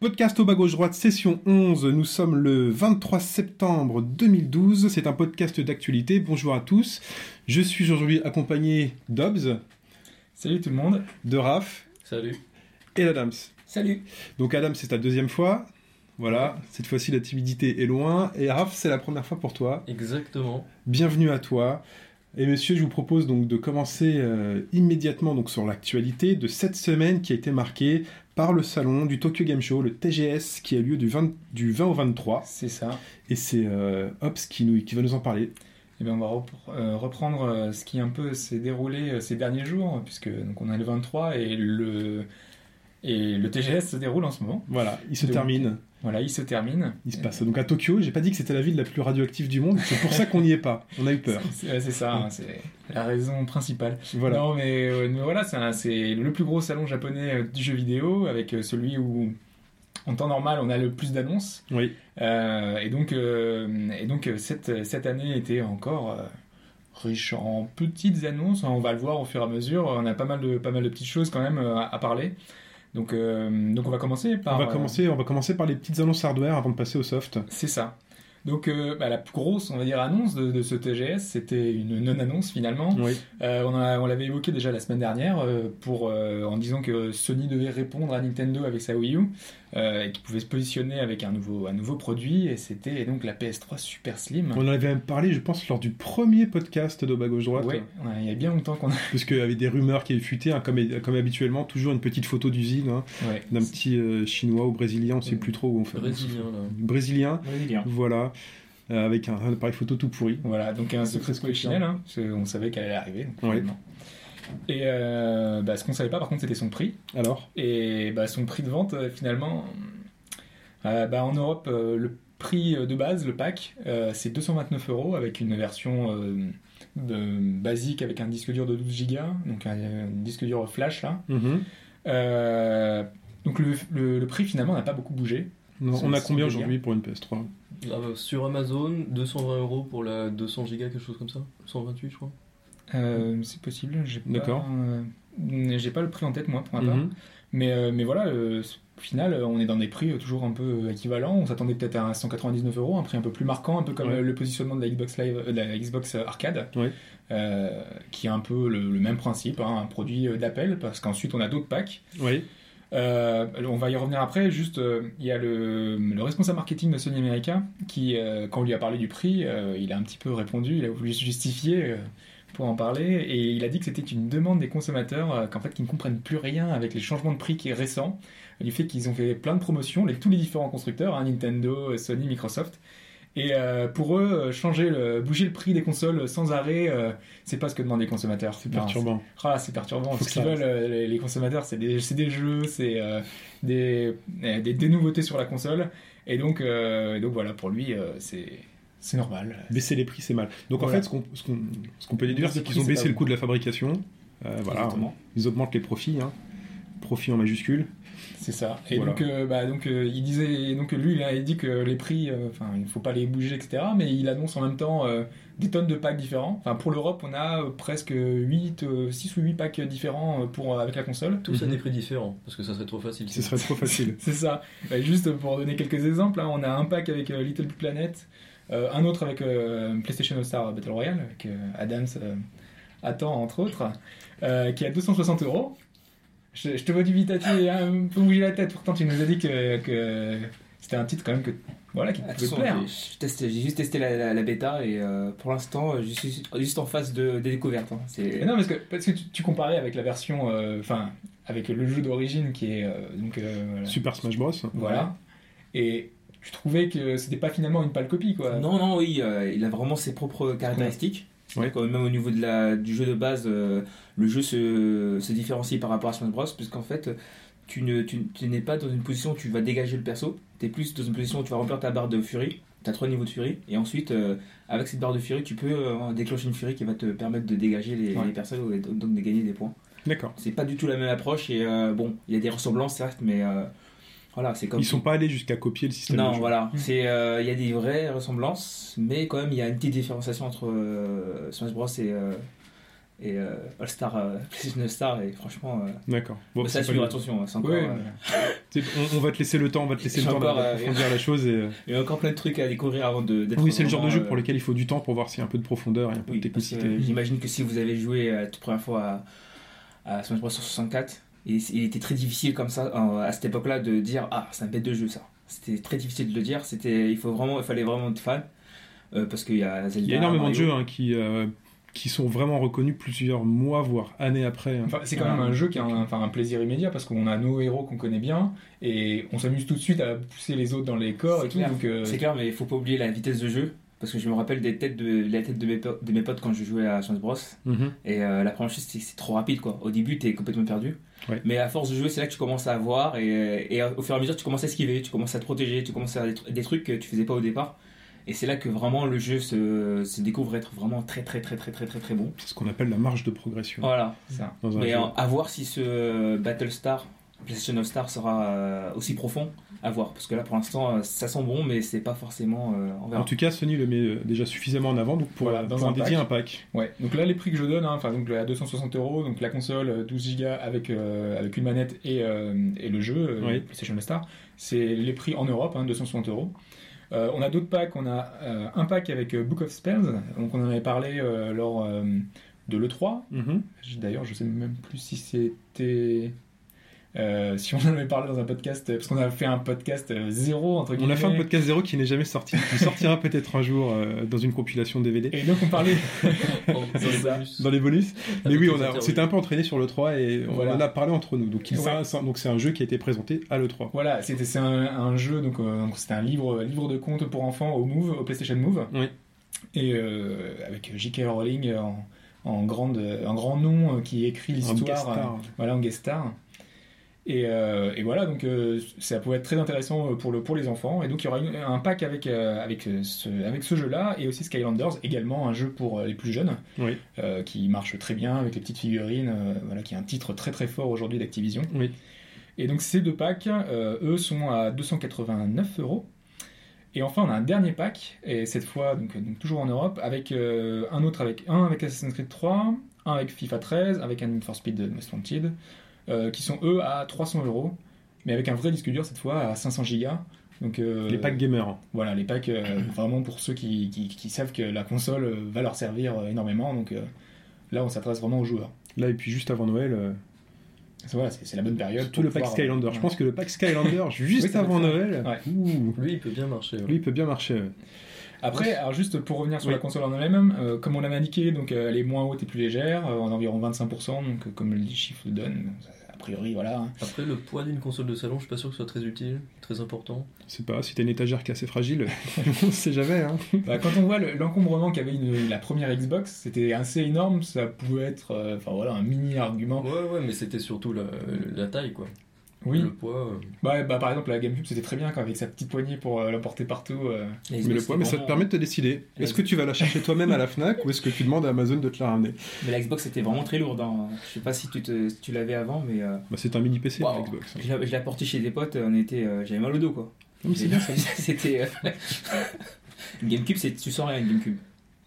Podcast au bas gauche droite, session 11. Nous sommes le 23 septembre 2012. C'est un podcast d'actualité. Bonjour à tous. Je suis aujourd'hui accompagné d'Obs, Salut tout le monde. de Raph Salut. et d'Adams. Salut. Donc Adam, c'est ta deuxième fois. Voilà, cette fois-ci la timidité est loin. Et Raph, c'est la première fois pour toi. Exactement. Bienvenue à toi. Et monsieur, je vous propose donc de commencer euh, immédiatement donc sur l'actualité de cette semaine qui a été marquée par le salon du Tokyo Game Show, le TGS, qui a lieu du 20, du 20 au 23. C'est ça. Et c'est euh, Ops qui, nous, qui va nous en parler. Eh bien, on va euh, reprendre euh, ce qui un peu s'est déroulé euh, ces derniers jours, puisque donc on est le 23 et le et le TGS se déroule en ce moment. Voilà, il se Donc, termine. Voilà, il se termine. Il se passe donc à Tokyo. J'ai pas dit que c'était la ville la plus radioactive du monde. C'est pour ça qu'on n'y est pas. On a eu peur. C'est ça, hein, c'est la raison principale. Voilà. Non, mais, euh, mais voilà, c'est le plus gros salon japonais euh, du jeu vidéo, avec euh, celui où, en temps normal, on a le plus d'annonces. Oui. Euh, et donc, euh, et donc cette, cette année était encore euh, riche en petites annonces. On va le voir au fur et à mesure. On a pas mal de, pas mal de petites choses quand même à, à parler. Donc, euh, donc on va commencer par. On va commencer. On va commencer par les petites annonces hardware avant de passer au soft. c'est ça. Donc euh, bah, la plus grosse, on va dire, annonce de, de ce TGS, c'était une non-annonce finalement. Oui. Euh, on a- on l'avait évoqué déjà la semaine dernière euh, pour, en disant que Sony devait répondre à Nintendo avec sa Wii U euh, et qu'il pouvait se positionner avec un nouveau, un nouveau produit et c'était donc la PS3 Super Slim. On en avait même parlé, je pense, lors du premier podcast de bas gauche droite. Ouais, il y a bien longtemps qu'on a. Parce qu'il y avait des rumeurs qui avaient fuité, hein, comme, comme habituellement, toujours une petite photo d'usine hein, Ouais. d'un petit euh, chinois ou brésilien, on sait plus trop où on fait. Brésilien, là. Brésilien, Brésilien. voilà, euh, avec un, appareil photo tout pourri. Voilà, donc un secret polichinelle, hein, parce qu'on savait qu'elle allait arriver. donc, Ouais. Et euh, bah, ce qu'on savait pas par contre c'était son prix. Alors, Et bah, son prix de vente, euh, finalement, euh, bah, en Europe, euh, le prix de base, le pack, euh, c'est 229 euros avec une version euh, de- basique avec un disque dur de 12 Go, donc un, un disque dur flash là. mhm. Euh, donc le, le- le prix finalement n'a pas beaucoup bougé. Non, on a combien aujourd'hui pour une PS3 Ah bah, sur Amazon, 220 euros pour la 200 gigas, quelque chose comme ça 128, je crois. Euh, c'est possible, j'ai pas, euh, j'ai pas le prix en tête moi pour ma part. Mhm. Mais, euh, mais voilà, au final, on est dans des prix toujours un peu équivalents. On s'attendait peut-être à un 199 euros, un prix un peu plus marquant, un peu comme Ouais. le positionnement de la Xbox Live, de la Xbox Arcade, Ouais. euh, qui est un peu le, le même principe, hein, un produit d'appel, parce qu'ensuite on a d'autres packs. Oui, Euh, on va y revenir après. Juste, euh, il y a le, le responsable marketing de Sony America qui, quand on lui a parlé du prix, il a un petit peu répondu, il a voulu justifier pour en parler, et il a dit que c'était une demande des consommateurs, euh, qu'en fait, qu'ils ne comprennent plus rien avec les changements de prix qui est récent, du fait qu'ils ont fait plein de promotions, les, tous les différents constructeurs, hein, Nintendo, Sony, Microsoft. Et euh, pour eux, euh, changer le, bouger le prix des consoles sans arrêt, euh, c'est pas ce que demandent les consommateurs. c'est perturbant. ah, c'est perturbant. Faut Ce qu'ils veulent, euh, les, consommateurs, c'est des, des jeux, c'est euh, des, euh, des, des nouveautés sur la console. Et donc, euh, et donc voilà, pour lui, euh, c'est c'est normal. Baisser les prix, c'est mal. Donc en fait, ce qu'on ce qu'on- ce qu'on peut déduire, c'est qu'ils prix, ont baissé le coût de la fabrication. Euh, voilà, Exactement. ils augmentent les profits. Hein. Profit en majuscule. C'est ça. Et Voilà. donc, euh, bah, donc euh, il disait, donc lui, il a dit que les prix, euh, enfin, il faut pas les bouger, etc. Mais il annonce en même temps euh, des tonnes de packs différents. Enfin, pour l'Europe, on a presque 8, 6 ou 8 packs différents euh, pour, avec la console. Tous à Mhm. des prix différents, parce que ça serait trop facile. Ce serait trop facile. C'est ça. Bah, juste pour donner quelques exemples, hein, on a un pack avec euh, Little Big Planet, euh, un autre avec euh, PlayStation All Star Battle Royale, avec euh, Adams, euh, Attends, entre autres, euh, qui est à 260 euros. Je, je te vois dubitatif, hein, un peu bouger la tête, pourtant tu nous as dit que, que c'était un titre quand même que, voilà, qui pouvait plaire. j'ai- juste testé la, la- la bêta et euh, pour l'instant, euh, je suis juste en phase de, de découverte. hein. Mais non, parce que, parce que tu, tu comparais avec la version, euh, enfin, avec le jeu d'origine qui est, euh, donc, euh, voilà. Super Smash Bros. Voilà. Et tu trouvais que c'était pas finalement une pâle copie, quoi. Non, non, oui, euh, il a vraiment ses propres caractéristiques. Ouais. Quand même au niveau de la, du jeu de base, euh, le jeu se, se différencie par rapport à Smash Bros. Puisqu'en fait, tu ne- tu- tu n'es pas dans une position où tu vas dégager le perso. Tu es plus dans une position où tu vas remplir ta barre de furie. Tu as trois niveaux de furie. Et ensuite, euh, avec cette barre de furie, tu peux déclencher une furie qui va te permettre de dégager les, Ouais. les personnes et donc de gagner des points. D'accord. C'est pas du tout la même approche. Et bon, il y a des ressemblances, certes, mais voilà, c'est comme. Ils sont pas allés jusqu'à copier le système. de Non, jeu. voilà. C'est, euh, il y a des vraies ressemblances, mais quand même, il y a une petite différenciation entre euh, Smash Bros et, euh, et euh, All Star, euh, PlayStation All Star. Et franchement, euh, D'accord. Bon, ça, suivre, attention. C'est encore, Ouais, euh, on, on va te laisser le temps, on va te laisser le temps encore, euh, d'approfondir la chose. Et... il y a encore plein de trucs à découvrir avant de, d'être. Oui, c'est le genre de jeu pour lequel il faut du temps pour voir s'il y a un peu de profondeur et un peu Oui, de technicité. j'imagine que si vous avez joué euh, la toute première fois à, à Smash Bros sur 64, il, il était très difficile comme ça à cette époque-là de dire ah c'est un bête de jeu ça. C'était très difficile de le dire. C'était il faut vraiment il fallait vraiment être fan euh, parce qu'il y a Zelda, Il y a énormément de jeux hein, qui, euh, qui sont vraiment reconnus plusieurs mois, voire années après. hein. Enfin, c'est quand même un jeu qui a un, enfin, un plaisir immédiat parce qu'on a nos héros qu'on connaît bien et on s'amuse tout de suite à pousser les autres dans les corps C'est et tout. euh, clair, mais il faut pas oublier la vitesse de jeu. Parce que je me rappelle des têtes de, la tête de mes, de mes potes quand je jouais à Smash Bros. Mhm. Et euh, la première chose, c'est que c'est trop rapide quoi. Au début, t'es complètement perdu. Ouais. Mais à force de jouer, c'est là que tu commences à voir. Et, et au fur et à mesure, tu commences à esquiver, tu commences à te protéger, tu commences à faire des, tr- des trucs que tu faisais pas au départ. Et c'est là que vraiment le jeu se, se découvre être vraiment très très très très très très très bon. C'est ce qu'on appelle la marge de progression. Voilà. ça. Dans un Mais jeu. euh, à voir si ce Battlestar, PlayStation All Star sera euh, aussi profond. À voir. Parce que là, pour l'instant, euh, ça sent bon, mais c'est pas forcément. euh, on verra. En tout cas, Sony le met euh, déjà suffisamment en avant donc pour, Voilà, dans pour en un dédier pack. un pack. Ouais, donc là les prix que je donne, hein, enfin donc à 260 euros, donc la console euh, 12 Go avec, euh, avec une manette et, euh, et le jeu, euh, Oui. PlayStation Star, c'est les prix en Europe, hein, 260 euros. Euh, on a d'autres packs, on a euh, un pack avec euh, Book of Spells, donc on en avait parlé euh, lors euh, de l'E3. Mhm. D'ailleurs, je sais même plus si c'était. Euh, si on en avait parlé dans un podcast, parce qu'on a fait un podcast euh, zéro entre guillemets. On a fait un podcast zéro qui n'est jamais sorti, qui sortira peut-être un jour euh, dans une compilation DVD. Et donc on parlait. Dans les bonus. Dans les bonus. Mais Avec oui, on, s'était un peu entraîné sur le 3 et on Voilà. en a parlé entre nous. Donc Ouais. c'est un jeu qui a été présenté à l'E3. Voilà, c'était c'est un, un jeu, donc euh, c'était un livre, livre de contes pour enfants au Move, au PlayStation Move. Oui. Et euh, avec J.K. Rowling en, en, grande, en grand nom euh, qui écrit l'histoire. star. voilà, en guest star. Et, euh, et voilà, donc euh, ça pourrait être très intéressant pour, le, pour les enfants. Et donc il y aura une- un pack avec, euh, avec, euh, ce, avec ce jeu-là et aussi Skylanders, également un jeu pour euh, les plus jeunes, Oui. euh, qui marche très bien avec les petites figurines, euh, voilà, qui est un titre très très fort aujourd'hui d'Activision. Oui. Et donc ces deux packs, euh, eux, sont à 289 euros. Et enfin, on a un dernier pack, et cette fois, donc, donc toujours en Europe, avec euh, un autre avec un avec Assassin's Creed 3, un avec FIFA 13, avec un Need for Speed Most Wanted, euh, qui sont eux à 300 euros, mais avec un vrai disque dur cette fois à 500 gigas. Donc euh, Les packs gamers. voilà, les packs euh, vraiment pour ceux qui, qui, qui savent que la console euh, va leur servir euh, énormément. Donc euh, là, on s'adresse vraiment aux joueurs. Là, et puis juste avant Noël, euh, C'est- Voilà, c'est la bonne période. tout le pack pouvoir, Skylander. Je pense que le pack Skylander, juste Oui, avant. Noël, Ouais. ouh, Lui, il peut bien marcher. ouais. lui, il peut bien marcher. Après, alors juste pour revenir sur Oui. la console en elle-même, euh, comme on l'avait indiqué, donc euh, elle est moins haute et plus légère, euh, en environ 25%, donc euh, comme le chiffre le donne, a priori voilà. hein. Après, le poids d'une console de salon, je suis pas sûr que ce soit très utile, très important. C'est pas, si t'as une étagère qui est assez fragile, on sait jamais. Hein. Bah, quand on voit le- l'encombrement qu'avait la première Xbox, c'était assez énorme, ça pouvait être euh, enfin voilà, un mini argument. Ouais, ouais, mais c'était surtout la, la taille, quoi. Oui, Le poids. euh, bah, bah, par exemple la GameCube c'était très bien quand avec sa petite poignée pour euh, l'emporter partout. euh. Mais, le poids, mais ça te permet de te décider. Est-ce que tu vas la chercher toi-même à la Fnac ou est-ce que tu demandes à Amazon de te la ramener? Mais la Xbox était vraiment très lourde. hein. Je sais pas si tu, te- si tu l'avais avant, mais euh, bah, C'est un mini PC Wow. la Xbox. hein. je l'ai apporté chez des potes. On était, j'avais mal au dos quoi. Ça. C'était. une GameCube, c'est- tu sens rien une GameCube.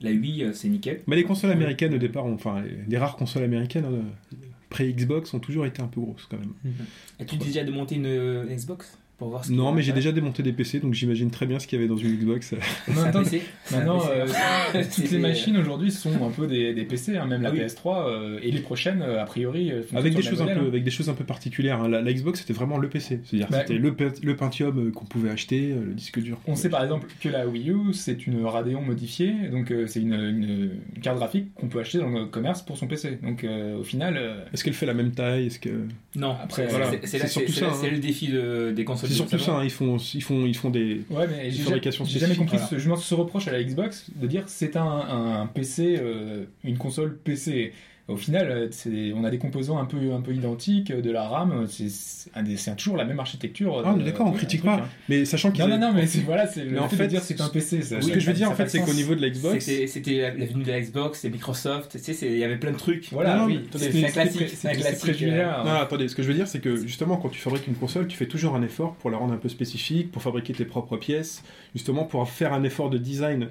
La Wii, c'est nickel. Mais les consoles américaines au départ, ont- enfin les, les rares consoles américaines euh, pré-Xbox ont toujours été un peu grosses quand même. As-tu déjà démonté une, euh, Xbox? Pour voir ce qu'il y Non, mais j'ai déjà démonté des PC, donc j'imagine très bien ce qu'il y avait dans une Xbox. Maintenant, euh, toutes C'était- les machines aujourd'hui sont un peu des, des PC, hein, même la Ah oui. PS3 euh, et les prochaines, euh, a priori, euh, Avec des, choses un peu, modèle, avec des choses un peu particulières. hein. La, la Xbox, c'était vraiment le PC. C'est-à-dire Bah, c'était le, pe- le Pentium euh, qu'on pouvait acheter, euh, le disque dur. On sait par exemple que la Wii U, c'est une Radeon modifiée, donc euh, c'est une, une- une carte graphique qu'on peut acheter dans le commerce pour son PC. Donc euh, au final, euh, Est-ce qu'elle fait la même taille? Est-ce que Non, Après, c'est voilà. c'est- surtout ça, hein. c'est le défi de- des consoles. C'est surtout ça hein, Ils font, ils font, ils font des. ouais, mais j'ai jamais compris voilà. ce, reproche à la Xbox de dire c'est un, un PC, euh, une console PC. Au final, euh, c'est- on a des composants un peu, un peu identiques, euh, de la RAM, c'est c'est c'est toujours la même architecture. Ah, on est de- d'accord, on critique truc, pas. hein. Mais sachant qu'ils Non, non, non, mais c'est voilà, c'est en fait, fait, de dire c'est un PC. ça- Ce que je veux dire, en a fait, c'est qu'au niveau de la Xbox, C'était la, la venue de la Xbox, et Microsoft, tu sais, c'est- il y avait plein de trucs. Voilà, Non, oui, c'est classique, c'est classique, préjugé-là, Non, hein. attendez, ce que je veux dire, c'est que justement, quand tu fabriques une console, tu fais toujours un effort pour la rendre un peu spécifique, pour fabriquer tes propres pièces, justement pour faire un effort de design.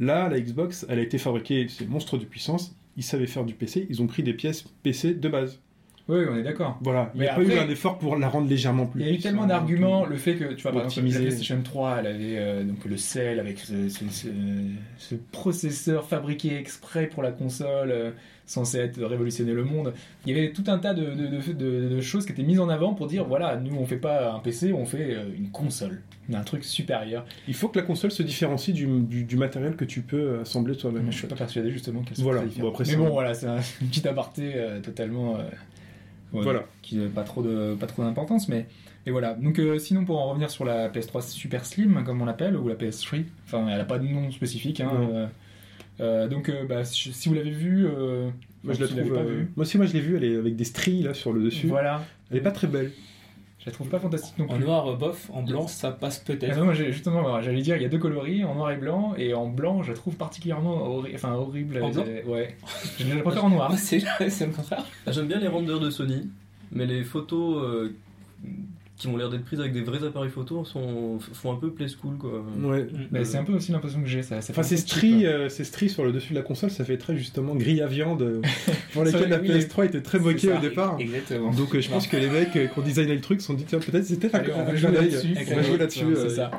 Là, la Xbox, elle a été fabriquée, c'est monstre de puissance, ils savaient faire du PC, ils ont pris des pièces PC de base. Oui, on est d'accord. Voilà, il n'y Mais a pas eu un effort pour la rendre légèrement plus Il y a eu tellement d'arguments, tout. le fait que, tu vois, par exemple, Optimiser. la PlayStation 3, elle avait euh, donc le Cell avec ce, ce- ce- ce processeur fabriqué exprès pour la console, euh, censé être révolutionner le monde. Il y avait tout un tas de, de- de- de- de choses qui étaient mises en avant pour dire, voilà, nous on fait pas un PC, on fait euh, une console, un truc supérieur. Il faut que la console se différencie du, du- du matériel que tu peux assembler toi-même. Je suis pas persuadé justement qu'elle soit Voilà. Bon, après, Mais bon, voilà, c'est un une petite aparté euh, totalement. Ouais, Voilà. Qui n'a pas trop de pas trop d'importance, mais et voilà. Donc euh, sinon pour en revenir sur la PS3 Super Slim comme on l'appelle ou la PS3, enfin elle a pas de nom spécifique. Hein, euh, euh, donc bah, si vous l'avez vu, Moi, je la trouve. pas vu, Moi aussi, moi, je l'ai vue, elle est avec des stries là sur le dessus. voilà. Elle est pas très belle. Je la trouve pas fantastique non En plus. noir, euh, bof, en blanc, ça passe Ah peut-être. non, j'ai- justement, j'allais dire, il y a deux coloris, en noir et blanc, et en blanc, je la trouve particulièrement horri- enfin, horrible. En blanc Euh, Ouais. Je la préfère en noir. C'est le contraire. Ah, J'aime bien les renders de Sony, mais les photos euh, qui ont l'air d'être prises avec des vrais appareils photo sont, font un peu play school quoi. Ouais. Mais c'est un peu aussi l'impression que j'ai. Ça, Enfin, ces stries, euh, ces stries sur le dessus de la console, ça fait très justement grille à viande, euh, pour lesquelles la oui, PS3 était très moquée au départ. Exactement. Donc euh, je pense que les mecs euh, qui ont designé le truc se sont dit tiens peut-être un, on va jouer là-dessus. On va jouer là-dessus. C'est euh, ça.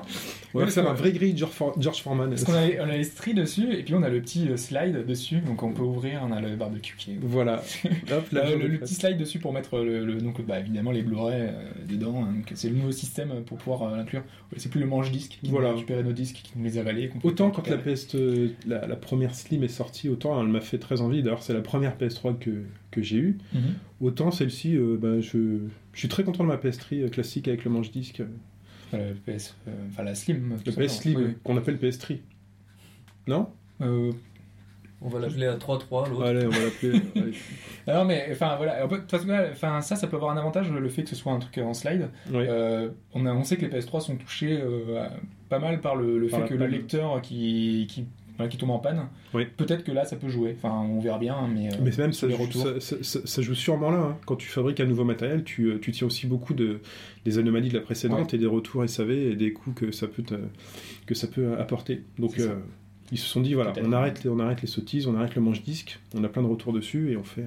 On va faire un vrai grille George, For- George Foreman. Parce qu'on a, les- on a les stries dessus, et puis on a le petit euh, slide dessus, donc on peut ouvrir, on a le barbecue qui est. Voilà. Hop, là, Euh, le, petit slide dessus pour mettre le, le- donc bah, évidemment les Blu-ray euh, dedans. hein, c'est le nouveau système pour pouvoir euh, l'inclure. C'est plus le manche disque qui Voilà. nous a récupéré nos disques, qui nous les avalait. Autant quand la, récupérer. PS, euh, la, la première Slim est sortie, autant elle m'a fait très envie. D'ailleurs, c'est la première PS3 que, que j'ai eue. Mhm. Autant celle-ci, bah, je, je suis très content de ma PS3 euh, classique avec le manche disque. Enfin, la PS, euh, enfin la Slim. Le PS Slim. Oui, qu'on appelle PS3. Non? Oui. Euh, On va l'appeler à 3-3 l'autre. Allez, on va l'appeler. Ah Non mais enfin voilà, enfin, ça ça peut avoir un avantage le fait que ce soit un truc en slide. Ouais. Euh, on, a, on sait que les PS3 sont touchés euh, à- pas mal par le, le Par fait que le lecteur qui, qui, voilà, qui tombe en panne. Oui. Peut-être que là ça peut jouer. Enfin on verra bien, mais, euh, Mais même ça, les joue- retours. ça, ça- ça- ça joue sûrement là. hein. Quand tu fabriques un nouveau matériel, tu, euh, tu tiens aussi beaucoup de, des anomalies de la précédente et des retours SAV et des coûts que ça peut, te- que ça peut apporter. Donc euh, ils se sont dit voilà, on arrête, les, on arrête les sottises, on arrête le manche-disque, on a plein de retours dessus et on fait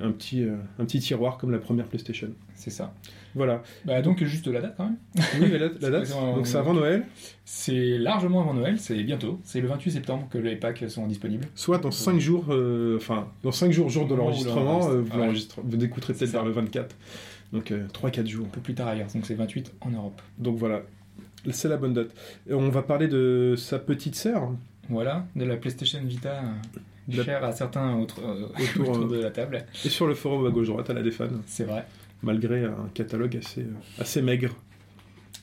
un, un petit, un petit tiroir comme la première PlayStation. c'est ça. Voilà. Bah, donc juste la date quand même. Oui, la, la date, en- donc c'est avant Noël, C'est largement avant Noël, c'est bientôt. C'est le 28 septembre que les packs sont disponibles. soit dans 5 jours, euh, enfin, dans 5 jours, jour de l'enregistrement, euh, vous, l'enregistrez- vous écouterez C'est peut-être vers le 24. Donc 3-4 jours. Un peu plus tard ailleurs, donc c'est 28 en Europe. Donc voilà, c'est la bonne date. Et on va parler de sa petite sœur. Voilà, de la PlayStation Vita, euh, De la- chère à certains autres, euh, Autour, autour euh, de la table. Et sur le forum à gauche-droite, elle a des fans, C'est vrai. Malgré un catalogue assez, euh, assez maigre.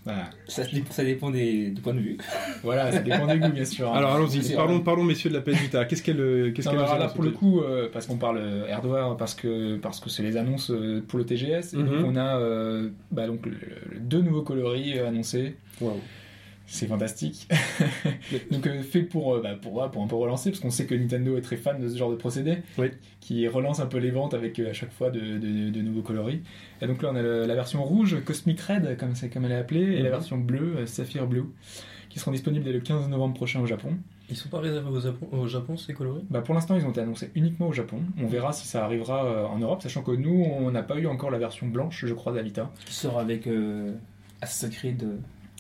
Voilà, Ça, dépend- ça dépend des, du point de vue. Voilà, ça dépend des goûts bien sûr. hein. Alors allons-y, parlons, parlons messieurs de la PS. Qu'est-ce qu'elle euh, qu'est-ce qu'elle là, pour le coup, euh, parce qu'on parle euh, hardware, parce que parce que c'est les annonces euh, pour le TGS, et Mhm. donc on a euh, bah, donc le- le- deux nouveaux coloris euh, annoncés. Waouh. C'est fantastique. donc euh, fait pour euh, bah, pour un peu relancer, parce qu'on sait que Nintendo est très fan de ce genre de procédé, Oui. qui relance un peu les ventes avec euh, à chaque fois de, de- de nouveaux coloris. Et donc là, on a le- la version rouge, Cosmic Red, comme c'est comme elle est appelée, et la Mhm. version bleue, euh, Sapphire Blue, qui seront disponibles dès le 15 novembre prochain au Japon. Ils sont pas réservés au Japon, au Japon ces coloris? Bah pour l'instant, ils ont été annoncés uniquement au Japon. On verra si ça arrivera euh, en Europe, sachant que nous, on n'a pas eu encore la version blanche, je crois, d'Alita. Qui sort avec euh, Assassin's Creed.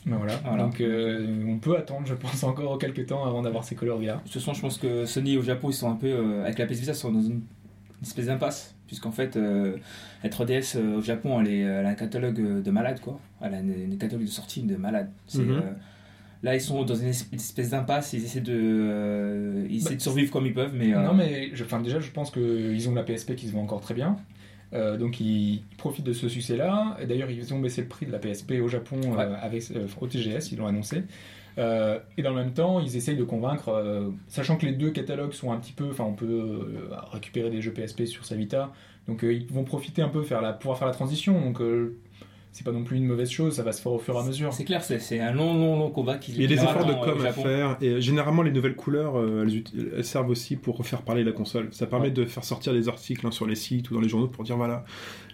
Ben voilà. Voilà. Donc euh, on peut attendre, je pense, encore quelques temps avant d'avoir ces coloris-là. De toute façon, je pense que Sony au Japon, ils sont un peu. euh, avec la PS Vita, ils sont dans une, une espèce d'impasse. Puisqu'en fait, euh, la 3DS euh, au Japon, elle, est, elle a un catalogue de malade, quoi. Elle a une, un catalogue de sortie de malade. C'est, Mhm. euh, là, ils sont dans une es- une espèce d'impasse. Ils essaient de, euh, ils essaient Bah, de survivre comme ils peuvent, mais. euh, Non mais je, enfin, déjà, je pense qu'ils ont la PSP qui se vend encore très bien. Euh, donc ils, ils profitent de ce succès-là. D'ailleurs, ils ont baissé le prix de la PSP au Japon euh, avec, euh, au TGS, ils l'ont annoncé. Euh, et dans le même temps, ils essayent de convaincre, sachant que les deux catalogues sont un petit peu, enfin, on peut récupérer des jeux PSP sur sa Vita, donc ils vont profiter un peu, faire la, pouvoir faire la transition. Donc c'est pas non plus une mauvaise chose, ça va se faire au fur et à mesure. C'est clair, c'est un long, long, long combat qui Il y a des efforts de com à faire et généralement les nouvelles couleurs euh, elles, servent aussi pour refaire parler la console. Ça permet de faire sortir des articles hein, sur les sites ou dans les journaux pour dire voilà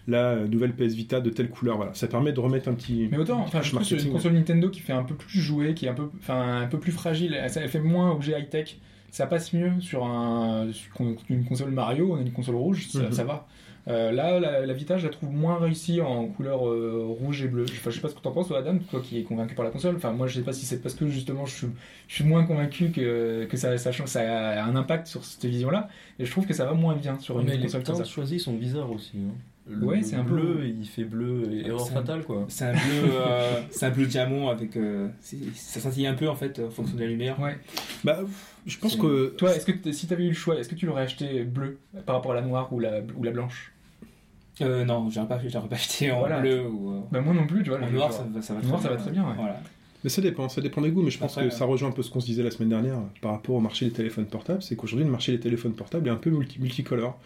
la euh, nouvelle PS Vita de telle couleur. Voilà, ça permet de remettre un petit. Mais autant, enfin, je trouve que c'est une console Nintendo qui fait un peu plus jouer, qui est un peu, enfin, un peu plus fragile. Elle, elle fait moins objet high tech. Ça passe mieux sur un, sur une console Mario, on a une console rouge, ça, Mhm. ça va. Euh, là, la, la Vita, je la trouve moins réussie en couleur euh, rouge et bleu. Enfin, je sais pas ce que t'en penses, toi, Adam, toi qui es convaincu par la console. Enfin, moi, je sais pas si c'est parce que justement, je suis, je suis moins convaincu que, que ça, ça, change- ça a un impact sur cette vision-là. Et je trouve que ça va moins bien sur une Mais les console comme ça. choisies sont bizarres aussi. hein. Le Ouais, c'est un peu- bleu, il fait bleu et erreur un- fatale quoi. C'est un bleu, euh, c'est un bleu diamant avec. euh, ça scintille un peu en fait en fonction de la lumière. Ouais. Bah, je pense que Toi, est-ce que si t'avais eu le choix, est-ce que tu l'aurais acheté bleu par rapport à la noire ou la, ou la blanche? Euh, non, j'aurais pas, j'aurais pas acheté en Voilà. bleu ou euh, Bah moi non plus, tu vois. en le- noir. genre- Ça, va- ça va Noir, ça va très bien, ouais. Voilà. Mais ça dépend, ça dépend des goûts, mais je pense Après, que ça rejoint un peu ce qu'on se disait la semaine dernière par rapport au marché des téléphones portables, c'est qu'aujourd'hui le marché des téléphones portables est un peu multi multicolore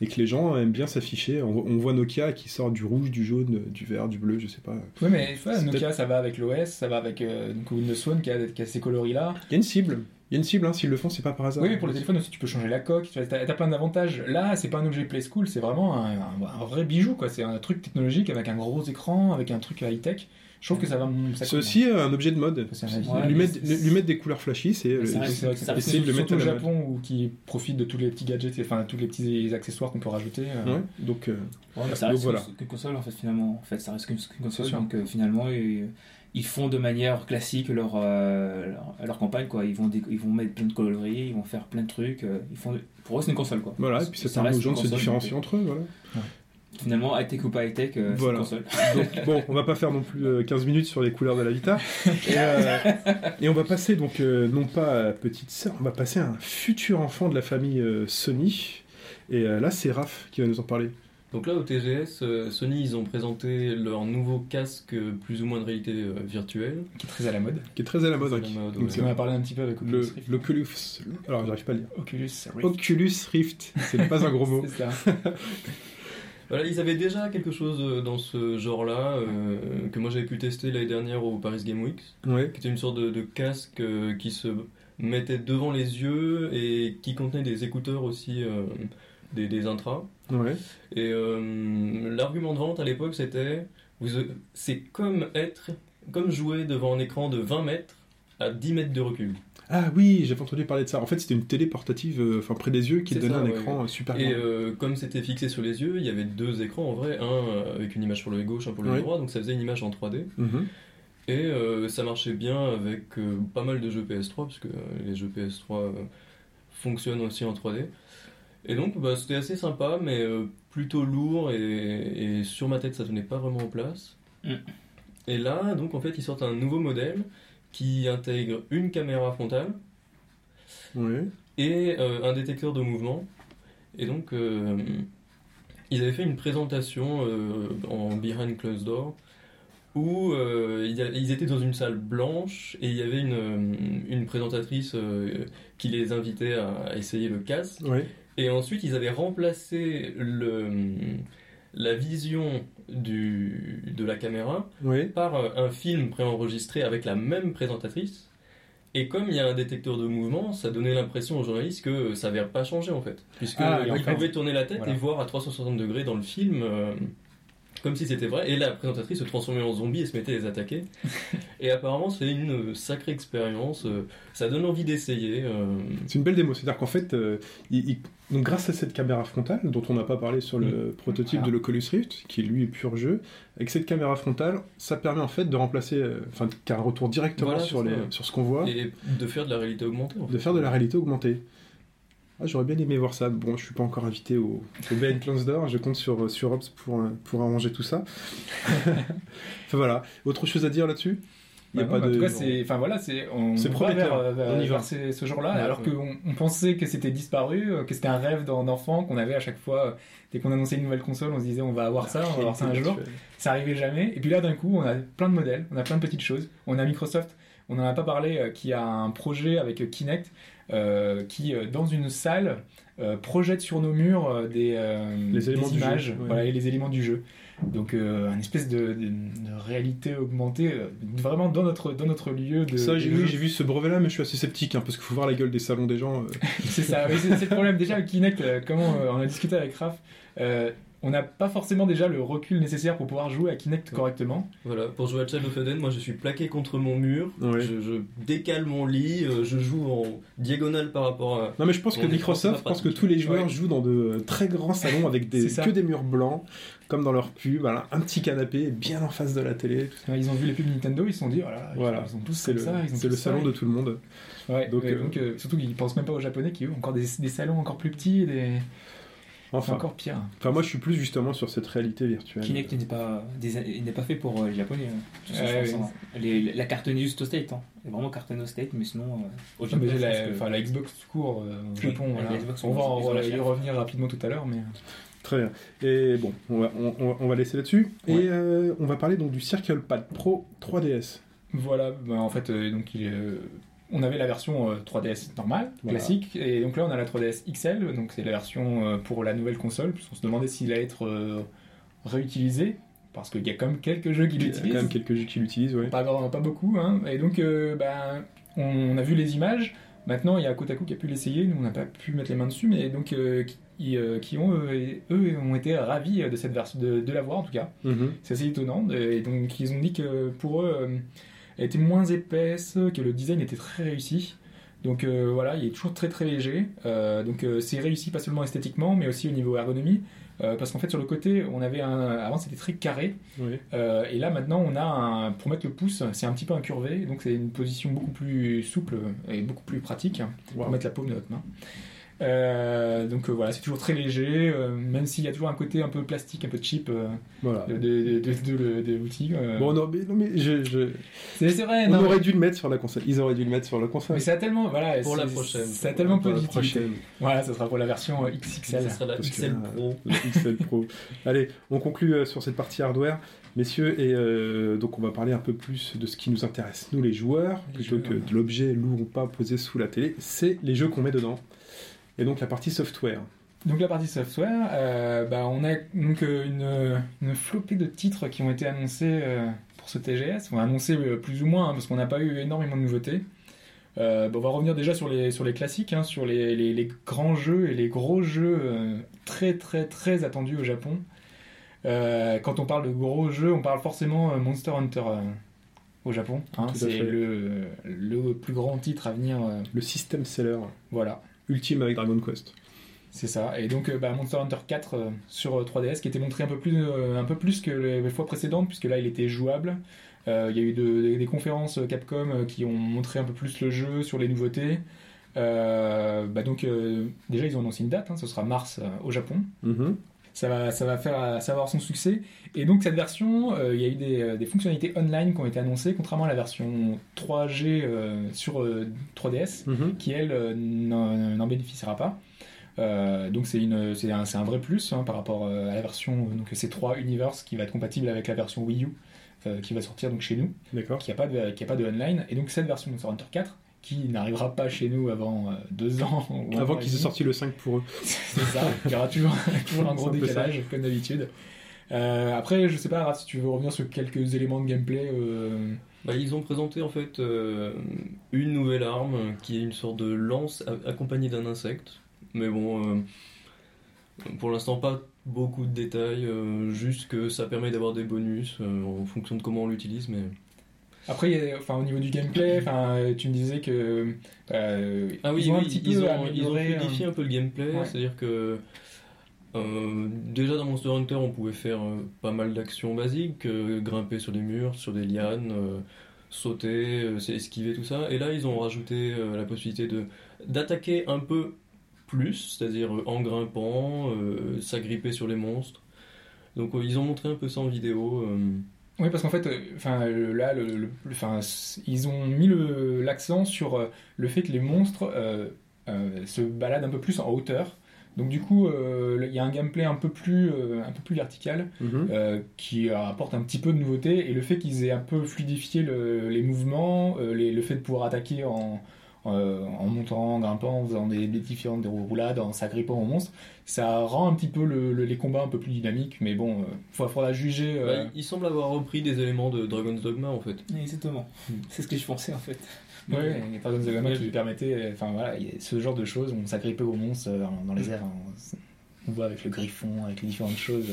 et que les gens aiment bien s'afficher. On, voit- on voit Nokia qui sort du rouge, du jaune, du vert, du bleu, je sais pas. Ouais, mais Nokia, ça va avec l'OS, ça va avec euh, donc Windows Phone qui a, qui a ces coloris-là. Il y a une cible, y a une cible, hein, s'ils le font, c'est pas par hasard. Oui, pour les téléphones aussi, tu peux changer la coque, tu as, plein d'avantages. Là, c'est pas un objet Play School, c'est vraiment un, un- un vrai bijou, quoi. C'est un truc technologique avec un gros écran, avec un truc high-tech. Je trouve que ça va. C'est aussi euh, un objet de mode. Ouais, lui, mettre, c'est- lui mettre des couleurs flashy, c'est euh, reste- C'est vrai que ça c'est reste essayer de le surtout mettre au. Japon où qui profite de tous les petits gadgets, enfin tous les petits accessoires qu'on peut rajouter. euh. Ouais, donc euh, Ouais, mais ça Donc reste voilà. qu'une console en fait finalement. En fait, ça reste qu'une console. Donc euh, finalement, ils font de manière classique leur, euh, leur, leur campagne quoi. Ils vont ils vont mettre plein de coloris, ils vont faire plein de trucs. euh, ils font pour eux c'est une console quoi. voilà, et puis ça, Ça permet aux gens de se différencier entre eux. Voilà. Finalement, high tech ou pas high tech, euh, c'est Voilà. une console. Donc, bon, on va pas faire non plus euh, 15 minutes sur les couleurs de la Vita. Et, euh, et on va passer donc, euh, non pas à petite sœur, on va passer à un futur enfant de la famille euh, Sony. Et euh, là, c'est Raph qui va nous en parler. Donc là au TGS, euh, Sony ils ont présenté leur nouveau casque euh, plus ou moins de réalité euh, virtuelle. Qui est très à la mode. Qui est très à la mode. Hein, à la qui- mode, donc, ouais. On en a parlé un petit peu avec Oculus le, Rift. l'Oculus. Alors, j'arrive pas à le dire. Oculus Rift. Oculus Rift, c'est pas un gros mot. C'est ça. Voilà, ils avaient déjà quelque chose dans ce genre-là euh, que moi j'avais pu tester l'année dernière au Paris Game Week, Ouais. qui était une sorte de, de casque euh, qui se mettait devant les yeux et qui contenait des écouteurs aussi, euh, des, des intras. Ouais. Et euh, l'argument de vente à l'époque c'était c'est comme être, comme jouer devant un écran de 20 mètres à 10 mètres de recul. Ah oui, j'avais entendu parler de ça. En fait, c'était une télé portative, euh, près des yeux, qui donnait ça, un ouais, écran euh, super Et euh, comme c'était fixé sur les yeux, il y avait deux écrans en vrai, un avec une image pour l'œil gauche, un pour l'œil Ouais. droit, donc ça faisait une image en 3D. Mhm. Et ça marchait bien avec pas mal de jeux PS3, puisque euh, les jeux PS3 euh, fonctionnent aussi en 3D. Et donc bah, c'était assez sympa, mais euh, plutôt lourd, et, et sur ma tête ça tenait pas vraiment en place. Mm. Et là, donc en fait, ils sortent un nouveau modèle qui intègre une caméra frontale et euh, un détecteur de mouvement. Et donc, euh, ils avaient fait une présentation euh, en behind closed door où euh, ils étaient dans une salle blanche et il y avait une, une présentatrice euh, qui les invitait à essayer le casque. Ouais. Et ensuite, ils avaient remplacé le, la vision du, de la caméra par euh, un film préenregistré avec la même présentatrice. Et comme il y a un détecteur de mouvement, ça donnait l'impression aux journalistes que ça n'avait pas changé en fait. Puisqu'ils Ah, fait- pouvaient tourner la tête Voilà. et voir à 360 degrés dans le film euh, comme si c'était vrai. Et la présentatrice se transformait en zombie et se mettait à les attaquer. et apparemment, c'est une sacrée expérience. euh, Ça donne envie d'essayer. euh, C'est une belle démo. C'est-à-dire qu'en fait, euh, il- il- donc grâce à cette caméra frontale, dont on n'a pas parlé sur le prototype Voilà. de l'Oculus Rift, qui lui est pur jeu, avec cette caméra frontale, ça permet en fait de remplacer, euh, enfin, qu'il y a un retour directement Voilà, sur, les, sur ce qu'on voit, Et de faire de la réalité augmentée. en de faire de la réalité augmentée. Ah, J'aurais bien aimé voir ça. Bon, je suis pas encore invité au, au BN d'Or. Je compte sur, sur Ops pour, euh, pour arranger tout ça. enfin voilà. Autre chose à dire là-dessus? Il y a Bah pas non, de- En tout cas, c'est, enfin voilà, c'est, on, C'est on va prometteur. vers, vers- On y va. ce genre-là, Ouais, alors ouais. qu'on on pensait que c'était disparu, euh, que c'était un rêve d'en- d'enfant qu'on avait à chaque fois. euh, Dès qu'on annonçait une nouvelle console, on se disait on va avoir ça, on va avoir ça un jour. Ça arrivait jamais. Et puis là, d'un coup, on a plein de modèles, on a plein de petites choses. On a Microsoft, on n'en a pas parlé, euh, qui a un projet avec Kinect euh, qui, euh, dans une salle, euh, projette sur nos murs euh, des, euh, Les éléments des jeu, images ouais. voilà, et les éléments du jeu. Donc, euh, une espèce de, de- de réalité augmentée, euh, vraiment dans notre, dans notre lieu de. Ça, j'ai de vu, ce brevet-là, mais je suis assez sceptique, hein, parce qu'il faut voir la gueule des salons des gens. euh. C'est ça, oui, c'est le problème. Déjà, avec Kinect, euh, comment euh, on a discuté avec Raph, euh, on n'a pas forcément déjà le recul nécessaire pour pouvoir jouer à Kinect correctement. Voilà, pour jouer à Child of Eden, moi je suis plaqué contre mon mur, Ouais. je, je décale mon lit, euh, je joue en diagonale par rapport à. Non, mais je pense On que Microsoft pense que tous les joueurs Ouais. jouent dans de très grands salons avec des, que des murs blancs, comme dans leur pub, voilà, un petit canapé bien en face de la télé. tout Ils ont vu les pubs Nintendo, ils se sont dit, voilà, Voilà, ils ont tous c'est le, ça. ils ont c'est le tous ça. salon de tout le monde. Ouais, Donc, ouais, euh, donc, euh, surtout qu'ils pensent même pas aux Japonais qui eux, ont encore des, des salons encore plus petits, des... Enfin, encore pire. enfin, moi je suis plus justement sur cette réalité virtuelle. Kinect n'est pas, des- il n'est pas fait pour euh, les japonais. hein. Hein. Les- la cartonne juste au state. Hein. Vraiment cartonne au state, mais sinon, euh, au Non, Japon, mais je la, que- Xbox court euh, au Japon, la voilà. Xbox, on va y revenir rapidement tout à l'heure, mais Très bien. Et bon, on va, on, on va- on va laisser là-dessus. Ouais. Et euh, on va parler donc du Circle Pad Pro 3DS. Voilà, bah, en fait, euh, donc il est, euh, on avait la version euh, 3DS normale, Voilà. classique, et donc là on a la 3DS XL, donc c'est la version euh, pour la nouvelle console, puisqu'on se demandait s'il allait être euh, réutilisé, parce qu'il y a quand même quelques jeux qui Il y a quand l'utilisent. même quelques jeux qui l'utilisent, ouais. Pas, pas beaucoup, hein. et donc euh, ben, on, on a vu les images. Maintenant, il y a Kotaku qui a pu l'essayer, nous on n'a pas pu mettre les mains dessus, mais donc euh, qui, euh, qui ont eux, ont été ravis de cette version, de, de l'avoir en tout cas. Mhm. C'est assez étonnant. Et donc, ils ont dit que pour eux, euh, elle était moins épaisse, que le design était très réussi. Donc euh, voilà, il est toujours très très léger. Euh, donc euh, c'est réussi pas seulement esthétiquement, mais aussi au niveau ergonomie. Parce qu'en fait, sur le côté, on avait un. Avant, c'était très carré. Et là, maintenant, on a un. Pour mettre le pouce, c'est un petit peu incurvé. Donc, c'est une position beaucoup plus souple et beaucoup plus pratique pour Wow. mettre la paume de notre main. Euh, donc euh, voilà, c'est toujours très léger, euh, même s'il y a toujours un côté un peu plastique, un peu cheap euh, Voilà. de, de, de, de- de- de l'outil. euh. Bon, non, mais, non, mais je, je- c'est vrai, on non, aurait mais- dû le mettre sur la console. Ils auraient dû le mettre sur la console. mais ça a tellement, voilà, Pour c'est- la prochaine. Ça a tellement peu d'utilité. Voilà, ça sera pour la version euh, XXL. Ça sera la Parce XL euh, Pro. Le XL Pro. Allez, on conclut euh, sur cette partie hardware, messieurs, et euh, donc on va parler un peu plus de ce qui nous intéresse, nous les joueurs, Les plutôt jeux, que ouais. de l'objet lourd ou pas posé sous la télé, c'est les jeux qu'on met dedans. Et donc la partie software. Donc la partie software, euh, bah, on a donc euh, une, une flopée de titres qui ont été annoncés euh, pour ce TGS. On a annoncé plus ou moins hein, parce qu'on n'a pas eu énormément de nouveautés. Euh, bah, on va revenir déjà sur les, sur les classiques, hein, sur les, les- les grands jeux et les gros jeux très très très attendus au Japon. Quand on parle de gros jeux, on parle forcément Monster Hunter au Japon. hein. C'est le, le plus grand titre à venir. Le system seller voilà. Ultime avec Dragon Quest. C'est ça. Et donc, euh, bah, Monster Hunter 4 euh, sur euh, 3DS qui était montré un peu plus, euh, un peu plus que les, fois précédentes, puisque là, il était jouable. Euh, Il y a eu de- des- des conférences euh, Capcom euh, qui ont montré un peu plus le jeu sur les nouveautés. Euh, bah, donc, euh, déjà, ils ont annoncé une date, hein, ce sera mars euh, au Japon. Mhm. Ça va, ça va faire, ça va avoir son succès. Et donc cette version, euh, il y a eu des, euh, des fonctionnalités online qui ont été annoncées, contrairement à la version 3G euh, sur euh, 3DS Mhm. qui elle euh, n'en bénéficiera pas. Euh, donc c'est un, vrai plus hein, par rapport euh, à la version euh, donc c'est 3 Universe qui va être compatible avec la version Wii U euh, qui va sortir donc chez nous qui a pas de qui a pas de online et donc cette version Monster Hunter 4 qui n'arrivera pas chez nous avant euh, deux ans ou Avant qu'ils aient sorti le 5 pour eux. c'est ça il y aura toujours toujours un gros ça. décalage comme d'habitude Euh, après je sais pas Raph, si tu veux revenir sur quelques éléments de gameplay euh, Bah, ils ont présenté en fait euh, une nouvelle arme qui est une sorte de lance a- accompagnée d'un insecte. Mais bon, euh, pour l'instant pas beaucoup de détails, euh, juste que ça permet d'avoir des bonus euh, en fonction de comment on l'utilise. Mais Après, enfin, au niveau du gameplay, enfin, tu me disais que euh, ah oui, ils ont un oui, petit ils, peu ont, ils ont amélioré, fluidifié un peu le gameplay, Ouais. c'est-à-dire que euh, déjà dans Monster Hunter on pouvait faire euh, pas mal d'actions basiques, euh, grimper sur des murs, sur des lianes, euh, sauter, euh, esquiver tout ça. Et là ils ont rajouté euh, la possibilité de d'attaquer un peu plus, c'est-à-dire euh, en grimpant, euh, s'agripper sur les monstres. Donc euh, ils ont montré un peu ça en vidéo. Oui, parce qu'en fait, euh, enfin, euh, là, le, ils ont mis l'accent sur euh, le fait que les monstres euh, se baladent un peu plus en hauteur. Donc du coup, il y a un gameplay un peu plus, un peu plus vertical Mhm. qui apporte un petit peu de nouveauté et le fait qu'ils aient un peu fluidifié le- les mouvements, les- le fait de pouvoir attaquer en, euh, en montant, en grimpant, en faisant des, des différentes roulades, en s'agrippant aux monstres, ça rend un petit peu le- le- les combats un peu plus dynamiques. Mais bon, il faudra juger. euh, Bah, il semble avoir repris des éléments de Dragon's Dogma en fait. Exactement. C'est ce que je pensais en fait. Ouais, pas de Dogma qui lui permettait, euh, enfin voilà, ce genre de choses, on s'agrippait aux monstres euh, dans les airs, on, on voit avec le griffon, avec les différentes choses,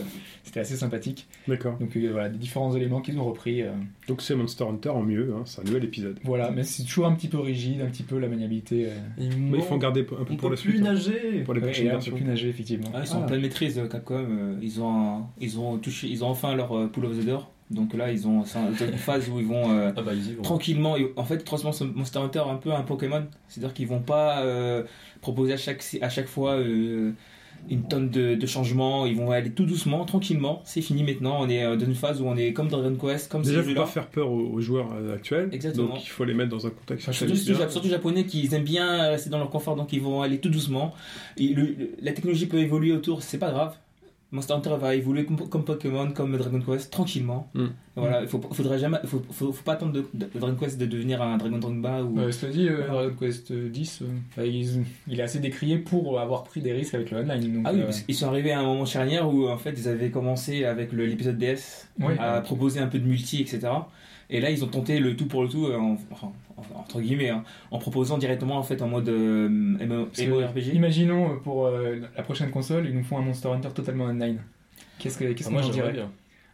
c'était assez sympathique. D'accord. Donc euh, voilà, des différents éléments qu'ils ont repris. euh, Donc c'est Monster Hunter en mieux, hein, c'est un nouvel épisode. voilà, mais c'est toujours un petit peu rigide, un petit peu la maniabilité. euh, Il Mais il faut en manque- garder un peu on pour peut la plus suite. hein, nager. pour les ouais, là, on peut plus nager effectivement. Ah, ils sont Ah. en pleine maîtrise, Capcom. Ils ont, ils ont touché, ils ont enfin leur euh, Pool of the Door. Donc là, ils ont une phase où ils vont euh, Ah bah ils vont. tranquillement. et En fait, transformer ce Monster Hunter un peu un Pokémon. C'est-à-dire qu'ils vont pas euh, proposer à chaque, à chaque fois euh, une tonne de, de changements. Ils vont aller tout doucement, tranquillement. C'est fini maintenant. On est euh, dans une phase où on est comme Dragon Quest, comme Déjà, ces faut pas faire peur aux, aux joueurs euh, actuels. Exactement. Donc il faut les mettre dans un contexte. Enfin, Surtout, surtout, japonais qui aiment bien rester dans leur confort, donc ils vont aller tout doucement. Et le- le- la technologie peut évoluer autour, c'est pas grave. Monster Hunter va évoluer comme, comme Pokémon, comme Dragon Quest, tranquillement. Mm. Voilà, il faut, faudrait jamais, faut, faut, faut pas attendre de, de Dragon Quest de devenir un Dragon Dogma ou. Euh, cela dit, euh, Dragon Quest 10, euh, bah, il, il est assez décrié pour avoir pris des risques avec le online. Donc, Ah oui, euh, parce qu'ils sont arrivés à un moment charnière où en fait ils avaient commencé avec l'épisode DS à proposer un peu de multi, etc. Et là ils ont tenté le tout pour le tout, euh, en, entre guillemets, hein, en proposant directement en fait en mode euh, MMORPG. Imaginons euh, pour euh, la prochaine console, ils nous font un Monster Hunter totalement online. Qu'est-ce que- qu'est-ce Ah, qu'on dirait bien.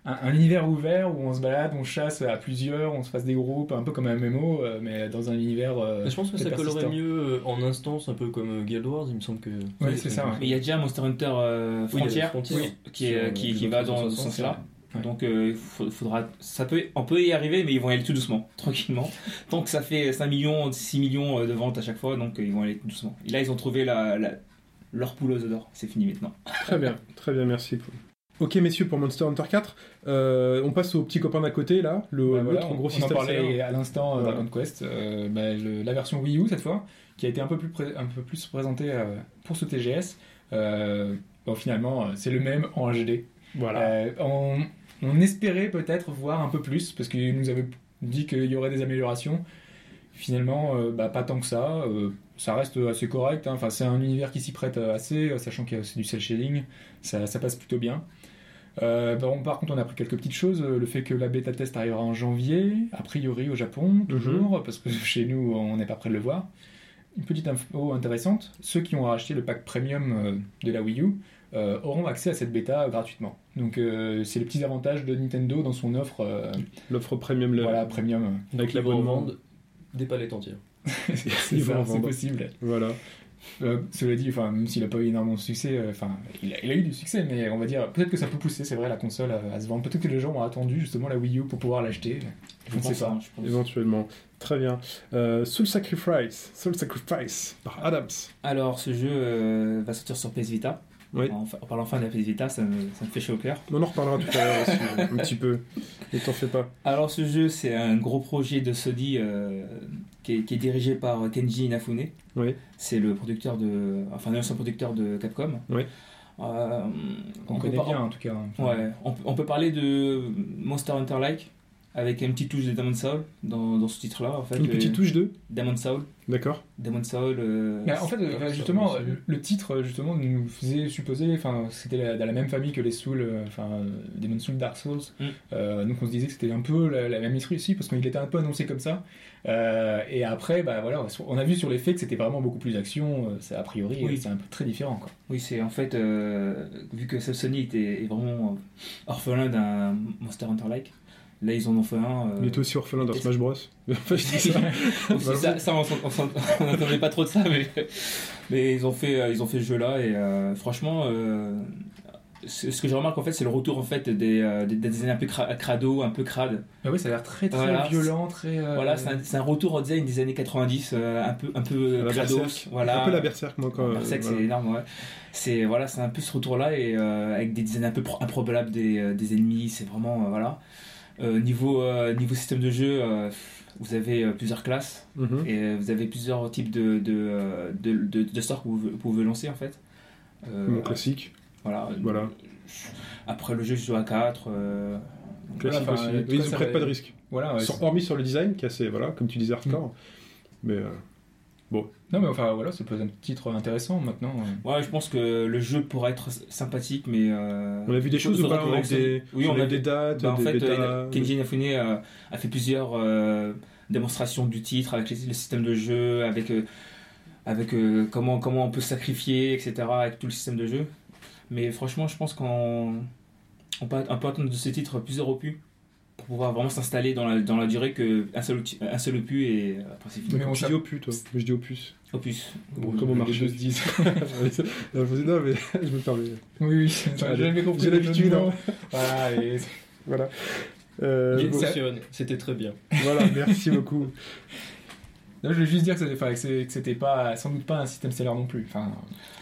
un, un univers ouvert où on se balade, on chasse à plusieurs, on se fasse des groupes, un peu comme un MMO, euh, mais dans un univers. euh, je pense que ça collerait mieux euh, en instance, un peu comme euh, Guild Wars, il me semble que. Ouais, c'est ça, ouais. Mais il y a déjà Monster Hunter euh, Oui, Frontier oui, qui, est- sur, euh, qui, va dans ce 360, sens-là. Ouais. Donc euh, faudra, ça peut, on peut y arriver, mais ils vont aller tout doucement, tranquillement. Tant que ça fait 5 millions, 6 millions euh, de ventes à chaque fois, donc euh, ils vont aller tout doucement. Et là, ils ont trouvé la, la- leur poule aux d'or. C'est fini maintenant. Très bien, très bien, merci. Ok messieurs pour Monster Hunter 4, euh, on passe au petit copain d'à côté là, le Bah voilà, l'autre on, gros on en système parlait à l'instant Voilà. Dragon Quest, euh, bah, le- la version Wii U cette fois, qui a été un peu plus, pré- un peu plus présentée euh, pour ce TGS. Euh, bon, finalement, c'est le même en HD. Voilà. Euh, on, on espérait peut-être voir un peu plus, parce qu'il nous avait dit qu'il y aurait des améliorations. Finalement, euh, bah, pas tant que ça. euh, ça reste assez correct. hein. Enfin, c'est un univers qui s'y prête assez, euh, sachant qu'il y a aussi du cel shading. Ça, ça passe plutôt bien. Euh, bon, par contre, on a appris quelques petites choses. Le fait que la bêta test arrivera en janvier, a priori au Japon, toujours, parce que chez nous, on n'est pas prêt de le voir. Une petite info intéressante ceux qui ont racheté le pack premium de la Wii U euh, auront accès à cette bêta gratuitement. Donc, euh, c'est les petits avantages de Nintendo dans son offre euh, L'offre premium le- voilà, premium. avec l'abonnement. des palettes entières. c'est possible. Voilà. Euh, cela dit, enfin, même s'il n'a pas eu énormément de succès, euh, enfin, il, a, il a eu du succès, mais on va dire, peut-être que ça peut pousser, c'est vrai, la console à, à se vendre. Peut-être que les gens ont attendu justement la Wii U pour pouvoir l'acheter. Je ne sais pas. hein, je pense. Éventuellement. Très bien. Euh, Soul Sacrifice. Soul Sacrifice par Adams. Alors, ce jeu euh, va sortir sur PS Vita. Oui. En, en parlant enfin de la Vita, ça me, ça me fait chaud au cœur. On en reparlera tout à l'heure un petit peu. Ne t'en fais pas. Alors, ce jeu, c'est un gros projet de Sony euh, qui, est, qui est dirigé par Kenji Inafune. Oui. C'est le producteur de. Enfin, l'ancien producteur de Capcom. Oui. Euh, On, connaît bien en tout cas. hein. Enfin, Ouais, on, peut- on peut parler de Monster Hunter-like, avec une petite touche de Demon Soul dans, dans ce titre-là. En fait, Une petite Le- touche de Demon Soul. D'accord. Demon Soul. euh, Mais en fait, euh, ça, justement, ça, ça. le, le titre justement nous faisait supposer, enfin, c'était dans la même famille que les Souls, euh, enfin, euh, Demon Souls, Dark Souls. Mm. Euh, donc on se disait que c'était un peu la, la même histoire ici parce qu'il était un peu annoncé comme ça. Euh, et après, bah voilà, on a vu sur les faits que c'était vraiment beaucoup plus euh, c'est a priori, Oui. euh, c'est un peu très différent, quoi. Oui, c'est en fait, euh, vu que Sony était est vraiment euh, orphelin d'un Monster Hunter-like, là ils en ont fait un. euh, Il était aussi orphelin dans Smash Bros. Ça. aussi, ça, ça, on n'entendait pas trop de ça, mais, mais ils ont fait, euh, ils ont fait ce jeu-là et euh, franchement, euh, ce que je remarque en fait, c'est le retour en fait des, des, des designs un peu cra- crado, un peu crade. Bah oui, ça a l'air très très Voilà. violent, très. Voilà, c'est un, retour au design des années 90, euh, un peu, un peu crado. Voilà. Un peu la Berserk, moi, quand. Berserk, voilà. c'est énorme, ouais. C'est voilà, c'est un peu ce retour-là et avec des designs un peu pro- improbables des, des ennemis. C'est vraiment voilà. Euh, niveau euh, niveau système de jeu, euh, vous avez plusieurs classes Mhm. et vous avez plusieurs types de de, de, de, de sorts que vous, vous pouvez lancer en fait. Mon classique. Voilà. Voilà. Après le jeu, je joue à 4. euh, Voilà, aussi. Ils ne prennent pas de risque. Voilà, ouais, hormis sur le design, qui est assez, voilà, comme tu disais, hardcore. Mais euh, Non, mais enfin, voilà, ça peut être un titre intéressant maintenant. Ouais, je pense que le jeu pourrait être sympathique, mais. euh, on a vu des choses ou pas On a des, Oui, on on a a des dates, Bah, en des fait, bêtas, euh, Kenji Inafune euh, a fait plusieurs euh, démonstrations du titre avec les- le système de jeu, avec, euh, avec euh, comment, comment on peut sacrifier, etc., avec tout le système de jeu. Mais franchement, je pense qu'on on peut, on peut attendre de ce titre plusieurs opus pour pouvoir vraiment s'installer dans la, dans la durée qu'un seul, outil- un seul opus et euh, après c'est fini. Mais on dis opus, toi. Je dis opus. Opus. Bon, comme au les marché. deux se disent. non, je non, mais je me permets. Oui, oui, j'ai jamais compris. j'ai l'habitude, de hein. Voilà, et- Voilà. Euh, bon, c'était très bien. voilà, merci beaucoup. Non, je voulais juste dire que c'était, pas, sans doute pas un système seller non plus. Enfin,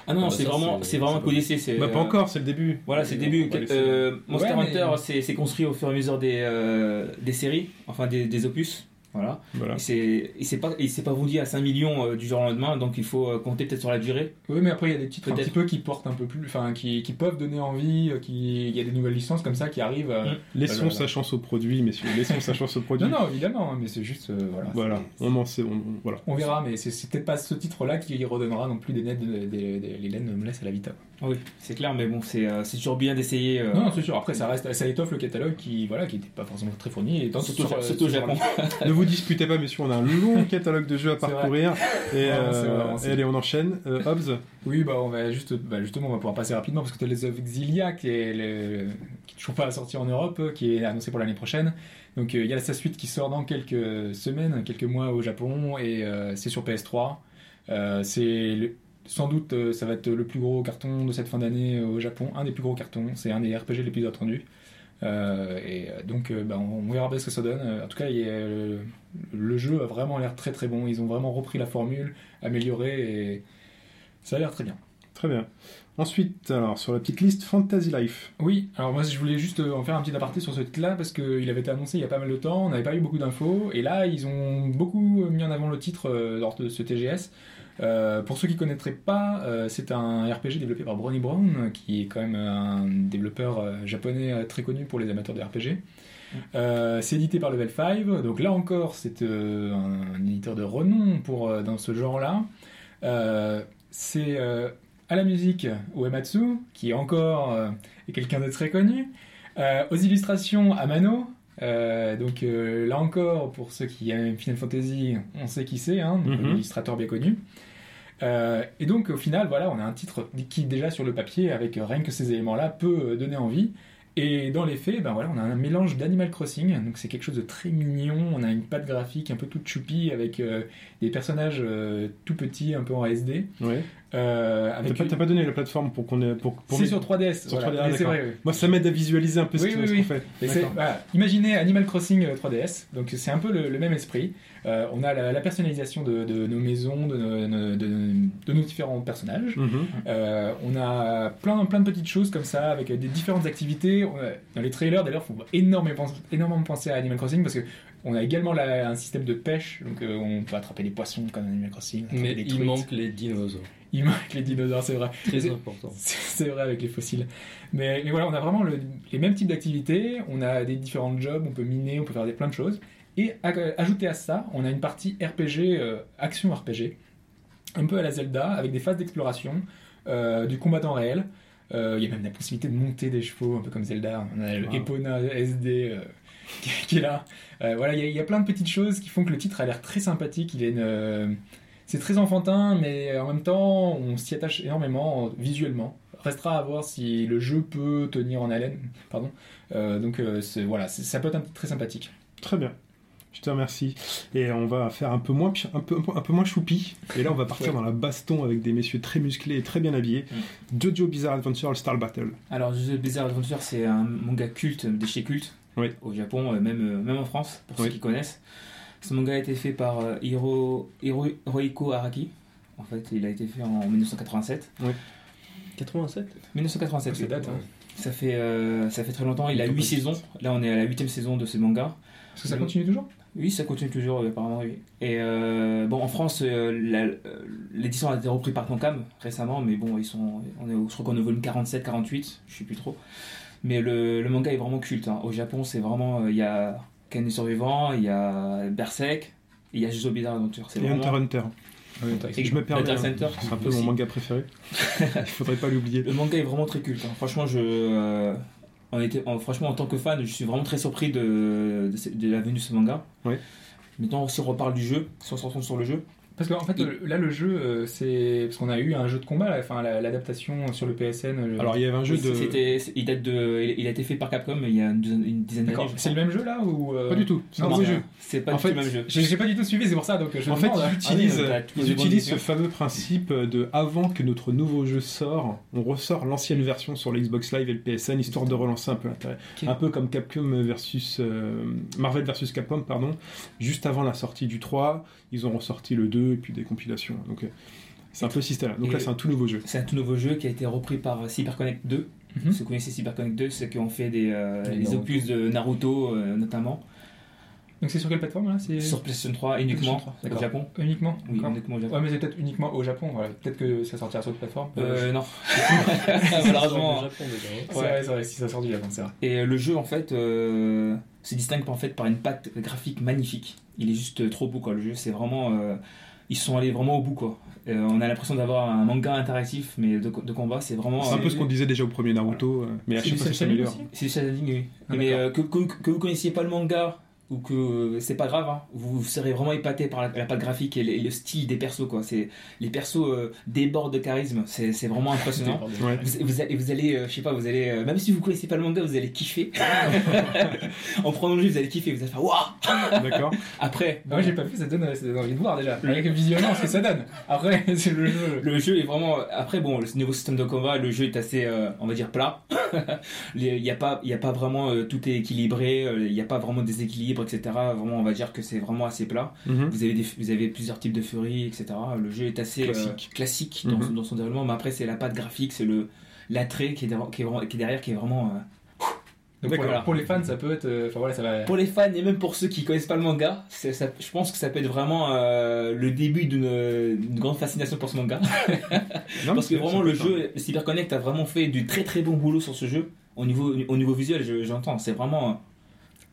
Ah non, Ah bah c'est ça, vraiment, c'est- c'est vraiment un c'est coup d'essai. c'est, Bah, pas euh, encore, c'est le début. Voilà, c'est le début. laisser- Euh, Monster Ouais, mais- Hunter, c'est c'est construit au fur et à mesure des, euh, des séries, enfin des, des opus. Voilà. Voilà. Il s'est- Il s'est pas, pas vendu à 5 millions euh, du jour au lendemain, donc il faut euh, compter peut-être sur la durée. oui, mais après il y a des titres un Peut-être. petit peu qui portent un peu plus, enfin, qui, qui peuvent donner envie. euh, Qui, il y a des nouvelles licences comme ça qui arrivent. euh, Mm. Laissons Voilà. sa chance au produit, messieurs. Laissons sa chance au produit. Non, non, évidemment, hein, mais c'est juste, euh, voilà. Voilà, on en sait. on- on- voilà. On verra, mais c'est, peut-être pas ce titre-là qui redonnera non plus des nets, des, des, des- les laines me laissent à la vita. Oui, c'est clair, mais bon, c'est euh, c'est toujours bien d'essayer. euh, Non, non, c'est sûr. Après, ça reste, ça étoffe le catalogue qui, voilà, qui était pas forcément très fourni. Et tant surtout, sur- surtout sur- Japon. vous disputez pas, messieurs, on a un long catalogue de jeux à parcourir. Et, euh, et allez, on enchaîne. Euh, Hobbs Oui, bah on va juste, bah justement, on va pouvoir passer rapidement parce que Tales of Exilia qui est, le, qui est toujours pas sorti en Europe, euh, qui est annoncé pour l'année prochaine. Donc euh, il y a sa suite qui sort dans quelques semaines, quelques mois au Japon et c'est sur PS3. Euh, c'est sans doute ça va être le plus gros carton de cette fin d'année au Japon, un des plus gros cartons. C'est un des RPG les plus attendus. Euh, et euh, donc bah, on on verra bien ce que ça donne. En tout cas, il y a, le jeu a vraiment l'air très très bon. Ils ont vraiment repris la formule, amélioré et ça a l'air très bien. Très bien. Ensuite, alors, sur la petite liste, Fantasy Life. Oui, alors moi je voulais juste en faire un petit aparté sur ce titre-là parce qu'il avait été annoncé il y a pas mal de temps, on n'avait pas eu beaucoup d'infos, et là ils ont beaucoup mis en avant le titre lors de ce TGS. Euh, pour ceux qui ne connaîtraient pas, euh, c'est un RPG développé par Brony Brown, qui est quand même un développeur euh, japonais très connu pour les amateurs de RPG. C'est édité par Level 5, donc là encore c'est un, éditeur de renom pour, dans ce genre-là. C'est à la musique Uematsu, qui encore est quelqu'un de très connu. Aux illustrations Amano. Euh, donc euh, là encore, pour ceux qui aiment Final Fantasy, on sait qui c'est, hein, donc, Mhm. un illustrateur bien connu. Euh, et donc au final, voilà, on a un titre qui déjà sur le papier, avec euh, rien que ces éléments-là, peut euh, donner envie. Et dans les faits, ben voilà, on a un mélange d'Animal Crossing, donc c'est quelque chose de très mignon. On a une patte graphique un peu toute choupi avec euh, des personnages euh, tout petits, un peu en SD. Ouais. Euh, T'as avec pas, t'as pas donné la plateforme pour qu'on ait. Pour, pour c'est sur 3DS. Sur voilà. 3DS, Mais c'est d'accord. vrai, oui. Moi, ça m'aide à visualiser un peu ce Oui, qu'on oui, ce oui. qu'on fait. D'accord. voilà, imaginez Animal Crossing euh, 3DS, donc c'est un peu le, le même esprit. Euh, on a la, la personnalisation de, de nos maisons, de nos, de- de- de nos différents personnages. Mhm. Euh, on a plein, plein de petites choses comme ça, avec des différentes activités. On a- dans les trailers, d'ailleurs, il faut énormément, penser- énormément penser à Animal Crossing parce que on a également la- un système de pêche, donc euh, on peut attraper des poissons comme Animal Crossing. Mais des il manque les dinosaures. Il manque les dinosaures, c'est vrai. Très C'est- important. c'est vrai avec les fossiles. Mais, mais voilà, on a vraiment le- les mêmes types d'activités, on a des différents jobs, on peut miner, on peut faire des, plein de choses. Et à- ajouté à ça, on a une partie RPG, euh, action RPG, un peu à la Zelda, avec des phases d'exploration, euh, du combat en réel. Euh, Il y a même la possibilité de monter des chevaux, un peu comme Zelda. On a le Wow. Epona SD qui, qui est là. Voilà, il y, a- y a plein de petites choses qui font que le titre a l'air très sympathique. Il est une, c'est très enfantin, mais en même temps, on s'y attache énormément visuellement. Restera à voir si le jeu peut tenir en haleine. Pardon. Euh, donc euh, voilà, c'est- ça peut être très sympathique. Très bien. Je te remercie. Et on va faire un peu moins, un peu, un peu, moins choupi. Et là, on va partir Ouais. dans la baston avec des messieurs très musclés et très bien habillés. Jojo Bizarre Adventure Star Battle. Alors, The Bizarre Adventure, c'est un manga culte, de chez culte, Oui. au Japon, euh, même, même en France, pour Oui. ceux qui connaissent. Ce manga a été fait par euh, Hiro, Hiro- Hirohiko Araki. En fait, il a été fait en 1987. 87 1987, Ça oui. date, hein. Ça fait, euh, ça fait très longtemps. Il a Plutôt 8 pas saisons. Là, on est à la 8 saison de ce manga. Est-ce que ça continue toujours? Oui, ça continue toujours, euh, apparemment, oui. Et euh, bon, en France, euh, euh, l'édition a été reprise par Tonkam récemment, mais bon, ils sont, on est, je crois qu'on est au volume 47, 48, je sais plus trop. Mais le, le manga est vraiment culte. hein. Au Japon, c'est vraiment. euh, Il y a Ken le Survivant, il y a Berserk, et il y a Jojo Bizarre Adventure. C'est Et Hunter vraiment. Hunter. Ouais, t'as- Et je me permets, Hunter Hunter, c'est un peu mon manga préféré. Il faudrait pas l'oublier. Le manga est vraiment très culte. hein. Franchement, je. euh, on était, en- franchement, en tant que fan, je suis vraiment très surpris de, de la venue de ce manga. Ouais. Maintenant, si on reparle du jeu, si on se retourne sur le jeu, Parce qu'en fait, le- là, le jeu, euh, c'est. Parce qu'on a eu un jeu de combat, là, enfin, la- l'adaptation sur le PSN. Alors il y avait un jeu Oui, de. c'était- il, date de, il a été fait par Capcom il y a une dizaine, d'années. C'est le même jeu, là ou, euh, Pas du tout. C'est un jeu. C'est pas En du tout fait, le même jeu. J'ai pas du tout suivi, c'est pour ça, donc je En fait, demande, ils hein. utilisent, Ah oui, ils utilisent ce fameux principe de avant que notre nouveau jeu sort, on ressort l'ancienne version sur l'Xbox Live et le PSN histoire de relancer un peu l'intérêt. Un peu comme Capcom versus euh, Marvel versus Capcom, pardon. Juste avant la sortie du 3, ils ont ressorti le 2 et puis des compilations. Donc euh, c'est un peu système. Donc là, c'est un tout nouveau jeu. C'est un tout nouveau jeu qui a été repris par CyberConnect 2. Mhm. Si vous connaissez CyberConnect 2, c'est qu'on fait des, euh, Les opus de Naruto euh, notamment. Donc c'est sur quelle plateforme, là C'est Sur PlayStation 3 uniquement PlayStation 3, au. Japon. Uniquement Oui, D'accord. uniquement au Japon. Ouais, mais c'est peut-être uniquement au Japon, voilà. Peut-être que ça sortira sur d'autres plateformes. Euh, non. Malheureusement. Malheureusement. Japon déjà. hein. c'est vrai, c'est vrai, si ça sort du Japon, c'est vrai. Et euh, le jeu en fait euh, se distingue en fait par une patte graphique magnifique. Il est juste euh, trop beau quoi. Le jeu c'est vraiment euh, ils sont allés vraiment au bout quoi. Euh, on a l'impression d'avoir un manga interactif mais de, de combat c'est vraiment. C'est un euh, peu ce qu'on disait déjà au premier Naruto, euh, mais à C'est chaque du fois ça cel shading s'améliore. aussi C'est du oui. Ah, mais euh, que, que, que vous connaissiez pas le manga ou que euh, c'est pas grave, hein, vous serez vraiment épaté par la, la patte graphique et le, et le style des persos quoi. C'est les persos euh, débordent de charisme. C'est vraiment impressionnant. Ouais. Vous, vous allez, vous allez, euh, je sais pas, vous allez, euh, même si vous connaissez pas le manga, vous allez kiffer. en prenant le jeu, vous allez kiffer, vous allez faire waouh. D'accord. Après, Ah, Moi j'ai pas vu, ça donne, ça donne envie de voir déjà. Avec visuellement ce que ça donne. Après, c'est le jeu. le jeu est vraiment. Après, bon, le niveau système de combat, le jeu est assez, euh, on va dire plat. Il y a pas, il y a pas vraiment euh, tout est équilibré. Il n'y a pas vraiment de etc. Vraiment, on va dire que c'est vraiment assez plat. Mhm. Vous avez, des, vous avez plusieurs types de furies, etc. Le jeu est assez euh, Classique. dans, Mhm. son- dans son déroulement, mais après, c'est la patte graphique, c'est le l'attrait qui est, derrière- qui, est vraiment- qui est derrière, qui est vraiment. euh, Donc pour, les fans, ça peut être. euh, Enfin voilà, ça va. Pour les fans et même pour ceux qui connaissent pas le manga, ça- je pense que ça peut être vraiment euh, le début d'une grande fascination pour ce manga. Non, Parce que vraiment le jeu, CyberConnect a vraiment fait du très très bon boulot sur ce jeu. Au niveau, au niveau visuel, je- j'entends, c'est vraiment.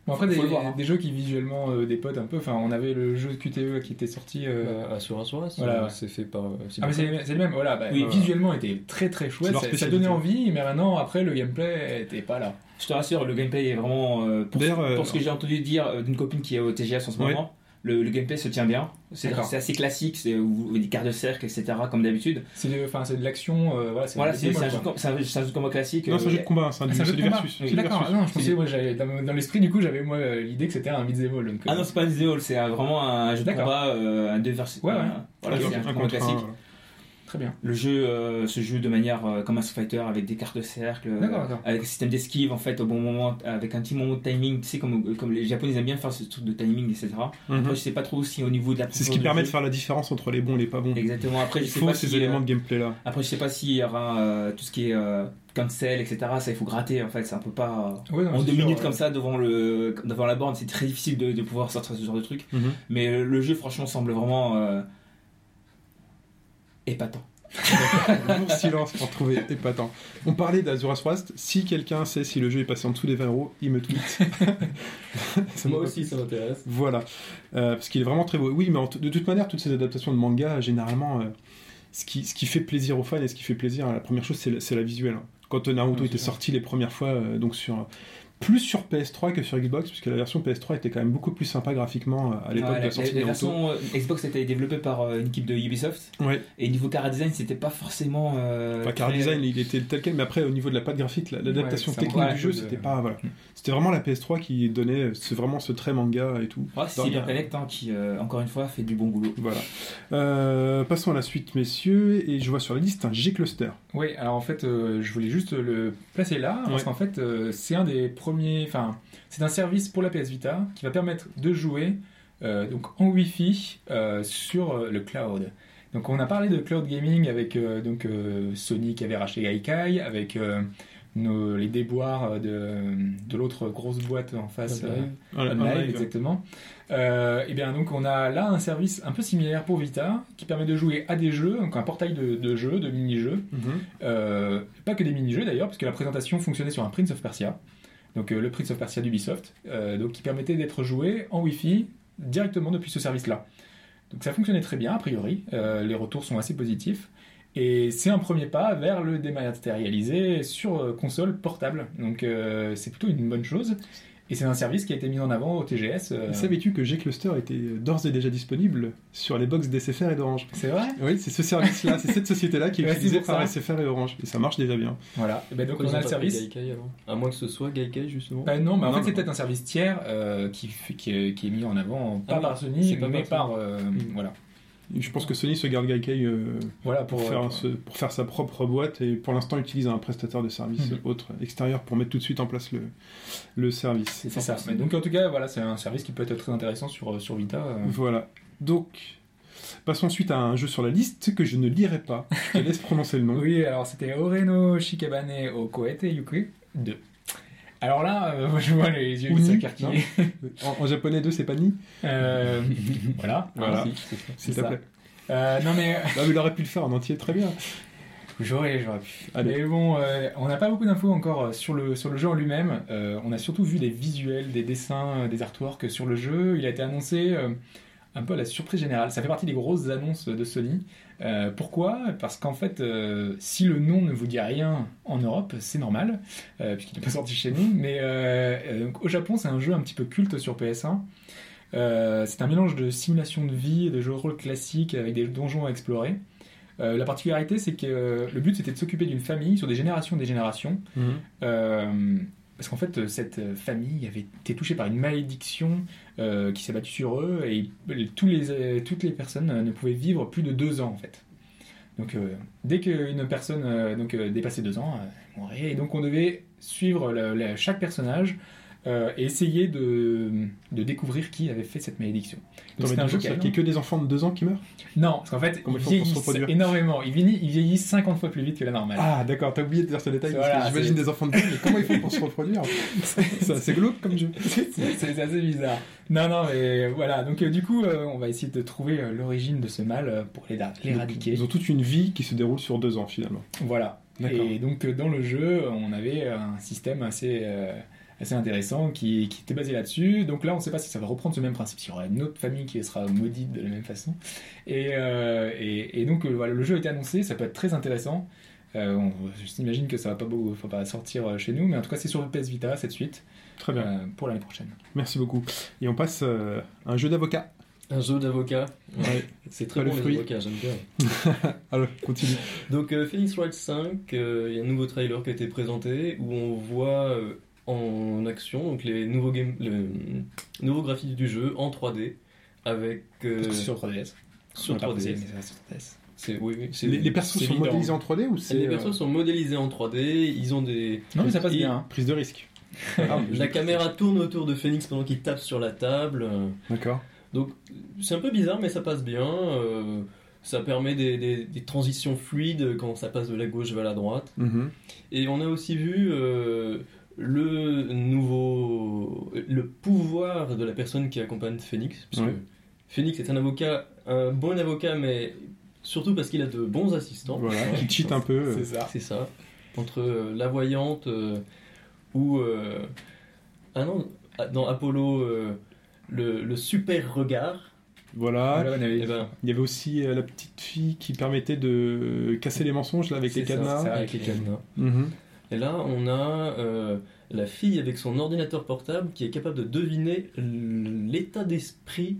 Bon, après, des, voir, hein. des jeux qui visuellement euh, des potes un peu. Enfin, on avait le jeu QTE qui était sorti. euh, Asura, c'est Voilà, ouais. c'est fait par. euh, Ah mais c'est les mêmes- c'est le même, voilà. Bah, Oui. Visuellement, il était très très chouette. Ça, ça donnait envie, mais maintenant, après, le gameplay était pas là. Je te rassure, le gameplay est vraiment. euh, pour, D'ailleurs, euh, pour ce que j'ai entendu dire euh, d'une copine qui est au TGS en ce Ouais. moment, le, le gameplay se tient bien. C'est c'est assez classique, c'est des cartes de cercle, etc. comme d'habitude. C'est de, c'est l'action. euh, voilà, c'est Voilà, un c'est c'est un, beat'em jeu de c'est c'est combat classique. Non, c'est un euh, jeu de combat, c'est un Ah, c'est jeu c'est de versus. C'est D'accord, non, je pensais, moi, j'avais- dans, dans l'esprit, du coup, j'avais moi l'idée que c'était un beat'em all. Donc, Ah euh, non, c'est pas un vidéo, c'est un- vraiment un jeu de D'accord. combat, euh, un deux versus. Ouais, ouais. Voilà, Un c'est un combat un, classique. Très bien. Le jeu euh, se joue de manière euh, comme un Fighter avec des cartes de cercle, euh, D'accord, d'accord. avec un système d'esquive en fait au bon moment, avec un petit moment de timing. Tu sais, comme, comme les Japonais aiment bien faire ce truc de timing, etc. Mhm. Après, je sais pas trop si au niveau de la. C'est ce qui permet de faire la différence entre les bons et les pas bons. Exactement. Après, je Il sais faut pas ces si, éléments euh, de gameplay là. Après, je sais pas s'il y aura euh, tout ce qui est euh, cancel, etc. Ça, il faut gratter en fait. C'est un peu pas. Ouais, non, en deux sûr, minutes comme ça devant le devant la borne, c'est très difficile de, de pouvoir sortir ce genre de truc. Mhm. Mais le jeu, franchement, semble vraiment euh, épatant. Silence pour trouver épatant. On parlait d'Azuras West. Si quelqu'un sait si le jeu est passé en dessous des 20 euros, il me tweet. Moi aussi, ça m'intéresse. Voilà. Euh, parce qu'il est vraiment très beau. Oui, mais de toute manière, toutes ces adaptations de manga, généralement, euh, ce, qui, ce qui fait plaisir aux fans et ce qui fait plaisir, la première chose, c'est la, c'est la visuelle. hein. Quand Naruto Ouais, était sorti les premières fois, euh, donc sur. Plus sur PS3 que sur Xbox, puisque la version PS3 était quand même beaucoup plus sympa graphiquement euh, à l'époque Ouais, de la, la sortie la de Naruto. version euh, Xbox était développée par euh, une équipe de Ubisoft. Ouais. Et niveau cara design, c'était pas forcément. Euh, Enfin, car très- design, il était tel quel, mais après, au niveau de la patte graphique, la- l'adaptation Ouais, technique du jeu, de- c'était pas. Voilà. Mm. C'était vraiment la PS3 qui donnait euh, c'est vraiment ce trait manga et tout. Ouais, c'est CyberConnect hein, qui, euh, encore une fois, fait du bon boulot. Voilà. Euh, passons à la suite, messieurs, et je vois sur la liste un G-Cluster. Oui, alors en fait, euh, je voulais juste le placer là, parce qu'en fait, euh, c'est un des premiers. Enfin, c'est un service pour la PS Vita qui va permettre de jouer euh, donc en Wi-Fi euh, sur euh, le cloud. Donc, on a parlé de cloud gaming avec euh, donc euh, Sony qui avait racheté Gaikai, avec euh, nos, les déboires de, de l'autre grosse boîte en face. Euh, live. exactement. Euh, et bien donc on a là un service un peu similaire pour Vita qui permet de jouer à des jeux, donc un portail de, de jeux, de mini-jeux. Mhm. Euh, pas que des mini-jeux d'ailleurs, parce que la présentation fonctionnait sur un Prince of Persia, donc euh, le Prince of Persia d'Ubisoft, euh, qui permettait d'être joué en Wi-Fi directement depuis ce service-là. Donc ça fonctionnait très bien a priori, euh, les retours sont assez positifs. Et c'est un premier pas vers le dématérialisé sur console portable. Donc c'est plutôt une bonne chose. Et c'est un service qui a été mis en avant au TGS. euh, Et Savais-tu que G-Cluster était d'ores et déjà disponible sur les box d'SFR et d'Orange? C'est vrai? Oui, c'est ce service-là, c'est cette société-là qui est Ouais, utilisée par ça. SFR et Orange. Et ça marche déjà bien. Voilà. Et ben donc ils on a le pas service. Gaikai, alors? À moins que ce soit Gaikai justement. Bah non, mais en Non, fait c'est peut-être un service tiers euh, qui, est, qui est mis en avant pas Ah oui, par Sony, pas mais par voilà. Je pense que Sony se garde Gaikai euh, Voilà pour, pour, faire pour- ce- pour faire sa propre boîte et pour l'instant utilise un prestataire de service Mhm. autre extérieur pour mettre tout de suite en place le, le service. C'est ça. Donc en tout cas voilà c'est un service qui peut être très intéressant sur sur Vita. euh. Voilà. Donc, passons ensuite à un jeu sur la liste que je ne lirai pas. Je te laisse prononcer le nom. Oui alors c'était Oreno Shikabane o Koete Yuki 2. Alors là, euh, je vois les yeux. En, en japonais 2, c'est pas ni Euh, voilà. Voilà. C'est ça. S'il te plaît. Euh, non mais Ah, mais il aurait pu le faire en entier, très bien. J'aurais, j'aurais pu. Allez. Mais bon, euh, on n'a pas beaucoup d'infos encore sur le, sur le jeu en lui-même. Euh, on a surtout vu des visuels, des dessins, des artworks sur le jeu. Il a été annoncé euh, un peu à la surprise générale. Ça fait partie des grosses annonces de Sony. Euh, pourquoi? Parce qu'en fait, euh, si le nom ne vous dit rien en Europe, c'est normal, euh, puisqu'il n'est pas sorti chez nous. Mais donc, au Japon, c'est un jeu un petit peu culte sur PS1. Euh, c'est un mélange de simulation de vie et de jeux de rôle classique avec des donjons à explorer. La particularité, c'est que le but c'était de s'occuper d'une famille sur des générations et des générations. Euh, parce qu'en fait, euh, cette euh, famille avait été touchée par une malédiction euh, qui s'est battue sur eux et toutes les personnes ne pouvaient vivre plus de deux ans en fait. Donc, dès qu'une personne dépassait deux ans, elle mourait. Et donc, on devait suivre chaque personnage euh, et essayer de, de découvrir qui avait fait cette malédiction. Donc, mais un jeu qui c'est a que des enfants de 2 ans qui meurent? Non, parce qu'en fait, Comment ils vieillissent énormément. Ils vieillissent, ils vieillissent 50 fois plus vite que la normale. Ah, d'accord, t'as oublié de dire ce détail. parce Voilà, que j'imagine c'est- des enfants de 2 ans, mais comment ils font pour se reproduire? C'est assez glauque comme jeu. c'est c'est assez bizarre. Non, non, mais voilà. Donc, euh, du coup, euh, on va essayer de trouver euh, l'origine de ce mal euh, pour l'éra- l'éradiquer. Ils ont toute une vie qui se déroule sur 2 ans finalement. Voilà. Et donc, euh, dans le jeu, on avait un système assez, euh, assez intéressant qui, qui était basé là-dessus. Donc là, on ne sait pas si ça va reprendre ce même principe, s'il y aura une autre famille qui sera maudite de la même façon. Et, euh, et, et donc, euh, voilà, le jeu a été annoncé, ça peut être très intéressant. Euh, on, je s'imagine que ça va pas, beau, faut pas sortir chez nous, mais en tout cas, c'est sur le PS Vita cette suite Très bien, euh, pour l'année prochaine. merci beaucoup. Et on passe euh, à un jeu d'avocat. Un jeu d'avocat. Ouais. C'est très Pas bon le les j'aime bien. Alors, continue. Donc euh, Phoenix Wright 5, euh, il y a un nouveau trailer qui a été présenté où on voit euh, en action donc les nouveaux, game, le, nouveaux graphismes du jeu en 3D avec euh, Parce que c'est sur 3DS. sur On l'a pas 3D. précisé, mais ça reste sur 3DS. C'est oui, oui, c'est- Les, les persos c'est sont modélisés en 3D ou c'est. les euh, persos sont modélisés en 3D, ils ont des Non, mais ça passe Et- bien. hein. Prise de risque. Ah, la caméra tourne autour de Phoenix pendant qu'il tape sur la table. euh, D'accord. Donc c'est un peu bizarre, mais ça passe bien. euh, ça permet des, des- des transitions fluides quand ça passe de la gauche vers la droite. Mhm. Et on a aussi vu euh, le nouveau, le pouvoir de la personne qui accompagne Phoenix, puisque Ouais. Phoenix est un avocat, un bon avocat, mais surtout parce qu'il a de bons assistants. Voilà, Ouais, qui cheat un peu. euh. C'est ça. C'est ça. Entre euh, la voyante euh, ou euh, ah non, dans Apollo euh, le, le super regard. Voilà. Voilà, avait- Eh ben, Il y avait aussi euh, la petite fille qui permettait de casser les mensonges là avec les ça, cadenas. ça. avec les cadenas. Mhm. Et là, on a euh, la fille avec son ordinateur portable qui est capable de deviner l'état d'esprit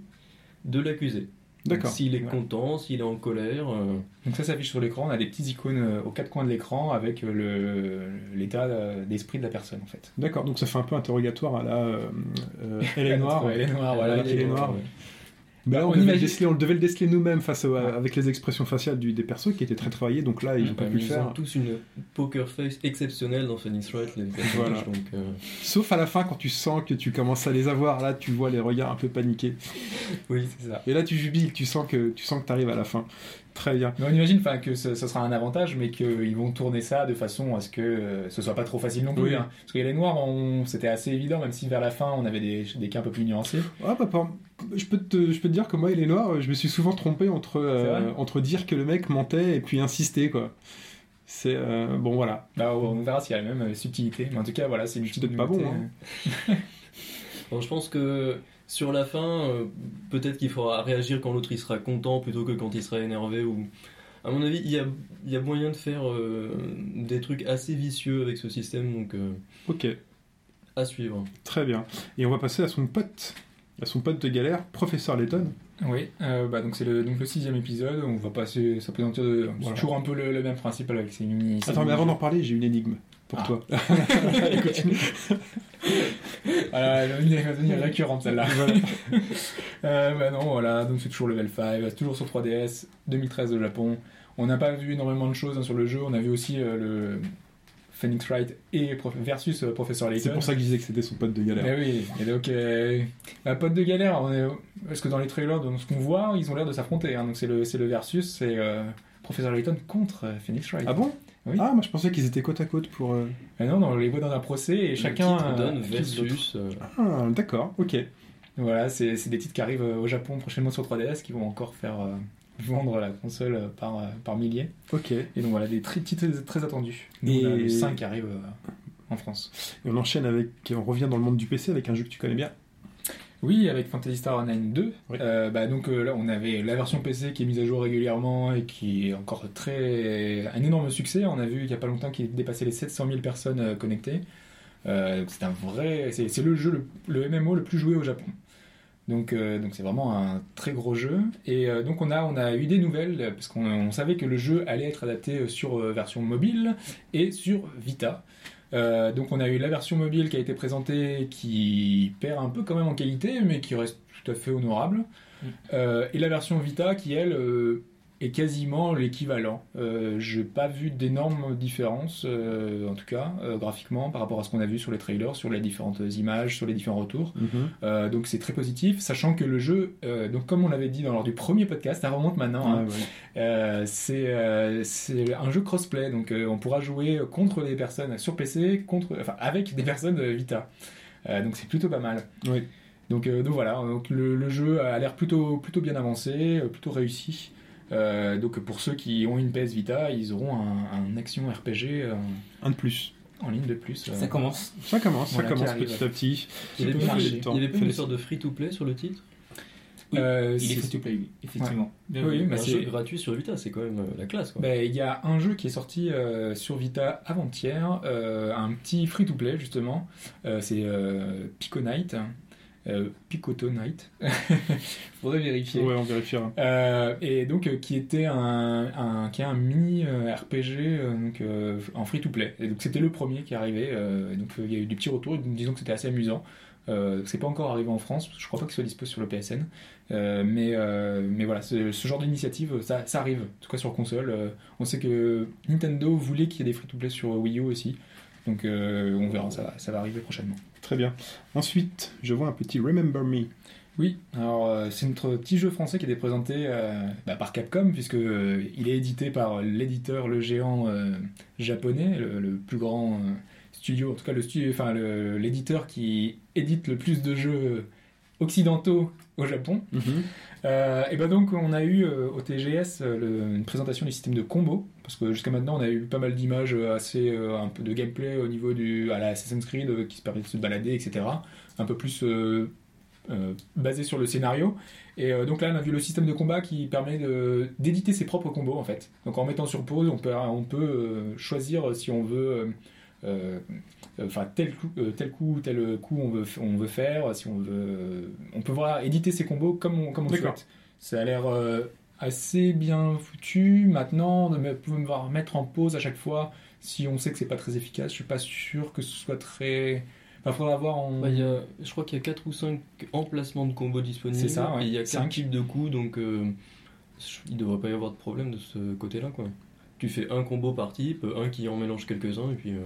de l'accusé. D'accord. S'il est Ouais. content, s'il est en colère. euh, Donc ça s'affiche sur l'écran, on a des petites icônes euh, aux quatre coins de l'écran avec l'état d'esprit de la personne en fait. D'accord, donc ça fait un peu interrogatoire à la euh, euh, Elle est noire. Elle est noire, voilà, elle est noire. Là, on, On devait le imagine- déceler, on le devait le déceler nous-mêmes face au- Ouais. avec les expressions faciales du, des persos qui étaient très travaillées, donc là, ils n'ont pas pu le mais ils faire. ont tous une poker face exceptionnelle dans Phoenix Wright, les personnages, Voilà. donc, euh, Sauf à la fin, quand tu sens que tu commences à les avoir, là, tu vois les regards un peu paniqués. Oui, c'est ça. Et là, tu jubiles, tu sens que tu sens que arrives à la fin. Très bien. Mais on imagine que ce, ce sera un avantage, mais qu'ils vont tourner ça de façon à ce que euh, ce soit pas trop facile non plus. Oui. hein. Parce que les noirs, on- c'était assez évident, même si vers la fin on avait des, des cas un peu plus nuancés. Ah, par- je, peux te, je peux te dire que moi et les noirs, je me suis souvent trompé entre, euh, entre dire que le mec mentait et puis insister, quoi. C'est. euh, bon, voilà. Bah, on verra s'il y a la même subtilité. Mais en tout cas, voilà, c'est une petite pas bon, hein. Alors, je pense que sur la fin, euh, peut-être qu'il faudra réagir quand l'autre il sera content plutôt que quand il sera énervé. Ou... À mon avis, il y a, il y a moyen de faire euh, des trucs assez vicieux avec ce système, donc euh, Ok, à suivre. très bien. Et on va passer à son pote, à son pote de galère, professeur Layton. Oui, euh, bah, donc c'est le, donc le sixième épisode. On va passer, ça présente de, c'est Voilà. toujours un peu le, le même principe avec ces mini. Attends, mais avant d'en parler, j'ai une énigme pour Ah. toi. Voilà, une une récurrente celle-là. Voilà. Euh, bah non, voilà, donc c'est toujours level 5, c'est toujours sur 3DS, 2013 au Japon. On n'a pas vu énormément de choses hein, sur le jeu, on a vu aussi euh, le Phoenix Wright et Prof- versus euh, Professeur Layton. C'est pour ça que je disais que c'était son pote de galère. Eh oui, et donc, la pote de galère, on est... parce que dans les trailers, dans ce qu'on voit, ils ont l'air de s'affronter. hein. donc c'est le, le versus, c'est euh, Professeur Layton contre Phoenix Wright. Ah bon? Oui. Ah, moi je pensais qu'ils étaient côte à côte pour. euh, Mais non, non, on les voit dans un procès et chacun. le titre euh, donne versus. euh, Ah, d'accord, ok. Voilà, c'est c'est des titres qui arrivent au Japon prochainement sur 3DS qui vont encore faire euh, vendre la console par, euh, par milliers. Ok. Et Et donc voilà, des tri- titres très attendus. Nous, Et- on a le 5 qui arrive euh, en France. on enchaîne avec. On revient dans le monde du PC avec un jeu que tu connais bien. Oui, avec Fantasy Star Online 2. Oui. Euh, bah, donc euh, là, on avait la version PC qui est mise à jour régulièrement et qui est encore très un énorme succès. On a vu il y a pas longtemps qu'il dépassait les 700 000 personnes euh, connectées. Euh, c'est un vrai, c'est le jeu, le, le MMO le plus joué au Japon. Donc donc c'est vraiment un très gros jeu. Et donc on a on a eu des nouvelles parce qu'on on savait que le jeu allait être adapté sur version mobile et sur Vita. Euh, donc on a eu la version mobile qui a été présentée qui perd un peu quand même en qualité mais qui reste tout à fait honorable. Euh, et la version Vita qui elle euh, est quasiment l'équivalent. Euh, J'ai pas vu d'énormes différences euh, en tout cas euh, graphiquement par rapport à ce qu'on a vu sur les trailers, sur les différentes images, sur les différents retours. Euh, donc c'est très positif, sachant que le jeu, donc comme on l'avait dit dans lors du premier podcast, ça remonte maintenant. hein, Ouais, ouais. euh, c'est c'est un jeu crossplay, donc on pourra jouer contre des personnes sur PC, contre, enfin avec des personnes Vita. Donc c'est plutôt pas mal. Oui. Donc, donc voilà, donc le, le jeu a l'air plutôt, plutôt bien avancé, plutôt réussi. Euh, donc pour ceux qui ont une PS Vita, ils auront un, un action RPG euh, Un de plus. en ligne de plus. euh. Ça commence. Ça commence, Voilà, ça commence petit à petit. Il y avait pas, une sorte de free-to-play sur le titre Oui, Euh, Il est c'est- free to play, oui, effectivement. Bien Oui, bah, Un jeu gratuit sur Vita, c'est quand même euh, la classe. Ben, Il y a un jeu qui est sorti euh, sur Vita avant-hier, euh, un petit free-to-play justement, Euh, c'est euh, Pico Night, euh, Picoto Night, faudrait vérifier. Ouais, on vérifiera. Euh, et donc euh, qui était un, un qui est un mini RPG euh, donc en free to play. Et donc c'était le premier qui arrivait. euh, donc il y a eu des petits retours. disons que c'était assez amusant. C'est pas encore arrivé en France. Je crois pas qu'il soit dispo sur le PSN. Mais mais voilà, ce, ce genre d'initiative, ça, ça arrive. En tout cas sur console. On sait que Nintendo voulait qu'il y ait des free to play sur Wii U aussi. Donc euh, on verra, ça, ça va arriver prochainement. Très bien. Ensuite, je vois un petit Remember Me. Oui, alors euh, c'est notre petit jeu français qui a été présenté euh, bah, par Capcom, puisque euh, est édité par l'éditeur, le géant japonais, le, plus grand studio, en tout cas l'éditeur qui édite le plus de jeux occidentaux au Japon. Euh, et ben donc on a eu euh, au TGS euh, le- une présentation du système de combo parce que jusqu'à maintenant on a eu pas mal d'images assez euh, un peu de gameplay au niveau du à la Assassin's Creed qui se permet de se balader etc un peu plus basé sur le scénario. Et donc là on a vu le système de combat qui permet d'éditer ses propres combos en fait. Donc en mettant sur pause on peut on peut choisir si on veut enfin tel coup, euh, tel coup, tel coup on veut, on veut faire, si on veut, euh, on peut voir éditer ses combos comme on, comme on souhaite. Ça a l'air euh, assez bien foutu. Maintenant, de me- pouvoir mettre en pause à chaque fois si on sait que c'est pas très efficace. Je suis pas sûr que ce soit très. Enfin, faudra voir en. Bah, il y a, je crois qu'il y a 4 ou 5 emplacements de combos disponibles. C'est ça, ouais. Il y a 4 Cinq. types de coups, donc euh, il devrait pas y avoir de problème de ce côté-là. quoi. Tu fais un combo par type, un qui en mélange quelques-uns, et puis. euh,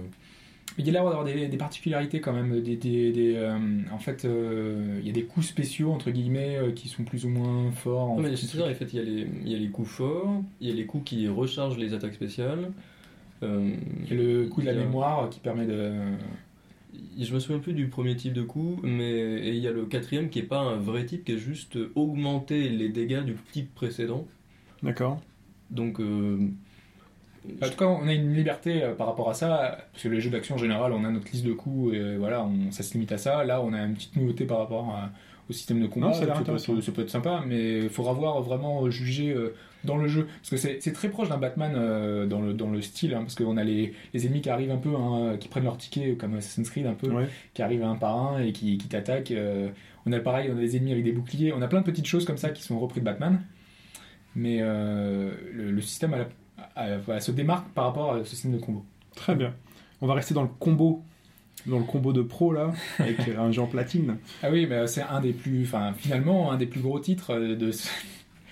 il y a l'air d'avoir des, des particularités quand même. Des, des- des, euh, en fait, euh, il y a des coups spéciaux, entre guillemets, euh, qui sont plus ou moins forts. en fait. c'est ça, en fait, il y, a les, il y a les coups forts, il y a les coups qui rechargent les attaques spéciales. euh, Il y a le coup de la a- mémoire qui permet de. Je me souviens plus du premier type de coup, mais et il y a le quatrième qui est pas un vrai type, qui est juste augmenter les dégâts du type précédent. D'accord. Donc, euh, En tout cas, on a une liberté euh, par rapport à ça, parce que les jeux d'action en général, on a notre liste de coups, et euh, voilà, on, ça se limite à ça. Là, on a une petite nouveauté par rapport à- au système de combat. Non, ça peut, être- ça peut être sympa, mais il faudra voir vraiment juger euh, dans le jeu. Parce que c'est très proche d'un Batman euh, dans, le, dans le style, hein, parce qu'on a les, les ennemis qui arrivent un peu, hein, qui prennent leur ticket, comme Assassin's Creed un peu, Ouais. qui arrivent un par un et qui, qui t'attaquent. euh, on a pareil, on a des ennemis avec des boucliers, on a plein de petites choses comme ça qui sont repris de Batman. Mais euh, le, le système a la- a- se démarque par rapport à ce système de combo. Très bien. On va rester dans le combo, dans le combo de pro là, avec euh, un Jean Platine. Ah oui, mais c'est un des plus, enfin finalement un des plus gros titres euh, de.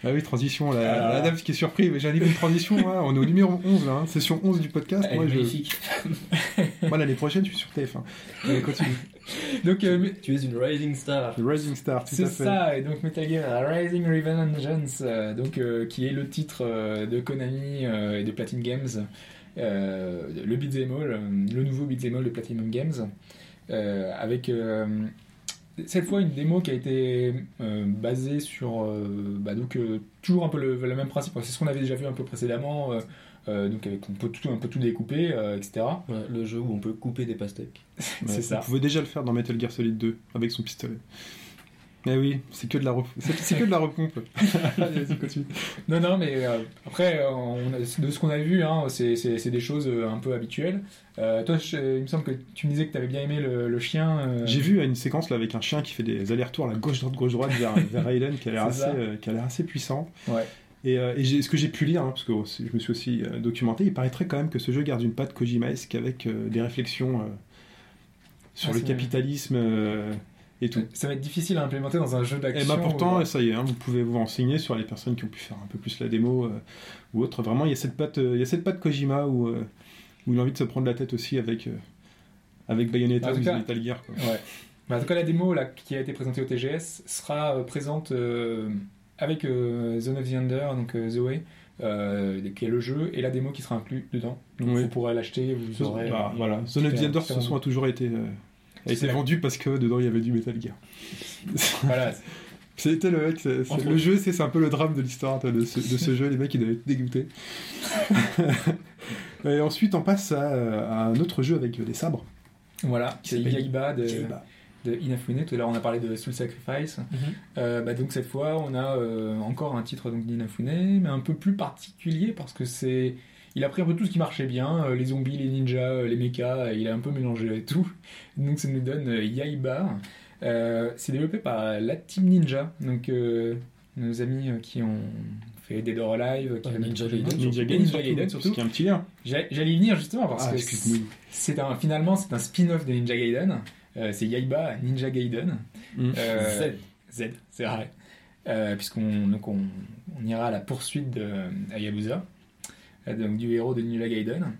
Ah oui, transition. La, Ah. la dame qui est surpris, mais j'arrive une transition. hein. On est au numéro 11 là, hein. session 11 du podcast. Elle Moi, je... Moi l'année prochaine, je suis sur TF1. Allez, continue. Donc euh, tu es une rising star. The Rising Star, c'est ça, et donc Metal Gear Rising Revengeance, euh, donc euh, qui est le titre de Konami et de Platinum Games, le beat'em all, le nouveau beat'em all de Platinum Games, avec euh, cette fois une démo qui a été euh, basée sur euh, bah, donc euh, toujours un peu le, le même principe c'est ce qu'on avait déjà vu un peu précédemment donc avec on peut tout un peu tout découper etc le jeu où on peut couper des pastèques. Ouais, c'est ça Vous pouvez déjà le faire dans Metal Gear Solid 2 avec son pistolet. Eh oui, c'est que de la c'est que de la non non mais euh, après euh, on a- de ce qu'on a vu hein, c'est des choses euh, un peu habituelles. Euh, toi je- il me semble que tu me disais que tu avais bien aimé le, le chien euh, J'ai vu une séquence là avec un chien qui fait des allers-retours à la gauche droite gauche droite vers, vers Raiden qui a l'air assez qui a l'air assez puissant. Ouais. Et, ce que j'ai pu lire, hein, parce que aussi- je me suis aussi documenté, il paraîtrait quand même que ce jeu garde une patte Kojimaesque avec des réflexions sur Ah, le capitalisme euh, et tout. ça va être difficile à implémenter dans un jeu Et d'action bah pourtant, où- ça y est, hein, vous pouvez vous renseigner sur les personnes qui ont pu faire un peu plus la démo euh, ou autre. Vraiment, il y a cette patte, euh, il y a cette patte Kojima où, euh, où il a envie de se prendre la tête aussi avec, euh, avec Bayonetta En ou cas- Metal Gear. Quoi. Ouais. Bah, en tout cas, la démo là, qui a été présentée au TGS sera présente avec Zone of the Under, donc Zoé, euh, qui est le jeu, et la démo qui sera inclue dedans. Donc Oui. vous pourrez l'acheter, vous aurez. bah, euh, voilà. Zone of the est ce son a toujours été, euh, a C'est vendu parce que dedans il y avait du Metal Gear. Voilà. C'était le mec, le jeu, c'est un peu le drame de l'histoire de, ce, de ce jeu. Les mecs, ils devaient être dégoûtés. Et ensuite, on passe à, à un autre jeu avec des sabres. voilà. C'est Yaiba de, Yaiba. de Inafune. Tout à l'heure, on a parlé de Soul Sacrifice. Mhm. Euh, bah, donc cette fois, on a euh, encore un titre donc d'Inafune, mais un peu plus particulier parce que c'est. Il a pris un peu tout ce qui marchait bien, euh, les zombies, les ninjas, euh, les mechas, il a un peu mélangé tout. Donc ça nous donne euh, Yaiba. Euh, c'est développé par la Team Ninja, donc euh, nos amis qui ont fait Dead or Alive, qui ont Ninja fait- Gaiden, Ninja Gaiden, Ninja Gaiden surtout. Parce qu'il y a un petit lien. J'allais y venir justement parce Ah, que c'est un, finalement c'est un spin-off de Ninja Gaiden. Euh, c'est Yaiba Ninja Gaiden. Mm. Euh, Z, c'est vrai. Puisqu'on donc on, on ira à la poursuite de Hayabusa, donc du héros de Ninja Gaiden.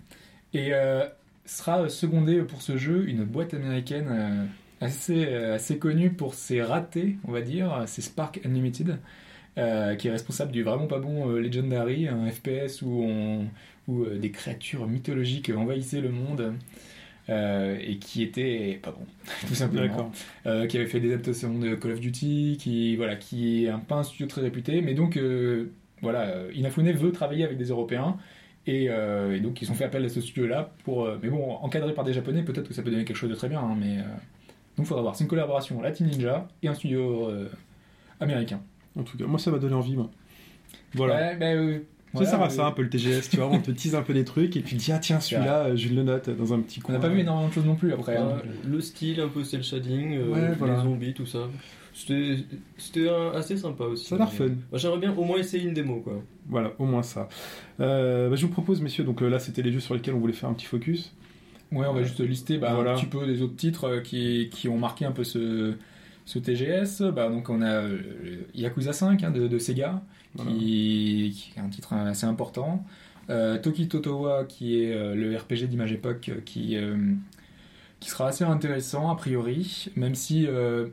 Et euh, sera secondé pour ce jeu une boîte américaine euh, assez, euh, assez connue pour ses ratés, on va dire. C'est Spark Unlimited. euh, qui est responsable du vraiment pas bon euh, Legendary, un FPS où, on, où euh, des créatures mythologiques envahissaient le monde euh, et qui était pas bon, tout simplement euh, qui avait fait des adaptations de Call of Duty, qui voilà, qui est un, pas un studio très réputé, mais donc euh, voilà, euh, Inafune veut travailler avec des Européens. Et, euh, et donc ils ont fait appel à ce studio-là pour, euh, mais bon, encadré par des Japonais, peut-être que ça peut donner quelque chose de très bien, hein, mais euh, donc faudra voir. C'est une collaboration, la Team Ninja et un studio euh, américain. En tout cas, moi, ça m'a donné envie. Moi. Voilà. Bah, euh, Ça à euh, ça un peu le TGS, tu vois, on te tease un peu des trucs et puis dis ah tiens celui-là je le note dans un petit On coin. n'a pas vu énormément de choses non plus après. hein. Le style, un peu shading, euh, Ouais, voilà. les zombies, tout ça. C'était assez sympa aussi. Ça a l'air Mais- fun. J'aimerais bien au moins essayer une démo, quoi. Voilà, au moins ça. Euh, bah, je vous propose messieurs, donc euh, là c'était les jeux sur lesquels on voulait faire un petit focus. Ouais, on va juste lister bah, Voilà. un petit peu des autres titres euh, qui, qui ont marqué un peu ce, ce TGS. Bah, donc on a euh, Yakuza 5 hein, de, de Sega, Voilà. qui, qui est un titre assez important. Euh, Toki Totowa, qui est euh, le RPG d'Image Époque, euh, qui, euh, qui sera assez intéressant a priori, même si euh,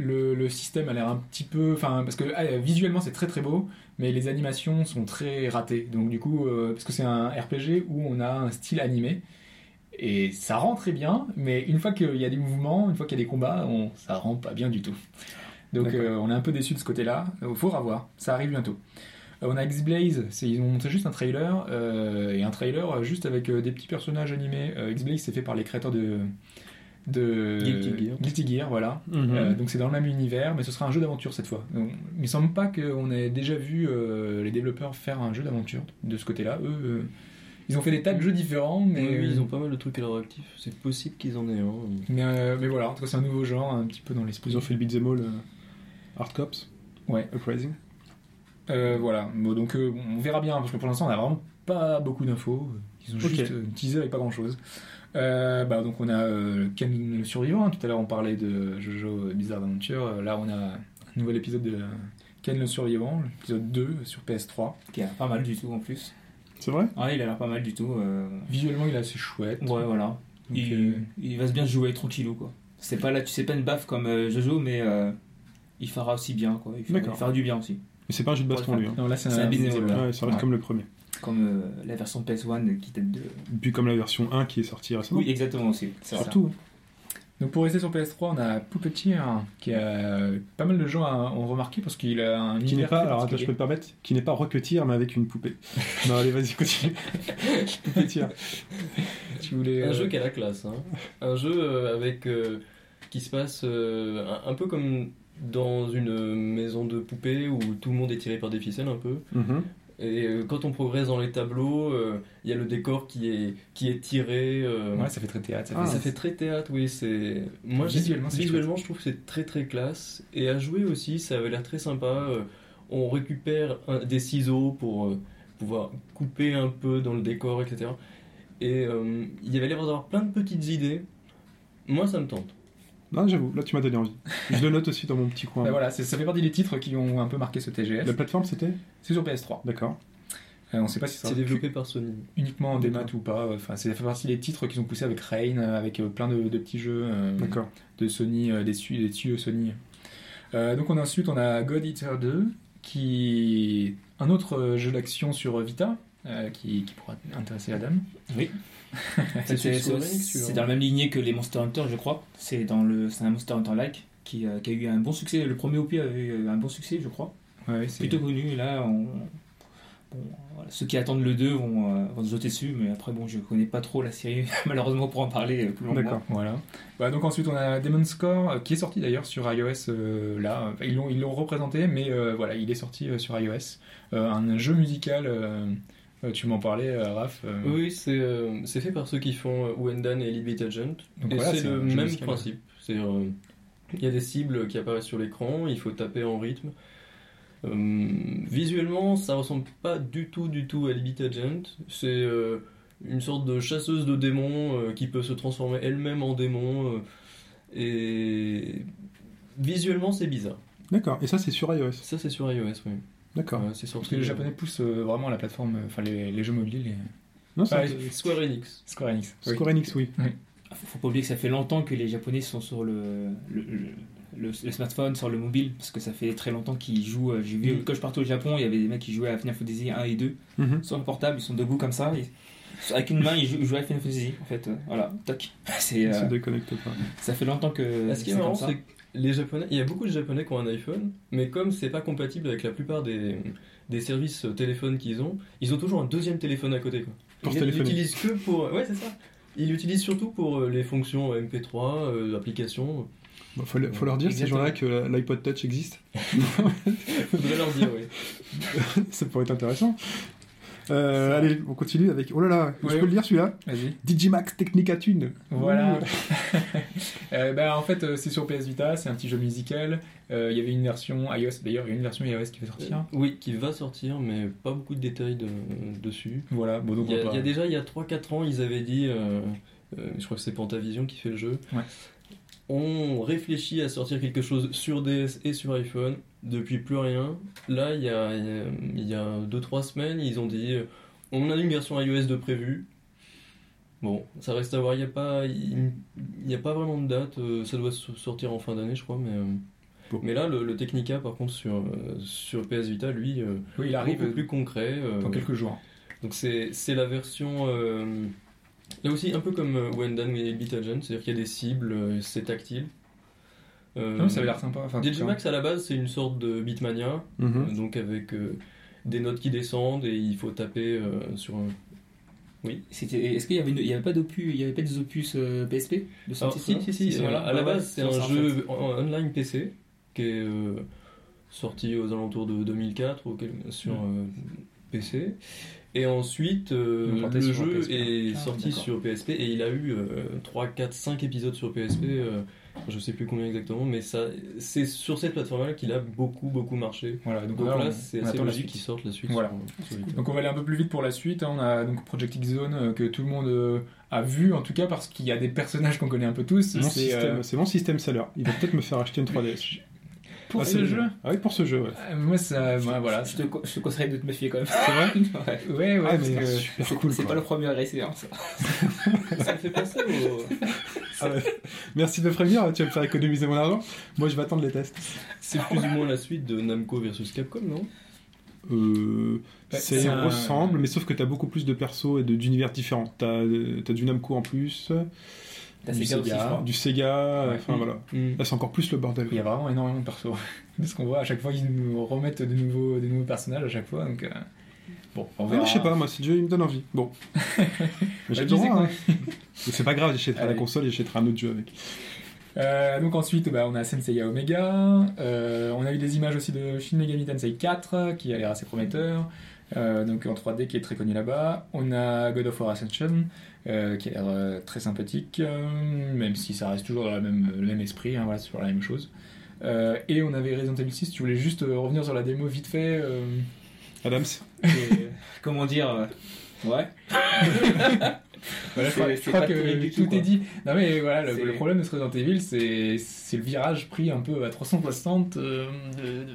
le, le système a l'air un petit peu. Enfin, parce que ah, visuellement c'est très très beau, mais les animations sont très ratées. Donc, du coup, euh, parce que c'est un RPG où on a un style animé. Et ça rend très bien, mais une fois qu'il y a des mouvements, une fois qu'il y a des combats, on, ça rend pas bien du tout. Donc euh, on est un peu déçu de ce côté-là. Il faut revoir, ça arrive bientôt. Euh, on a X-Blaze, c'est- ils ont montré juste un trailer, et un trailer juste avec des petits personnages animés. X-Blaze c'est fait par les créateurs de, de Guilty Gear. Guilty Gear, voilà. Mhm. Euh, donc c'est dans le même univers, mais ce sera un jeu d'aventure cette fois. Donc, il me semble pas qu'on ait déjà vu euh, les développeurs faire un jeu d'aventure de ce côté-là. Eux, euh, ils ont fait des tas de jeux différents, mais, Oui, ils ont pas mal de trucs à leur actif. C'est possible qu'ils en aient un. mais, euh, mais voilà, en tout cas c'est un nouveau genre, un petit peu dans l'esprit. Ils ont fait le beat'em all euh, Hard Cops. Ouais. Uprising. Euh, voilà, Bon, donc euh, on verra bien, parce que pour l'instant on a vraiment pas beaucoup d'infos. Ils ont juste euh, teasé avec pas grand chose. bah, donc on a euh, Ken le survivant, hein. tout à l'heure on parlait de Jojo Bizarre Adventure, Euh, là on a un nouvel épisode de Ken le survivant, l'épisode 2 sur PS3. Qui a pas mal du tout en plus. C'est vrai? Ouais, il a l'air pas mal du tout. euh, Visuellement il est assez chouette. Ouais, voilà. Donc, il, euh, il va se bien jouer tranquillou quoi. C'est pas là, tu sais pas une baffe comme euh, Jojo, mais euh, il fera aussi bien quoi. Il fera, il fera du bien aussi. Mais c'est pas un jeu de baston, lui. hein. non, là c'est un. Ouais, ça reste Ouais. comme le premier. Comme euh, la version PS1 qui date de. Puis comme la version 1 qui est sortie récemment. Oui, exactement aussi. Surtout. Donc pour rester sur PS3, on a Puppeteer, qui a pas mal de gens ont remarqué parce qu'il a un Qui n'est pas, alors attends, je peux te permettre, qui n'est pas Rocketeer mais avec une poupée. non, allez, vas-y, continue. Puppeteer. Tu voulais, Un euh, jeu qui a la classe. Hein. Un jeu euh, avec euh, qui se passe euh, un, un peu comme dans une maison de poupées où tout le monde est tiré par des ficelles un peu. Mhm. Et euh, quand on progresse dans les tableaux, euh, il y a le décor qui est qui est tiré. euh, Ouais, ça fait très théâtre. Ça Ah, fait- ça fait très théâtre, oui. C'est moi Visuellement, visuellement, je trouve que c'est très très classe. Et à jouer aussi, ça avait l'air très sympa. Euh, On récupère un- des ciseaux pour euh, pouvoir couper un peu dans le décor, etc. Et euh, il y avait l'air d'avoir plein de petites idées. Moi, ça me tente. Non, j'avoue, là tu m'as donné envie. Je le note aussi dans mon petit coin. Bah voilà, ça fait partie des titres qui ont un peu marqué ce TGS. La plateforme c'était? C'est sur PS3. D'accord. Euh, on sait pas si ça C'est développé par Sony. uniquement en démat ou pas. Enfin, c'est- ça fait partie des titres qu'ils ont poussés avec Rain, euh, avec euh, plein de, de petits jeux euh, D'accord. de Sony, euh, des, des studios Sony. Euh, donc on a ensuite on a God Eater 2, qui est un autre jeu d'action sur Vita, euh, qui, qui pourra intéresser Adam. Oui. C'est dans la même lignée que les Monster Hunter, je crois. C'est dans le, c'est un Monster Hunter like qui, euh, qui a eu un bon succès. Le premier OP a eu un bon succès, je crois. Ouais, c'est Plutôt connu. Et là, on- bon, voilà, ceux qui attendent le 2 vont, euh, vont se jeter dessus, mais après, bon, je connais pas trop la série, malheureusement, pour en parler euh, plus longuement. D'accord. Voilà. Bah, donc ensuite on a Demon's Core euh, qui est sorti d'ailleurs sur iOS euh, là. Ils l'ont ils l'ont représenté, mais euh, voilà, il est sorti euh, sur iOS. Euh, un jeu musical. Euh, tu m'en parlais, euh, Raph. euh, Oui, c'est euh, c'est fait par ceux qui font euh, Wendan et Elite Agent. Donc et voilà, c'est le même musical. principe. Euh, il y a des cibles qui apparaissent sur l'écran, il faut taper en rythme. Euh, visuellement, ça ressemble pas du tout, du tout à Elite Agent. C'est euh, une sorte de chasseuse de démons euh, qui peut se transformer elle-même en démon. euh, et visuellement, c'est bizarre. D'accord. Et ça c'est sur iOS. Ça, c'est sur iOS, oui. D'accord. Ouais, c'est Parce sorti. que les Japonais poussent euh, vraiment la plateforme, euh, enfin les, les jeux mobiles, les... Non, c'est Ah, Euh, Square Enix. Square Enix. oui. Square Enix, oui. Faut, faut pas oublier que ça fait longtemps que les Japonais sont sur le, le, le- le- le smartphone, sur le mobile, parce que ça fait très longtemps qu'ils jouent. euh, J'ai vu, Mm. quand je partais au Japon, il y avait des mecs qui jouaient à Final Fantasy 1 et 2 Mhm. sur le portable, ils sont debout comme ça. et- avec une main, ils jouent, ils jouent à Final Fantasy, en fait. euh, voilà, toc. C'est, Ça euh, déconnecte pas. ça fait longtemps que. Ce qui est marrant, c'est les Japonais, il y a beaucoup de Japonais qui ont un iPhone, mais comme c'est pas compatible avec la plupart des, des services euh, téléphones qu'ils ont, ils ont toujours un deuxième téléphone à côté. Quoi. Pour ils l'utilisent que pour. Ouais, c'est ça. Ils l'utilisent surtout pour euh, les fonctions MP3, euh, applications. Bon, faut, le- faut leur dire ces Exactement. gens-là que l'iPod Touch existe. Faudrait leur dire, oui. ça pourrait être intéressant. Euh, allez, on continue avec. Oh là là, je peux le lire celui-là Vas-y. Digimax Technica Tune. Voilà. Euh, bah, en fait, euh, c'est sur PS Vita, c'est un petit jeu musical. Euh, Il y avait une version iOS, d'ailleurs, il y a une version iOS qui va sortir. Oui, qui va sortir, mais pas beaucoup de détails de- dessus. Voilà, bon, donc Il y, on a, va il y a pas- déjà, il y a 3-4 ans, ils avaient dit, euh, euh, je crois que c'est Pantavision qui fait le jeu, Ouais. On réfléchit à sortir quelque chose sur DS et sur iPhone, depuis plus rien. Là, il y a, il y a 2-3 semaines, ils ont dit, euh, on a une version iOS de prévu, Bon, ça reste à voir. Il n'y a, pas- il, il y a pas vraiment de date. euh, ça doit so- sortir en fin d'année, je crois. Mais, euh, Bon. mais là, le, le Technica, par contre, sur, sur PS Vita, lui, Oui, il arrive beaucoup plus concret. euh, dans quelques jours. Donc c'est c'est la version. euh, là aussi, un peu comme euh, Wendan et Beat Agent, c'est-à-dire qu'il y a des cibles, euh, c'est tactile. Euh, Non, mais ça avait l'air sympa. Enfin. Digimax à la base, c'est une sorte de Beatmania, Mhm. euh, donc avec euh, des notes qui descendent et il faut taper euh, sur un. C'était- Est-ce qu'il y avait, une- il y avait pas d'opus, il y avait pas des opus euh, PSP de Alors, sortie si, si, voilà, à la base, c'est un ça, en jeu fait. online PC qui est euh, sorti aux alentours de 2004 ou quel- sur euh, PC. Et ensuite, euh, le jeu PSP. est Ah, sorti sur PSP et il a eu 3, 4, 5 épisodes sur PSP. euh, je sais plus combien exactement, mais ça, c'est sur cette plateforme-là qu'il a beaucoup, beaucoup marché. Voilà, donc, Donc là, c'est on assez logique qu'ils sortent la suite. Voilà. sur- sur Vita. Donc on va aller un peu plus vite pour la suite. hein. On a donc Project X Zone euh, que tout le monde euh, a vu, en tout cas parce qu'il y a des personnages qu'on connaît un peu tous. Mon C'est système- euh, C'est mon système seller. Il va peut-être me faire acheter une 3DS. Pour Ah, ce jeu. Ah oui, pour ce jeu, ouais. euh, Moi, ça, voilà. Je te, co- je te conseillerais de te méfier quand même. C'est vrai Ouais. Ouais, ouais, Ah, parce que- C'est cool. c'est quoi. pas le premier essai, hein, ça. Ça me fait penser au. Ah ouais. Merci de me prévenir, tu vas me faire économiser mon argent. Moi, je vais attendre les tests. C'est plus ou moins la suite de Namco versus Capcom, non? Euh, Ouais, ça c'est un- ressemble, mais sauf que t'as beaucoup plus de persos et de- d'univers différents. T'as as du Namco en plus, T'as du Sega aussi, je crois. du Sega, Ouais. enfin voilà. Hmm. Là, c'est encore plus le bordel. Il y a vraiment énormément de persos. de ce qu'on voit, à chaque fois, ils nous remettent de nouveaux, de nouveaux personnages à chaque fois. Donc, euh, bon, on Ah, verra. je sais pas, moi, ce jeu, il me donne envie. Bon. J'ai le droit, hein. C'est pas grave, j'achèterai la console et j'achèterai un autre jeu avec. Euh, donc ensuite, bah, on a Senseiya Omega. Euh, on a eu des images aussi de Shin Megami Tensei 4 qui a l'air assez prometteur. Euh, donc en 3D qui est très connu là-bas. On a God of War Ascension euh, qui a l'air euh, très sympathique, euh, même si ça reste toujours dans la même, le même esprit. hein, voilà, c'est toujours la même chose. Euh, et on avait Resident Evil 6. Tu voulais juste euh, revenir sur la démo vite fait. euh, Adams Et, comment dire euh, Ouais. Voilà, je crois, je c'est crois pas que tout, est dit. Non mais voilà, le, problème de ce Resident Evil, c'est c'est le virage pris un peu à 360 euh, de- de-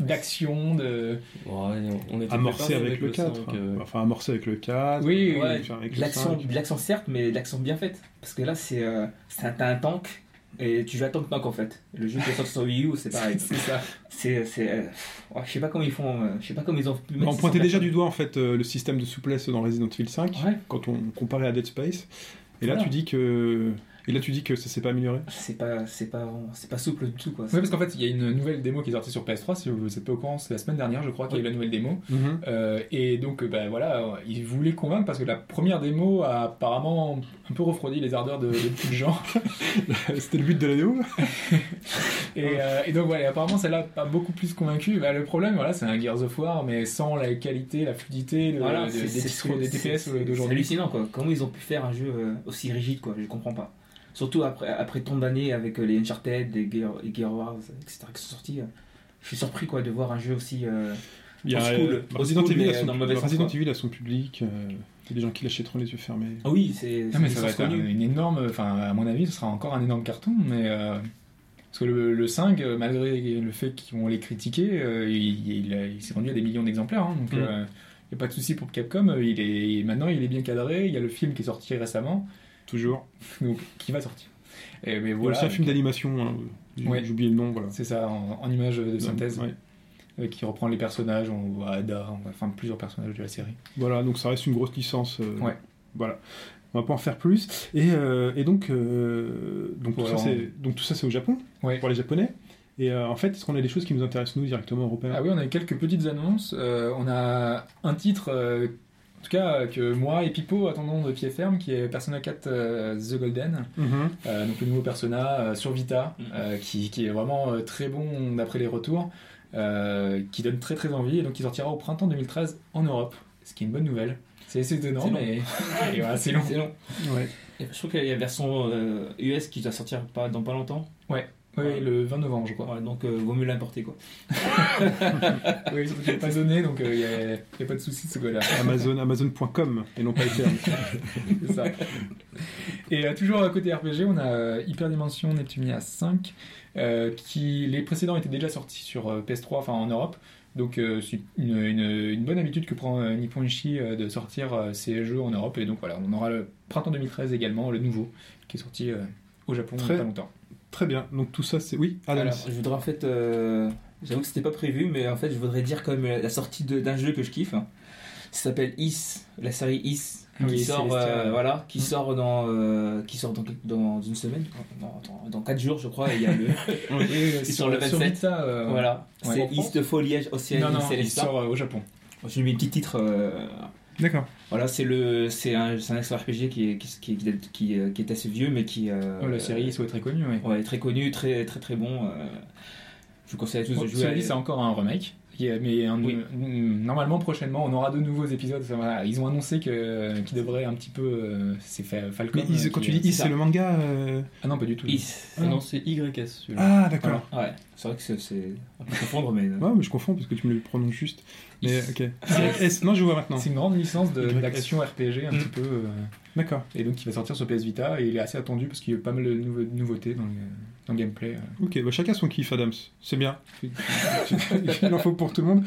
d'action, de... Ouais, on était amorcé préparé avec le 4. 5, euh, Enfin, amorcé avec le 4. Oui, oui, Ouais, avec de l'action, 5. de l'action certes, mais de l'action bien faite. Parce que là, c'est euh, c'est un, t'as un tank et tu joues à tank tank en fait. Le jeu qui est sorti sur Wii U, c'est pareil. C'est ça. C'est, c'est, euh, ouais, je sais pas comment ils font, euh, je sais pas comment ils ont. pu mettre on 600 pointait déjà du doigt en fait euh, le système de souplesse dans Resident Evil 5 Ouais. quand on comparait à Dead Space. Et là tu dis que et là tu dis que ça s'est pas amélioré. C'est pas, c'est pas, c'est pas souple du tout quoi. Oui, parce qu'en fait, il y a une nouvelle démo qui est sortie sur PS3, si vous n'êtes pas au courant, c'est la semaine dernière, je crois, qu'il y a eu la nouvelle démo. Euh, et donc, euh, ben voilà, ils voulaient convaincre parce que la première démo a apparemment un peu refroidi les ardeurs de, beaucoup de gens. C'était le but de la démo. Et, euh, et donc, voilà, apparemment, celle-là pas beaucoup plus convaincu. Bah, le problème, voilà, c'est un Gears of War, mais sans la qualité, la fluidité le- Voilà, des, des c'est- TPS c'est- C'est d'aujourd'hui. hallucinant quoi. Comment ils ont pu faire un jeu aussi rigide quoi Je comprends pas. Surtout après, après tant d'années avec euh, les Uncharted, les Gear, les Gear Wars, etc. qui sont sortis. euh, Je suis surpris quoi de voir un jeu aussi. euh, Il y a Old school, euh, Resident, school, Evil, a son, Resident. Evil a son public. euh, Il y a des gens qui l'achèteront les yeux fermés. Ah oui, c'est. Ah, mais c'est ça va une être un- une énorme. Enfin, à mon avis, ce sera encore un énorme carton, mais. euh, parce que le, le 5, euh, malgré le fait qu'on l'ait critiqué, euh, il, il, a- il s'est vendu à des millions d'exemplaires. hein, donc, il Mm. n'y a pas de souci pour Capcom. Il est, maintenant, il est bien cadré. Il y a le film qui est sorti récemment, Toujours. donc qui va sortir. Et, mais voilà, aussi un film d'animation. hein, j'ai Ouais. j'ai oublié le nom. Voilà. c'est ça, en, en image de synthèse, Ouais. euh, qui reprend les personnages. On voit Ada, on voit enfin plusieurs personnages de la série. Voilà, donc ça reste une grosse licence. euh, Ouais. Voilà. On va pas en faire plus. Et, euh, et donc, euh, donc, tout ça, c'est, donc tout ça, c'est au Japon, Ouais. pour les Japonais. Et euh, en fait, est-ce qu'on a des choses qui nous intéressent, nous, directement européens Ah oui, on a quelques petites annonces. Euh, on a un titre, euh, en tout cas, que moi et Pipo attendons de pied ferme, qui est Persona 4 euh, The Golden. Mhm. Euh, donc le nouveau Persona euh, sur Vita, Mhm. euh, qui, qui est vraiment euh, très bon d'après les retours, euh, qui donne très très envie, et donc qui sortira au printemps 2013 en Europe, ce qui est une bonne nouvelle. C'est assez étonnant, mais et voilà, c'est long. Ouais. Je trouve qu'il y a la version euh, US qui doit sortir pas, dans pas longtemps. Oui, le 20 novembre, je crois. Ouais, donc euh, vaut mieux l'importer quoi. oui, surtout qu'il n'est pas donné, donc il n'y a, y a pas de souci de ce côté-là. Amazon, Amazon.com, et non pas Ethereum. C'est ça. Et euh, toujours à côté RPG, on a euh, Hyperdimension Neptunia 5, euh, qui les précédents étaient déjà sortis sur euh, PS3, enfin en Europe, Donc euh, c'est une, une- une bonne habitude que prend euh, Nippon Ichi euh, de sortir euh, ces jeux en Europe. Et donc voilà, on aura le printemps 2013 également, le nouveau, qui est sorti euh, au Japon il y a Très- pas longtemps. Très bien. Donc tout ça, c'est. Oui, Adams. Alors, je voudrais en fait. euh, J'avoue que c'était pas prévu, mais en fait, je voudrais dire même la sortie d'un jeu que je kiffe. Ça s'appelle Is, la série Is, qui Oui, sort, euh, voilà, qui Mm. sort dans, euh, qui sort dans, dans une semaine, dans, dans, dans 4 jours, je crois. Il y a le, sur le 27. Vita, euh, voilà, Ouais. c'est Is de Foliage Océanie Non, non, il sort euh, au Japon. J'ai mis un petit titre. D'accord. Voilà, c'est le, c'est un, un action RPG qui est, qui, qui, qui, qui, qui est assez vieux, mais qui. euh, Oh, la série soit très connue, oui. Ouais, très connu, très très très bon. euh, je vous conseille à tous Bon, de jouer. cela à- dit, c'est encore un remake. Mais un- Oui. mm, normalement, prochainement, on aura de nouveaux épisodes. Voilà, Ils ont annoncé que- qu'ils devraient un petit peu. euh, c'est Fa- Falcon. Mais Is- euh, quand tu dis Is, c'est le manga. euh, Ah non, pas du tout. Is. Ah non, c'est YS celui-là. Ah, d'accord. Ouais, c'est vrai que c'est, c'est... on peut confondre, mais. Ouais, mais je confonds parce que tu me le prononces juste. Mais Is. ok. S. Non, je vois maintenant. C'est une grande licence d'action RPG, un Mm. petit peu. euh, D'accord. et donc, qui va sortir sur PS Vita. Et il est assez attendu parce qu'il y a pas mal de nouveautés dans le, dans le gameplay. euh. Ok, bah chacun son kiff, Adams. C'est bien. Il en faut pour tout le monde.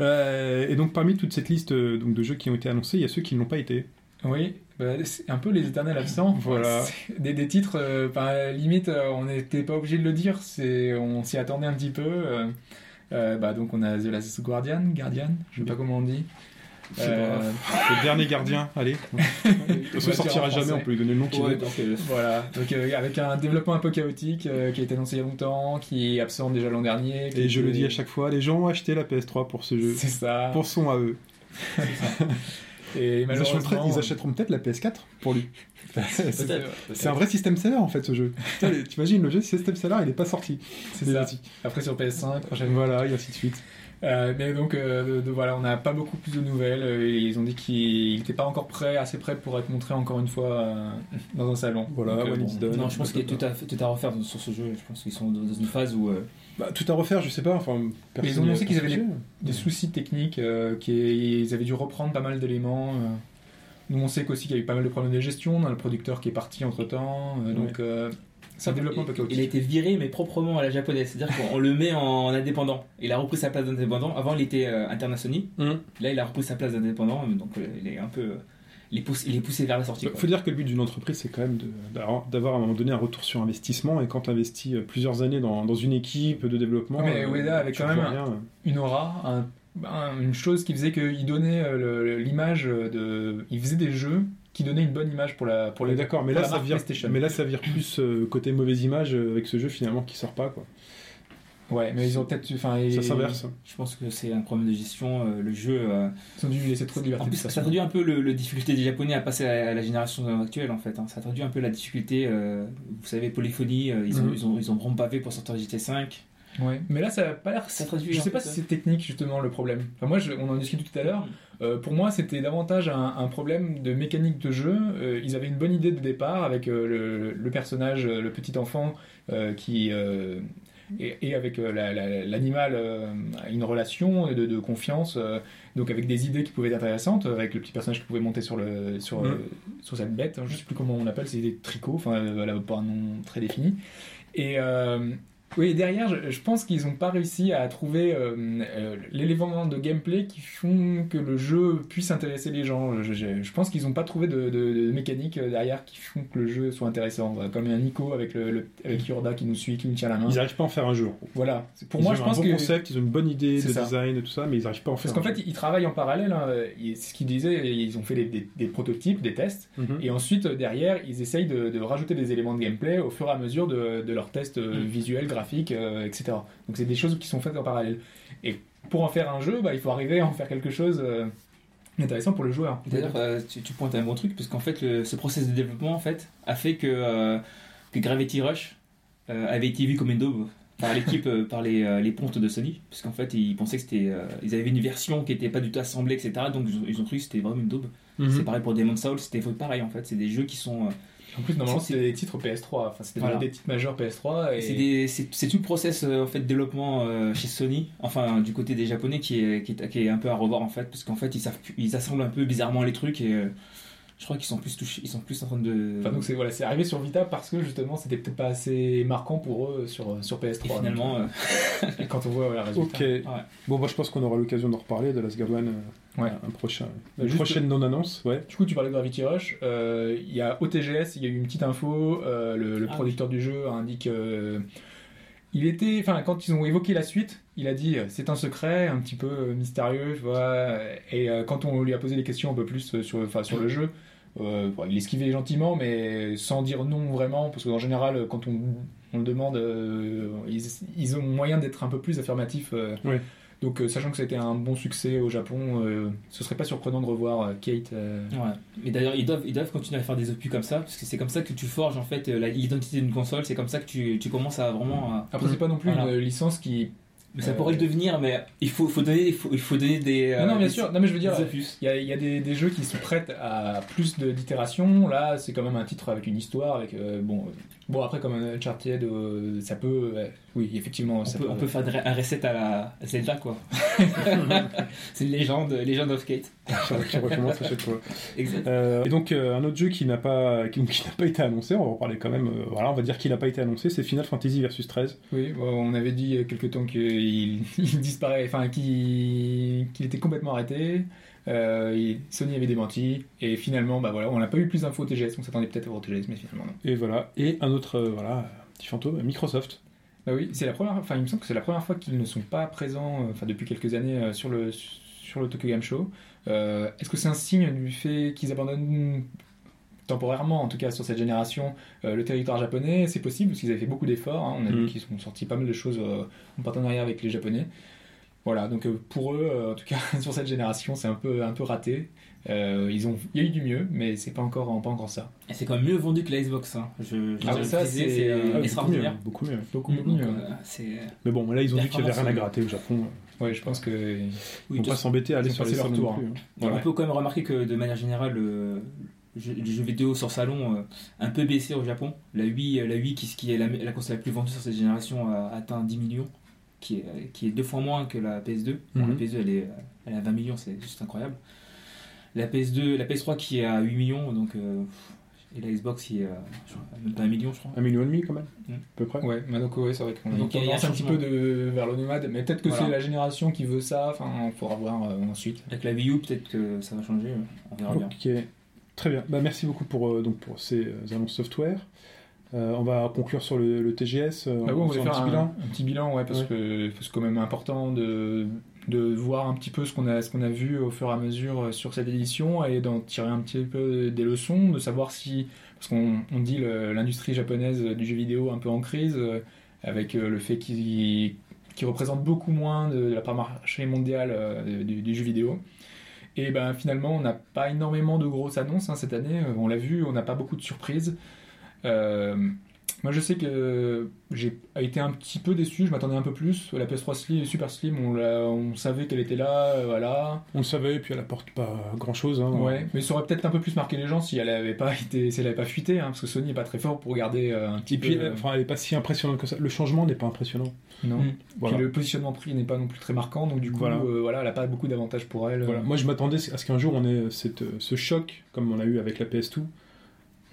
Euh, et donc, parmi toute cette liste euh, donc, de jeux qui ont été annoncés, il y a ceux qui ne l'ont pas été. Oui, bah, c'est un peu les éternels absents. Voilà. Des, des titres, euh, bah, limite, on n'était pas obligé de le dire, c'est, on s'y attendait un petit peu. euh, bah, donc on a The Last Guardian, Guardian, je sais pas comment on dit. Euh, Le dernier gardien, allez. on Ça sortira jamais, on peut lui donner le nom qu'il Ouais, veut. donc, euh, Voilà, donc euh, avec un développement un peu chaotique qui a été annoncé il y a longtemps, qui est absent déjà l'an dernier. Et je le dis à chaque fois, les gens ont acheté la PS3 pour ce jeu. C'est ça. Pour son à eux. Et Ils malheureusement, achèteront, ils achèteront peut-être la PS4 pour lui. c'est un vrai système seller en fait ce jeu. T'imagines, le jeu système seller il est pas sorti. c'est ça. Après sur PS5, prochainement. Voilà, et ainsi de suite. Euh, mais donc, euh, de- de- voilà, on n'a pas beaucoup plus de nouvelles. euh, et ils ont dit qu'il n'était pas encore prêt, assez prêt pour être montré encore une fois euh, dans un salon. Voilà, Donc, euh, bon. is done. Non, je pense qu'il y a tout à, tout à refaire sur ce jeu. Je pense qu'ils sont dans une phase où. euh, Bah, tout à refaire, je sais pas. Enfin, Ils ont annoncé qu'ils avaient des soucis techniques, euh, qu'ils avaient dû reprendre pas mal d'éléments. euh. Nous, on sait qu'aussi qu'il y a eu pas mal de problèmes de gestion. On a le producteur qui est parti entre temps. donc, euh, c'est un développement peu il, chaotique. il a été viré, mais proprement à la japonaise. C'est-à-dire qu'on le met en indépendant. Il a repris sa place d'indépendant. Avant, il était euh, international. Hum. Là, il a repris sa place d'indépendant. Donc, euh, il est un peu. euh, il, est poussé, il est poussé vers la sortie. Bah, quoi. faut dire que le but d'une entreprise, c'est quand même d'avoir à un moment donné un retour sur investissement. Et quand tu investis plusieurs années dans, dans une équipe de développement, mais euh, Ueda avait quand même rien. une aura, un- un- une chose qui faisait qu'il donnait euh, l'image de. Il faisait des jeux qui donnaient une bonne image pour la pour les d'accord, mais là, ça vire, mais là ça vire plus euh, côté mauvaise image euh, avec ce jeu finalement qui sort pas. Quoi. Ouais, mais ils ont peut-être. Enfin, ils- Ça s'inverse. Je pense que c'est un problème de gestion. euh, le jeu. euh, Ils ont dû laisser trop de liberté. En plus, de ça traduit un peu le, le difficulté des Japonais à passer à, à la génération actuelle, en fait. hein. Ça traduit un peu la difficulté. euh, vous savez, Polyphonie, euh, ils, ont, Mhm. ils, ont, ils ont vraiment pavé pour sortir GT5. Ouais. Mais là, ça a pas l'air. Ça traduit Je sais pas si c'est technique justement le problème. Enfin, moi, je- on en discutait tout à l'heure. Euh, pour moi, c'était davantage un, un problème de mécanique de jeu. Euh, ils avaient une bonne idée de départ avec euh, le, le personnage, le petit enfant, qui et, et avec euh, la- la- l'animal euh, a une relation de, de confiance. euh, donc avec des idées qui pouvaient être intéressantes, avec le petit personnage qui pouvait monter sur le sur euh, sur cette bête. hein, je sais plus comment on l'appelle, c'est des tricots. Enfin, elle n'a pas un nom très défini. Et oui, derrière, je, je pense qu'ils n'ont pas réussi à trouver euh, euh, l'élément de gameplay qui font que le jeu puisse intéresser les gens. Je, je- je pense qu'ils n'ont pas trouvé de, de- de mécanique euh, derrière qui font que le jeu soit intéressant. Comme un Nico avec, le, le- avec Yorda qui nous suit, qui nous tient la main. Ils n'arrivent pas à en faire un jeu. Voilà. Pour Ils moi, ont je un pense bon que. concept, ils ont une bonne idée de ça. design et tout ça, mais ils n'arrivent pas à en faire Parce qu'en un fait, ils travaillent en parallèle. hein. Ce qu'ils disaient. Ils ont fait des, des- des prototypes, des tests. Mhm. Et ensuite, derrière, ils essayent de, de rajouter des éléments de gameplay au fur et à mesure de, leurs tests Mm. visuels, graphiques, euh, etc. Donc, c'est des choses qui sont faites en parallèle. Et pour en faire un jeu, bah, il faut arriver à en faire quelque chose euh, d'intéressant pour le joueur. D'ailleurs, euh, tu, tu pointes à un bon truc, parce qu'en fait, le- ce process de développement en fait, a fait que, euh, que Gravity Rush euh, avait été vu comme une daube par l'équipe, euh, par les, euh, les pontes de Sony, parce qu'en fait, ils pensaient que c'était. euh, ils avaient une version qui n'était pas du tout assemblée, etc. Donc, ils ont, ils ont cru que c'était vraiment une daube. Mhm. C'est pareil pour Demon's Souls, c'était pareil en fait. C'est des jeux qui sont. En plus, normalement, C'est- des titres PS3. Enfin, c'était Voilà. des titres majeurs PS3. Et... C'est tout le process euh, en fait de développement euh, chez Sony, enfin du côté des Japonais qui est, qui est, qui est un peu à revoir en fait, parce qu'en fait ils savent plus- ils assemblent un peu bizarrement les trucs et euh, Je crois qu'ils sont plus touchés, ils sont plus en train de. Enfin, donc c'est voilà, c'est arrivé sur Vita parce que justement c'était peut-être pas assez marquant pour eux sur, sur PS3. Et finalement, donc, euh, et quand on voit voilà, le résultat. Ok. Bon, moi je pense qu'on aura l'occasion d'en reparler de Last Guard One. euh, Ouais. Un prochain. Bah, Une juste- prochaine non-annonce, ouais. Du coup, tu parlais de Gravity Rush. euh, Il y a au TGS, il y a eu une petite info. euh, le le Ah, producteur du jeu indique. euh, il était, enfin, quand ils ont évoqué la suite, il a dit euh, c'est un secret, un petit peu euh, mystérieux, tu vois. Et euh, quand on lui a posé des questions un peu plus euh, sur, enfin, sur le jeu, euh, il esquivait gentiment, mais sans dire non vraiment, parce qu'en général, quand on, on le demande, euh, ils, ils ont moyen d'être un peu plus affirmatifs. euh. Donc, euh, sachant que ça a été un bon succès au Japon, ce serait pas surprenant de revoir Kate. Ouais. Mais d'ailleurs, ils doivent, ils doivent continuer à faire des opus comme ça, parce que c'est comme ça que tu forges en fait l'identité d'une console. C'est comme ça que tu, tu commences à vraiment. à- Après, c'est pas non plus Voilà. une licence qui. Mais ça Euh, pourrait le devenir, mais il faut, faut donner, il faut, il faut donner des. non, non, euh, bien des- sûr. Non, mais je veux dire, il y a, il y a des, des jeux qui sont prêts à plus d'itérations. Là, c'est quand même un titre avec une histoire. Avec, euh, bon, bon, après, comme un Uncharted, euh, ça peut. ouais, oui, effectivement, On ça peut, on peut faire un recette à la à Zelda quoi. c'est une légende, légende of Kate. qui recommence à chaque fois. Exact. Euh, et donc, euh, un autre jeu qui n'a pas, qui, qui n'a pas été annoncé, on va en parler quand même, euh, voilà, on va dire qu'il n'a pas été annoncé, c'est Final Fantasy Versus 13. Oui, bon, on avait dit il y a quelques temps qu'il il disparaît, enfin qu'il qu'il était complètement arrêté. Euh, Sony avait démenti et finalement, bah voilà, on n'a pas eu plus d'infos au TGS. On s'attendait peut-être à voir au TGS, mais finalement non. Et voilà. Et un autre, euh, voilà, petit fantôme, Microsoft. Bah oui, c'est la première. Enfin, il me semble que c'est la première fois qu'ils ne sont pas présents, euh, enfin depuis quelques années sur le sur le Tokyo Game Show. Est-ce que c'est un signe du fait qu'ils abandonnent temporairement, en tout cas sur cette génération, euh, le territoire japonais? C'est possible parce qu'ils avaient fait beaucoup d'efforts. hein. On a vu qu'ils ont sorti pas mal de choses euh, en partenariat avec les Japonais. Voilà, donc euh, pour eux, euh, en tout cas sur cette génération, c'est un peu un peu raté. Euh, ils ont, il y a eu du mieux, mais c'est pas encore pas encore ça. Et c'est quand même mieux vendu que la Xbox. Hein. Je, je Ah oui, le ça, c'est- ah euh, oui, beaucoup mieux. extraordinaire. Beaucoup mieux. Beaucoup beaucoup Donc, mieux. euh, c'est Mais bon, là, ils ont dit qu'il n'y avait rien à gratter au Japon. Ouais, je pense que oui, Ils vont de- pas s'embêter à aller sur les salons tour, non plus, hein. On peut quand même remarquer que de manière générale, le, jeu- les jeux vidéo sur salon euh, un peu baissé au Japon. La Wii, la Wii qui, qui est la, la console la plus vendue sur cette génération, a atteint 10 millions, qui est, qui est deux fois moins que la PS2. Bon, Mhm. La PS2, elle est, elle est à 20 millions, c'est juste incroyable. La PS2, la PS3 qui est à 8 millions, donc, euh, et la Xbox qui est même pas un million, je crois. Un million et demi quand même, Mm. à peu près. Ouais, mais donc ouais, c'est vrai qu'on Donc, y a un petit peu de, vers le nomade, mais peut-être que Voilà. c'est la génération qui veut ça, enfin, il faudra voir euh, ensuite. Avec la Wii U, peut-être que ça va changer, on verra bien. Ok, très bien. Bah, merci beaucoup pour, euh, donc, pour ces annonces software. Euh, on va conclure sur le, le TGS. euh, Bah ouais, on voulait faire petit un, bilan. un petit bilan, ouais, parce Ouais. que c'est quand même important de, de voir un petit peu ce qu'on a, ce qu'on a vu au fur et à mesure euh, sur cette édition et d'en tirer un petit peu des leçons, de savoir si, parce qu'on on dit le- l'industrie japonaise du jeu vidéo un peu en crise, avec le fait qu'il qui représente beaucoup moins de la part marché mondiale euh, du, du jeu vidéo. Et ben finalement, on n'a pas énormément de grosses annonces hein, cette année. On l'a vu, on n'a pas beaucoup de surprises. Euh, moi, je sais que j'ai été un petit peu déçu. Je m'attendais un peu plus. La PS3 Slim, Super Slim, on, savait qu'elle était là, euh, voilà. On le savait, et puis elle apporte pas grand chose. Hein. Ouais, mais ça aurait peut-être un peu plus marqué les gens si elle avait pas été, si elle avait pas fuité, hein, parce que Sony est pas très fort pour garder euh, un petit Et puis, peu. euh, enfin, elle est pas si impressionnante que ça. Le changement n'est pas impressionnant. non. Mm. Voilà. Puis le positionnement prix n'est pas non plus très marquant, donc du coup, Voilà. euh, voilà, elle a pas beaucoup d'avantages pour elle. Voilà. Moi, je m'attendais à ce qu'un jour on ait cette, ce choc, comme on a eu avec la PS2, euh,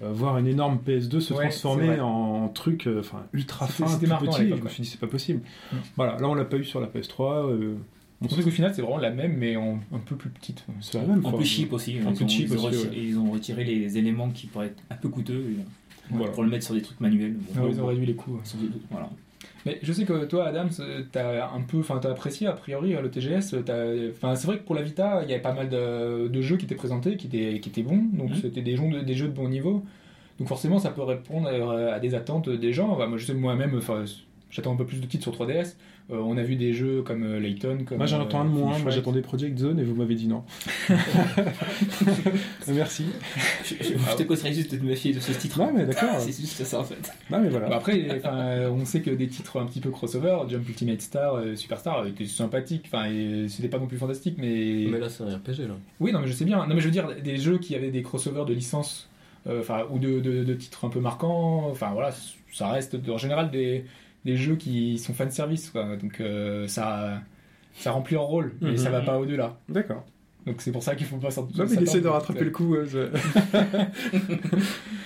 voir une énorme PS2 se Ouais, transformer en truc euh, enfin, ultra fin, tout petit. Je me suis dit, c'est pas possible. Mm. Voilà, là, on l'a pas eu sur la PS3. euh, on sait qu'au final, c'est vraiment la même, mais en, un peu plus petite. C'est la même. Un quoi. peu cheap aussi. Un ils, peu ont, cheap ils, ont aussi, retiré, ouais. ils ont retiré les éléments qui pourraient être un peu coûteux et- Voilà. pour le mettre sur des trucs manuels. Bon, Ouais, ils ont réduit les coûts. Voilà. Mais je sais que toi, Adam, t'as un peu, enfin, t'as apprécié a priori le TGS. Enfin, c'est vrai que pour la Vita, il y avait pas mal de, de jeux qui étaient présentés, qui étaient, qui étaient bons. Donc Mhm. c'était des jeux, de, des jeux de bon niveau. Donc forcément, ça peut répondre à, à des attentes des gens. Enfin, moi, je sais moi-même, enfin, j'attends un peu plus de titres sur 3DS. Euh, on a vu des jeux comme euh, Layton, comme. Moi, j'en euh, attends un de moins. Finish Moi, j'attendais Project Zone et vous m'avez dit non. Merci. Je, je- je te conseillerais juste de te méfier de ce titre. Non, mais d'accord. C'est juste ça en fait. Non, mais Bah, voilà. après, on sait que des titres un petit peu crossover, Jump Ultimate Star, euh, Superstar, étaient sympathiques. Enfin, c'était pas non plus fantastique, mais. Mais là, c'est un RPG là. Oui, non, mais je sais bien. Non, mais je veux dire, des jeux qui avaient des crossovers de licences, euh, enfin, ou de, de- de titres un peu marquants, enfin, voilà, ça reste en général des, des jeux qui sont fan service, quoi. Donc, euh, ça, ça remplit leur rôle, mais Mhm. ça va pas au-delà. D'accord. Donc c'est pour ça qu'il faut pas sortir. Non, mais il essaie de rattraper le coup. euh, je-.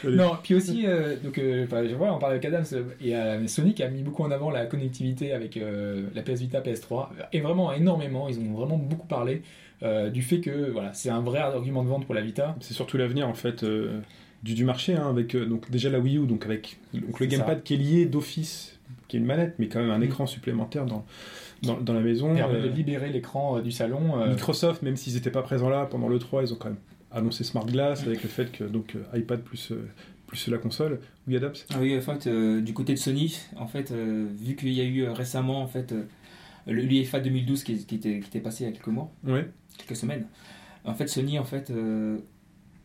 Non, puis aussi, euh, donc, je vois, on parle avec Adams, et Sony qui a mis beaucoup en avant la connectivité avec la PS Vita, PS3, et vraiment énormément, ils ont vraiment beaucoup parlé du fait que voilà, c'est un vrai argument de vente pour la Vita. C'est surtout l'avenir en fait du, du marché, hein, avec donc déjà la Wii U, donc avec donc, le gamepad qui est lié d'office, qui est une manette, mais quand même un Mm. écran supplémentaire dans, dans, dans la maison. permet euh, de libérer l'écran euh, du salon. euh, Microsoft, même s'ils n'étaient pas présents là pendant le 3, ils ont quand même annoncé Smart Glass avec le fait que donc euh, iPad plus euh, plus la console. Oui, Adams. Ah oui, en fait, euh, du côté de Sony, en fait, euh, vu qu'il y a eu euh, récemment en fait, euh, le- l'UEFA 2012 qui, qui était, qui était passé il y a quelques mois, Ouais. quelques semaines, en fait, Sony en fait, euh,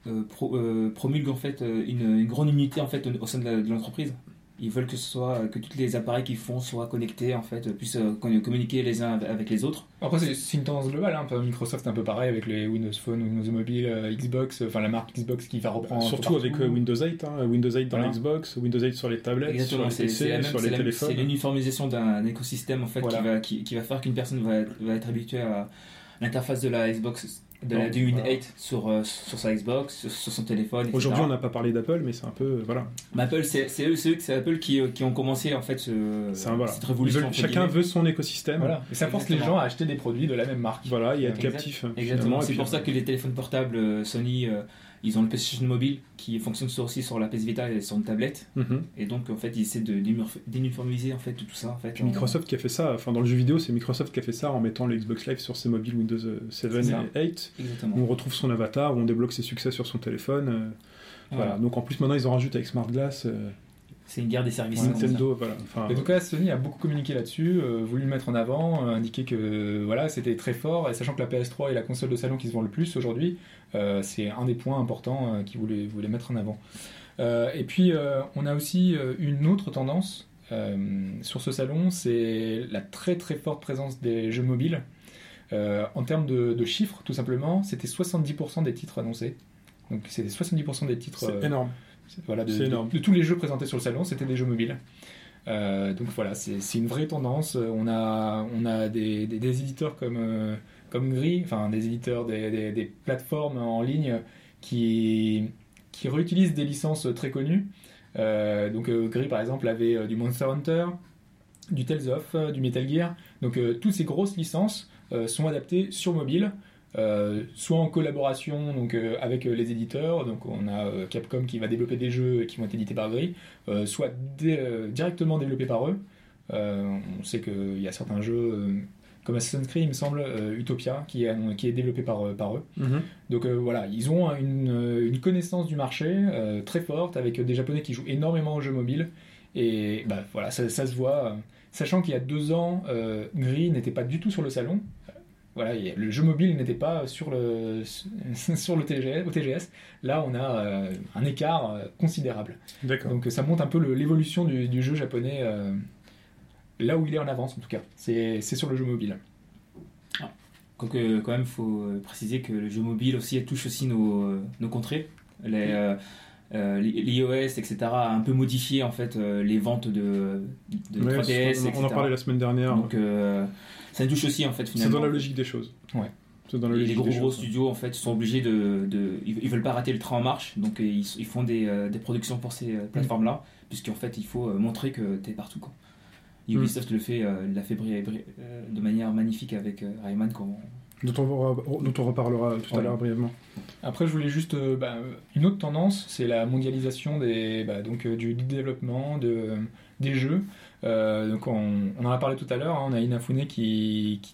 euh, pro- euh, promulgue en fait, une, une grande unité en fait, au, sein de l'entreprise. Ils veulent que ce soit que tous les appareils qu'ils font soient connectés en fait, puissent euh, communiquer les uns avec les autres. Après, c'est- c'est une tendance globale. Hein. Microsoft, c'est un peu pareil avec les Windows Phone, Windows Mobile, euh, Xbox, enfin la marque Xbox qui va reprendre. Surtout avec euh, Windows 8, hein, Windows 8 dans Voilà. la Xbox, Windows 8 sur les tablettes, Exactement, sur les PC, même- sur les la- téléphones. c'est l'uniformisation d'un écosystème en fait Voilà. qui, va, qui, qui va faire qu'une personne va, va être habituée à l'interface de la Xbox, de la Donc, du Win voilà. 8 sur, euh, sur sa Xbox, sur, sur son téléphone. Aujourd'hui, on n'a pas parlé d'Apple, mais c'est un peu euh, voilà. Mais Apple, c'est eux, c'est eux- c'est Apple qui, euh, qui ont commencé en fait ce, un voilà. cette révolution. veulent- chacun guillemets. veut son écosystème. Voilà. Et ça force les gens à acheter des produits de la même marque. Voilà, et être Exact- captif. Exactement. C'est pour ça que les téléphones portables euh, Sony, euh, ils ont le PlayStation Mobile qui fonctionne aussi sur la PS Vita et sur une tablette. Mhm. Et donc en fait, ils essaient d'uniformiser en fait tout ça en fait. En- Microsoft qui a fait ça, enfin dans le jeu vidéo, c'est Microsoft qui a fait ça en mettant le Xbox Live sur ses mobiles Windows euh, 7 C'est ça. et 8. Exactement. où on retrouve son avatar, où on débloque ses succès sur son téléphone. euh, voilà. Voilà. Donc en plus maintenant ils en rajoutent avec Smart Glass, euh, C'est une guerre des services. Nintendo, voilà. Enfin, Et donc là, Sony a beaucoup communiqué là-dessus, euh, voulu le mettre en avant, euh, indiquer que euh, voilà, c'était très fort, et sachant que la PS3 est la console de salon qui se vend le plus aujourd'hui, euh, c'est un des points importants euh, qu'ils voulaient, voulaient mettre en avant. Euh, et puis, euh, on a aussi euh, une autre tendance euh, sur ce salon, c'est la très très forte présence des jeux mobiles. Euh, en termes de, de chiffres, tout simplement, c'était 70% des titres annoncés. Donc c'était 70% des titres c'est euh, énorme. Voilà, de, tous les jeux présentés sur le salon, c'était des jeux mobiles. Euh, donc voilà, c'est une vraie tendance. On a, on a des, des- des éditeurs comme, euh, comme Gris, enfin des éditeurs, des, plateformes en ligne qui, qui réutilisent des licences très connues. Euh, donc Gris par exemple avait du Monster Hunter, du Tales of, du Metal Gear. Donc toutes ces grosses licences sont adaptées sur mobile. Euh, soit en collaboration donc, euh, avec euh, les éditeurs, donc on a Capcom qui va développer des jeux qui vont être édités par Gris, euh, soit directement développés par eux. On sait qu'il y a certains jeux comme Assassin's Creed, il me semble, Utopia, qui est, qui est développé par, par eux. Mhm. Donc voilà, ils ont une, une connaissance du marché très forte avec des Japonais qui jouent énormément aux jeux mobiles. Et bah, voilà, ça, ça se voit. Sachant qu'il y a deux ans, Gris n'était pas du tout sur le salon. Euh, Voilà, le jeu mobile n'était pas sur le, sur le TGS, au TGS. Là, on a euh, un écart euh, considérable. D'accord. Donc ça montre un peu l'évolution du, du jeu japonais, euh, là où il est en avance en tout cas. C'est sur le jeu mobile. Quoique, quand même, il faut euh, préciser que le jeu mobile aussi touche aussi nos, euh, nos contrées. Les, euh, euh, l'iOS, etc., a un peu modifié en fait euh, les ventes de, de Ouais, 3DS, on, etc. en parlait la semaine dernière. Donc, euh, ça touche aussi en fait c'est finalement. dans la logique des choses. Ouais. C'est dans la Et logique les gros des gros choses. studios en fait sont obligés de, de ils, veulent pas rater le train en marche donc euh, ils, ils font des, euh, des productions pour ces plateformes là puisqu'en fait il faut euh, montrer que tu es partout quoi. Mm. Ubisoft le fait euh, l'a fait bri- bri- euh, de manière magnifique avec euh, Rayman quand Dont on, re- dont on reparlera tout à l'heure brièvement. Après, je voulais juste euh, bah, une autre tendance, c'est la mondialisation des, bah, donc, euh, du développement de, des jeux. Euh, donc on, en a parlé tout à l'heure. hein, on a Inafune qui, qui,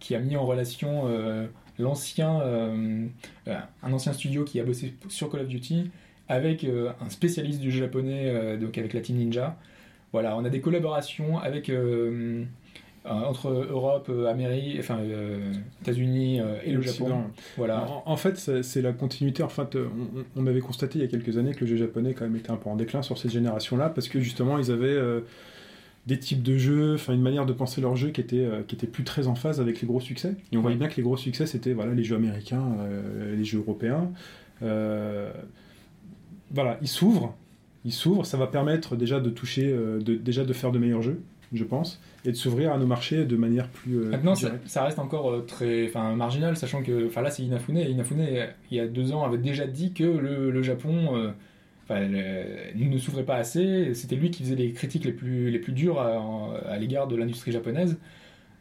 qui a mis en relation euh, l'ancien, euh, un ancien studio qui a bossé sur Call of Duty avec un spécialiste du japonais, donc avec la Team Ninja. Voilà, on a des collaborations avec entre Europe, euh, Amérique, enfin euh, États-Unis euh, et le Occident. Japon. Voilà. En, en fait, c'est la continuité. En fait, euh, on, on avait constaté il y a quelques années que le jeu japonais quand même était un peu en déclin sur cette génération-là parce que justement ils avaient euh, des types de jeux, enfin une manière de penser leur jeu qui était euh, qui était plus très en phase avec les gros succès. Et on voyait bien que les gros succès c'était voilà les jeux américains, euh, les jeux européens. Euh, voilà, ils s'ouvrent, ils s'ouvrent. Ça va permettre déjà de toucher, euh, de, déjà de faire de meilleurs jeux. Je pense, et de s'ouvrir à nos marchés de manière plus. euh, Maintenant, ça, reste encore euh, très marginal, sachant que là, c'est Inafune. Et Inafune, il y a deux ans, avait déjà dit que le, le Japon euh, ne s'ouvrait pas assez. C'était lui qui faisait les critiques les plus, les plus dures à, à l'égard de l'industrie japonaise.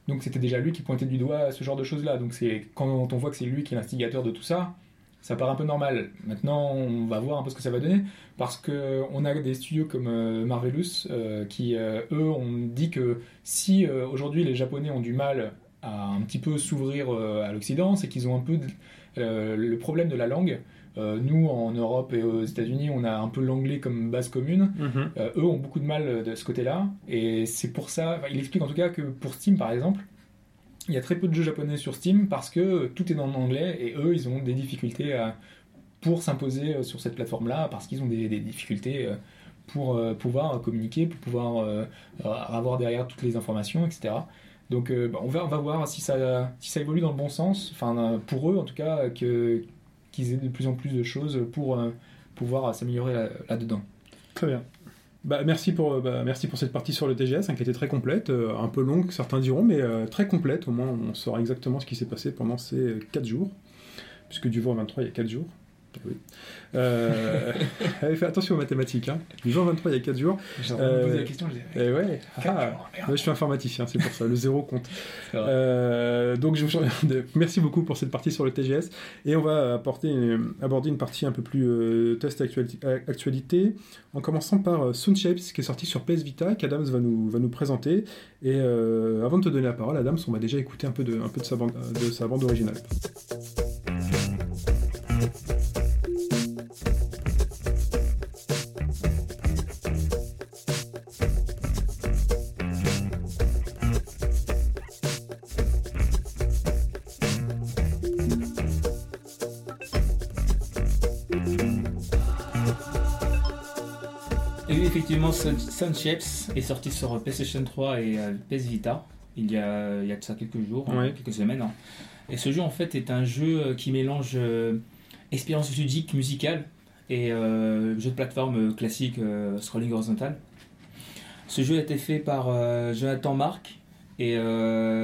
Donc, c'était déjà lui qui pointait du doigt ce genre de choses-là. Donc, c'est quand on voit que c'est lui qui est l'instigateur de tout ça, ça paraît un peu normal. Maintenant, on va voir un peu ce que ça va donner, parce que on a des studios comme euh, Marvelous euh, qui, euh, eux, ont dit que si aujourd'hui les Japonais ont du mal à un petit peu s'ouvrir à l'Occident, c'est qu'ils ont un peu le problème de la langue. Euh, nous, en Europe et aux États-Unis, on a un peu l'anglais comme base commune. Mhm. Euh, eux ont beaucoup de mal de ce côté-là, et c'est pour ça. il explique en tout cas que pour Steam, par exemple, il y a très peu de jeux japonais sur Steam parce que tout est en anglais et eux, ils ont des difficultés pour s'imposer euh, sur cette plateforme-là parce qu'ils ont des, difficultés euh, pour euh, pouvoir communiquer, pour pouvoir avoir derrière toutes les informations, etc. Donc bah, on, va, voir si ça, évolue dans le bon sens, enfin pour eux en tout cas, qu'ils aient de plus en plus de choses pour pouvoir s'améliorer là- là-dedans. Très bien. Bah, merci, pour, euh, bah, merci pour cette partie sur le TGS, hein, qui était très complète, euh, un peu longue, certains diront, mais euh, très complète. Au moins, on saura exactement ce qui s'est passé pendant ces 4 jours, puisque du 20 au 23, il y a 4 jours. Oui. Euh, fais attention aux mathématiques. Hein. 20 au 23, il y a 4 jours. J'ai Euh, posé la question, je ouais, Quatre ah, jours, ouais, je suis informaticien, c'est pour ça, le zéro compte. Euh, donc je vous merci beaucoup pour cette partie sur le TGS et on va apporter une- aborder une partie un peu plus euh, test actuali- euh, actualité en commençant par Sound Shapes qui est sorti sur PS Vita qu'Adams va nous, va nous présenter et avant de te donner la parole Adams on va déjà écouter un peu de, un peu de, sa, bande, de sa bande originale. Effectivement, Sun- Sunshapes est sorti sur PlayStation 3 et euh, PS Vita il y a, il y a de ça quelques jours, hein, Ouais. quelques semaines. hein. Et ce jeu, en fait, est un jeu euh, qui mélange euh, expérience ludique, musicale et euh, jeu de plateforme classique euh, scrolling horizontal. Ce jeu a été fait par Jonathan Mark et,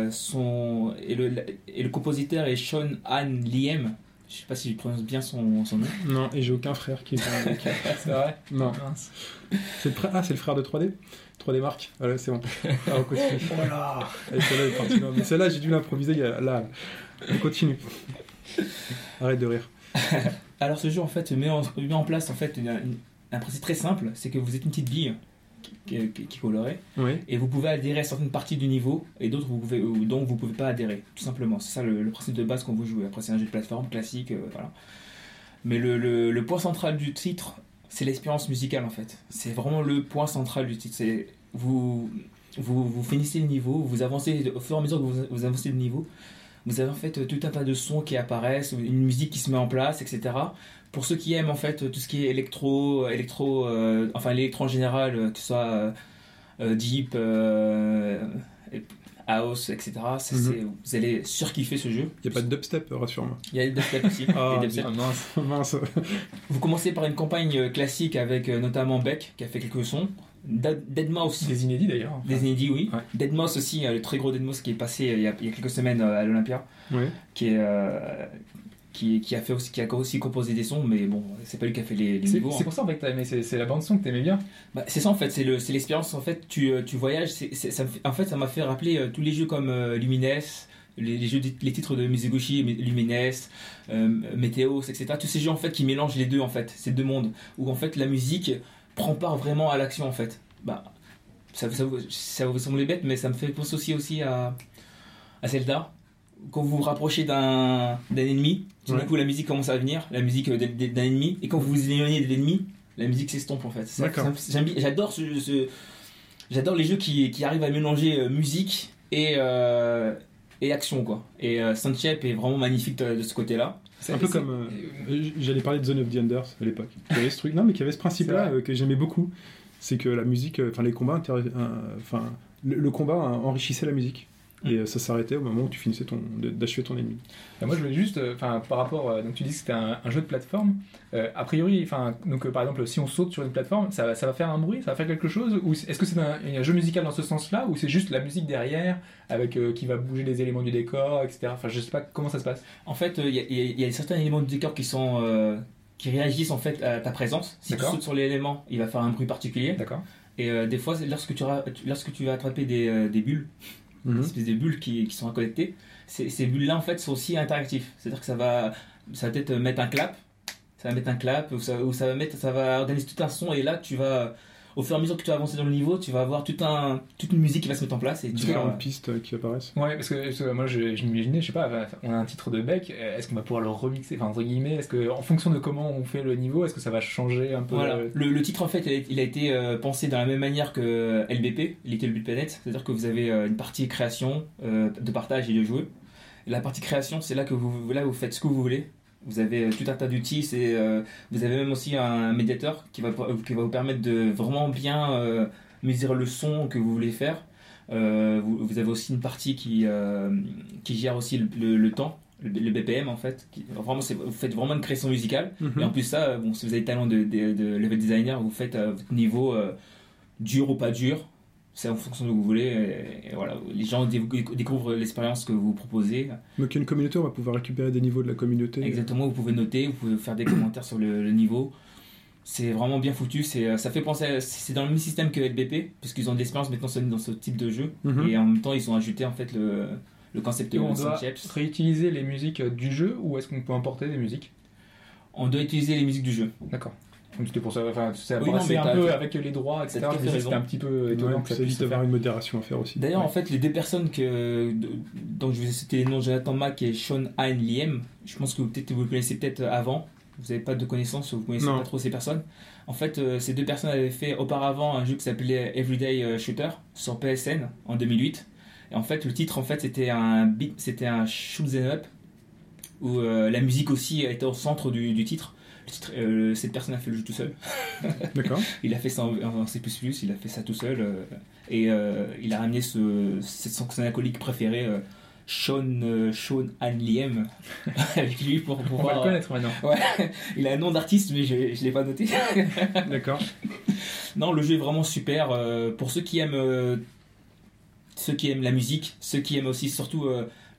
son, et, le, et le compositeur est Sean Han Liem. Je sais pas si je prononce bien son, son nom. Non et j'ai aucun frère qui est C'est vrai non c'est le frère ah c'est le frère de 3D 3D Mark voilà c'est bon Ah, on continue Voilà Allez, celle-là est partie. Non, mais celle-là, j'ai dû l'improviser il y a- là. On continue. Arrête de rire. Alors ce jeu en fait met en, met en place en fait une- une- un principe très simple, c'est que vous êtes une petite bille qui, qui, qui Oui. et vous pouvez adhérer à certaines parties du niveau et d'autres vous pouvez ou dont vous pouvez pas adhérer tout simplement. C'est ça le, le principe de base quand vous jouez. Après c'est un jeu de plateforme classique, euh, voilà. Mais le, le- le point central du titre, c'est l'expérience musicale en fait. C'est vraiment le point central du titre. C'est vous, vous vous finissez le niveau, vous avancez au fur et à mesure que vous, vous avancez le niveau. Vous avez en fait tout un tas de sons qui apparaissent, une musique qui se met en place, etc. Pour ceux qui aiment en fait tout ce qui est électro, électro, euh, enfin l'électro en général, euh, que ce soit euh, euh, deep, euh, house, etc. Mhm. vous allez surkiffer ce jeu. Il n'y a pas de dubstep, rassure-moi. Il y a des dubstep aussi. Ah, des dubstep. mince. mince. Vous commencez par une campagne euh, classique avec euh, notamment Beck qui a fait quelques sons, Da- Deadmau5 Des inédits d'ailleurs. enfin. des inédits, oui. Ouais. Deadmau5 aussi, euh, le très gros Deadmau5 qui est passé euh, il y a, il y a quelques semaines euh, à l'Olympia, Oui. qui, est, euh, qui, qui a fait aussi, qui a aussi composé des sons, mais bon, c'est pas lui qui a fait les, les C'est hein. pour ça en fait que t'as aimé, c'est la bande son que t'aimais bien. Bah, c'est ça en fait, c'est le- c'est l'expérience en fait. Tu, euh, tu voyages, ça en fait, ça m'a fait rappeler euh, tous les jeux comme euh, Lumines, les, les jeux, les titres de Mizuguchi, Mi- Lumines, euh, Meteos, etc. Tous ces jeux en fait qui mélangent les deux en fait, ces deux mondes où en fait la musique prend part vraiment à l'action en fait. Bah, ça, ça, vous- ça vous semble bête, mais ça me fait penser aussi aussi à, à Zelda. Quand vous vous rapprochez d'un d'un ennemi, tout d'un Ouais. coup la musique commence à venir, la musique d'un d'un ennemi, et quand vous vous éloignez de l'ennemi, la musique s'estompe en fait. J'adore ce, ce- j'adore les jeux qui, qui arrivent à mélanger euh, musique et, euh, et action quoi. Et euh, Sunshap est vraiment magnifique de, de ce côté-là. Un peu comme. euh, J'allais parler de Zone of the Enders à l'époque. Qui avait ce truc. Non, mais qui avait ce principe-là C'est euh, que j'aimais beaucoup. C'est que la musique, euh, enfin les combats, euh, enfin le, le combat euh, enrichissait la musique. Et euh, ça s'arrêtait au moment où tu finissais ton, d'achever ton ennemi. Bah, moi, je voulais juste, euh, enfin, par rapport, euh, donc tu dis que c'était un, un jeu de plateforme. Euh, a priori, enfin, donc euh, par exemple, si on saute sur une plateforme, ça, va- ça va faire un bruit, ça va faire quelque chose, ou est-ce que c'est un, un jeu musical dans ce sens-là, ou c'est juste la musique derrière, avec euh, qui va bouger les éléments du décor, etc. Enfin, je sais pas comment ça se passe. En fait, euh, il y, y y a certains éléments du décor qui sont euh, qui réagissent en fait à ta présence. Si tu sautes sur l'élément, il va faire un bruit particulier. D'accord. Et euh, des fois, lorsque tu, lorsque tu vas attraper des, euh, des bulles, Des espèces de bulles qui, sont connectées, ces, ces bulles-là en fait sont aussi interactifs. C'est-à-dire que ça va, ça va peut-être mettre un clap, ça va mettre un clap, ou ou ça va mettre, ça va organiser tout un son. Et là, tu vas, au fur et à mesure que tu vas avancer dans le niveau, tu vas avoir tout un, toute une musique qui va se mettre en place. Et tu vas, Différentes pistes euh, qui apparaissent. Ouais, parce que, parce que moi, je, je m'imaginais, je sais pas, on a un titre de bec, euh, est-ce qu'on va pouvoir le remixer, enfin, entre guillemets, est-ce que, en fonction de comment on fait le niveau, est-ce que ça va changer un peu Voilà. Le, le titre en fait, il a, il a été euh, pensé dans la même manière que LBP, Little Big Planet, c'est-à-dire que vous avez euh, une partie création, euh, de partage et de jouer. La partie création, c'est là que vous, là vous faites ce que vous voulez. Vous avez euh, tout un tas d'outils, c'est, euh, vous avez même aussi un médiateur qui va, qui va vous permettre de vraiment bien euh, mesurer le son que vous voulez faire. Euh, vous, vous avez aussi une partie qui, euh, qui gère aussi le, le- le temps, le, BPM en fait. Qui, vraiment, vous faites vraiment une création musicale. Mhm. Et en plus ça, euh, bon, si vous avez le talent de, de, de level designer, vous faites à votre niveau euh, dur ou pas dur. C'est en fonction de ce que vous voulez. Et, et voilà, les gens dé- découvrent l'expérience que vous proposez. Donc il y a une communauté, on va pouvoir récupérer des niveaux de la communauté. Exactement, vous pouvez noter, vous pouvez faire des commentaires sur le, le niveau. C'est vraiment bien foutu. C'est, euh, ça fait penser, à- c'est dans le même système que LBP, puisqu'ils ont de l'expérience maintenant dans ce type de jeu. Mhm. Et en même temps, ils ont ajouté en fait le, le concept Et de on doit réutiliser les musiques du jeu ou est-ce qu'on peut importer des musiques? On doit utiliser les musiques du jeu. D'accord. Donc c'était pour ça, enfin, ça Oui, non, paraissait mais un peu avec les droits, etc. C'était un petit peu étonnant Ouais, que ça puisse d'avoir une modération à faire aussi. D'ailleurs, Ouais. en fait, les deux personnes que, dont je vous ai cité les noms, Jonathan Mack et Sean Hein Liem, je pense que vous, peut-être, vous le connaissez peut-être avant. Vous n'avez pas de connaissances, vous connaissez Non. pas trop ces personnes. En fait, euh, ces deux personnes avaient fait auparavant un jeu qui s'appelait Everyday euh, Shooter sur PSN en 2008. Et en fait, le titre, en fait, c'était un beat, c'était un shoot 'em up où euh, la musique aussi était au centre du, du titre. Euh, cette personne a fait le jeu tout seul. D'accord. Il a fait ça en, en C++, il a fait ça tout seul. euh, et euh, il a ramené ce, son, acolyte préféré, Sean, Sean avec lui pour On va le pouvoir. connaître maintenant. il a un nom d'artiste, mais je ne l'ai pas noté. D'accord. non, le jeu est vraiment super. pour ceux qui aiment, ceux qui aiment la musique, ceux qui aiment aussi surtout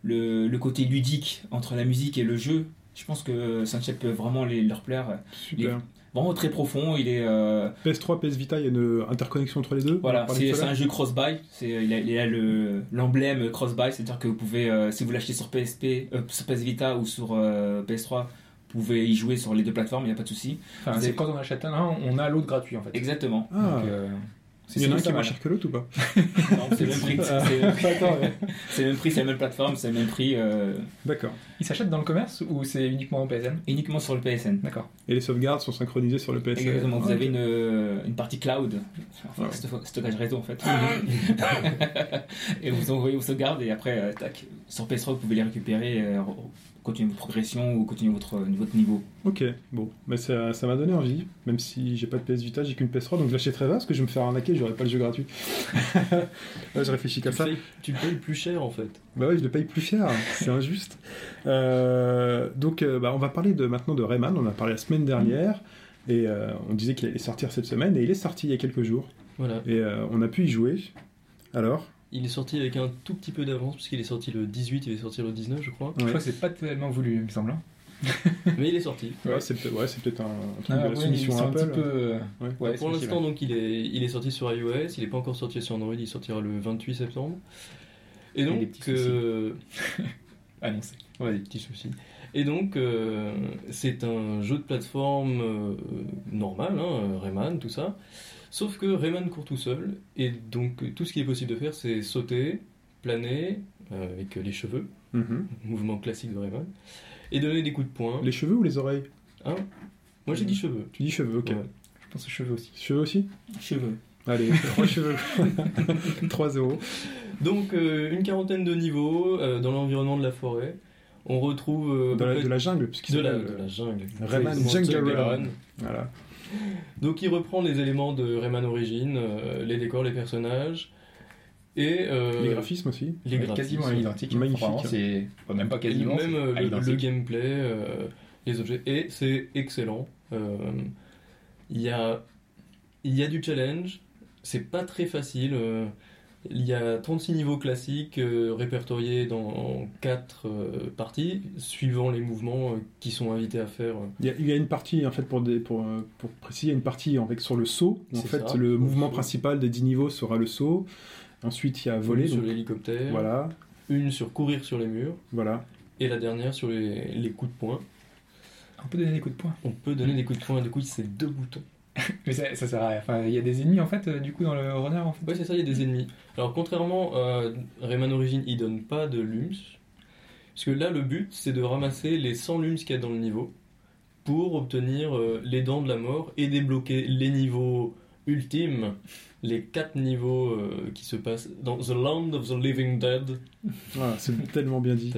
le, le côté ludique entre la musique et le jeu, je pense que Sunshine peut vraiment les, leur plaire. Super. Vraiment très profond, il est. euh, PS3, PS Vita, il y a une interconnexion entre les deux. Voilà, c'est un jeu cross-buy. C'est- Il a, il a le- l'emblème cross-buy, c'est-à-dire que vous pouvez, euh, si vous l'achetez sur PSP, euh, sur PS Vita ou sur euh, PS3, vous pouvez y jouer sur les deux plateformes, il n'y a pas de souci. Enfin, c'est avez- quand on achète un, on a l'autre gratuit en fait. Exactement. Ah, Donc, euh, il y en a un c'est qui est moins cher que l'autre ou pas? Non, c'est le même prix. C'est le même prix. C'est le même prix, c'est la même plateforme, c'est le même prix, euh, D'accord. Il s'achète dans le commerce ou c'est uniquement au PSN uniquement sur le PSN. D'accord. Et les sauvegardes sont synchronisées sur le PS. Exactement, vous Ah, avez une, euh, une partie cloud, enfin, Ouais. stockage réseau en fait. et vous envoyez vos sauvegardes et après, euh, tac, sur PS3, vous pouvez les récupérer, euh, continuer votre progression ou continuer votre, votre niveau. Ok, bon, mais ça ça m'a donné envie, même si j'ai pas de PS Vita, j'ai qu'une PS3, donc je l'achèterai pas parce que je vais me faire arnaquer, j'aurai pas le jeu gratuit. ouais, je réfléchis comme le, ça. payes, tu le payes plus cher en fait. Bah ouais, je le paye plus cher, c'est injuste. Euh, donc, euh, bah, on va parler de, maintenant de Rayman, on en a parlé la semaine dernière, et euh, on disait qu'il allait sortir cette semaine, et il est sorti il y a quelques jours, Voilà. et euh, on a pu y jouer. Alors? Il est sorti avec un tout petit peu d'avance, puisqu'il est sorti le 18, il est sorti le 19, je crois. Je Ouais. crois que c'est pas tellement voulu, il me semble. hein. Mais il est sorti. Ouais, c'est peut-être ouais, peut-être un, un truc Ah, de la ouais, soumission ils sont un Apple. petit peu. Ouais. ouais, pour l'instant, possible. donc, il est, il est sorti sur iOS, il n'est pas encore sorti sur Android, il sortira le 28 septembre. Et Et donc, euh, Annoncé. ouais, des petits soucis. Et donc, euh, c'est un jeu de plateforme euh, normal, hein, Rayman, tout ça. Sauf que Rayman court tout seul, et donc tout ce qui est possible de faire, c'est sauter, planer, euh, avec les cheveux, Mhm. mouvement classique de Rayman, et donner des coups de poing. Les cheveux ou les oreilles? Hein? Moi j'ai dit cheveux. Tu dis cheveux, ok. Ouais. Je pense aux cheveux aussi. Cheveux aussi? Cheveux. Allez, trois cheveux. 3-0. Donc euh, une quarantaine de niveaux euh, dans l'environnement de la forêt. On retrouve euh, à peu la, près- de la jungle, puisqu'il de la- s'appelle, de la jungle. Rayman Jungle Jungle Run. Run. Voilà. Donc il reprend les éléments de Rayman Origins, euh, les décors, les personnages. Et euh, Les graphismes aussi. les graphismes. quasiment à l'identique. Magnifique. Vraiment, c'est enfin, même pas quasiment. même euh, c'est à le, l'identique. le gameplay, euh, les objets, et c'est excellent. Euh, Il y, a, il y a du challenge, c'est pas très facile. euh, il y a 36 niveaux classiques euh, répertoriés dans 4 parties, suivant les mouvements euh, qui sont invités à faire. euh. Il y, a, il y a une partie, en fait, pour, des, pour, euh, pour préciser, il y a une partie avec, sur le saut. En fait, ça, le mouvement saut. principal des 10 niveaux sera le saut. Ensuite, il y a voler. Une sur l'hélicoptère, voilà, une sur courir sur les murs, voilà. et la dernière sur les, les coups de poing. On peut donner des coups de poing. On peut donner des coups de poing, du coup c'est deux boutons. Mais ça, ça sert à rien. Enfin, il y a des ennemis en fait, euh, du coup, dans le runner en fait. Ouais, c'est ça, il y a des ennemis. Alors, contrairement à Rayman Origins, il donne pas de lums. Parce que là, le but, c'est de ramasser les 100 lums qu'il y a dans le niveau pour obtenir euh, les dents de la mort et débloquer les niveaux ultimes, les 4 niveaux euh, qui se passent dans The Land of the Living Dead, Voilà, c'est tellement bien dit.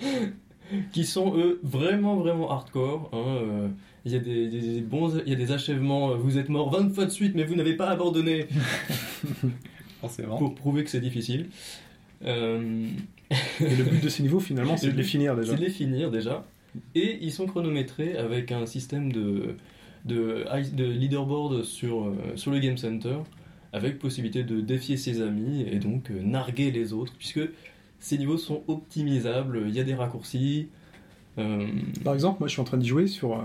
qui sont eux vraiment, vraiment hardcore. hein, euh, Il y, a des, des- des bons, il y a des achèvements, euh, vous êtes mort 20 fois de suite, mais vous n'avez pas abandonné. Forcément. pour prouver que c'est difficile. Euh, Et le but de ces niveaux, finalement, c'est de les finir déjà. c'est de les finir déjà. Et ils sont chronométrés avec un système de, de, de leaderboard sur, euh, sur le Game Center, avec possibilité de défier ses amis et donc narguer les autres, puisque ces niveaux sont optimisables, il y a des raccourcis. Euh, Par exemple, moi, je suis en train d'y jouer sur, euh,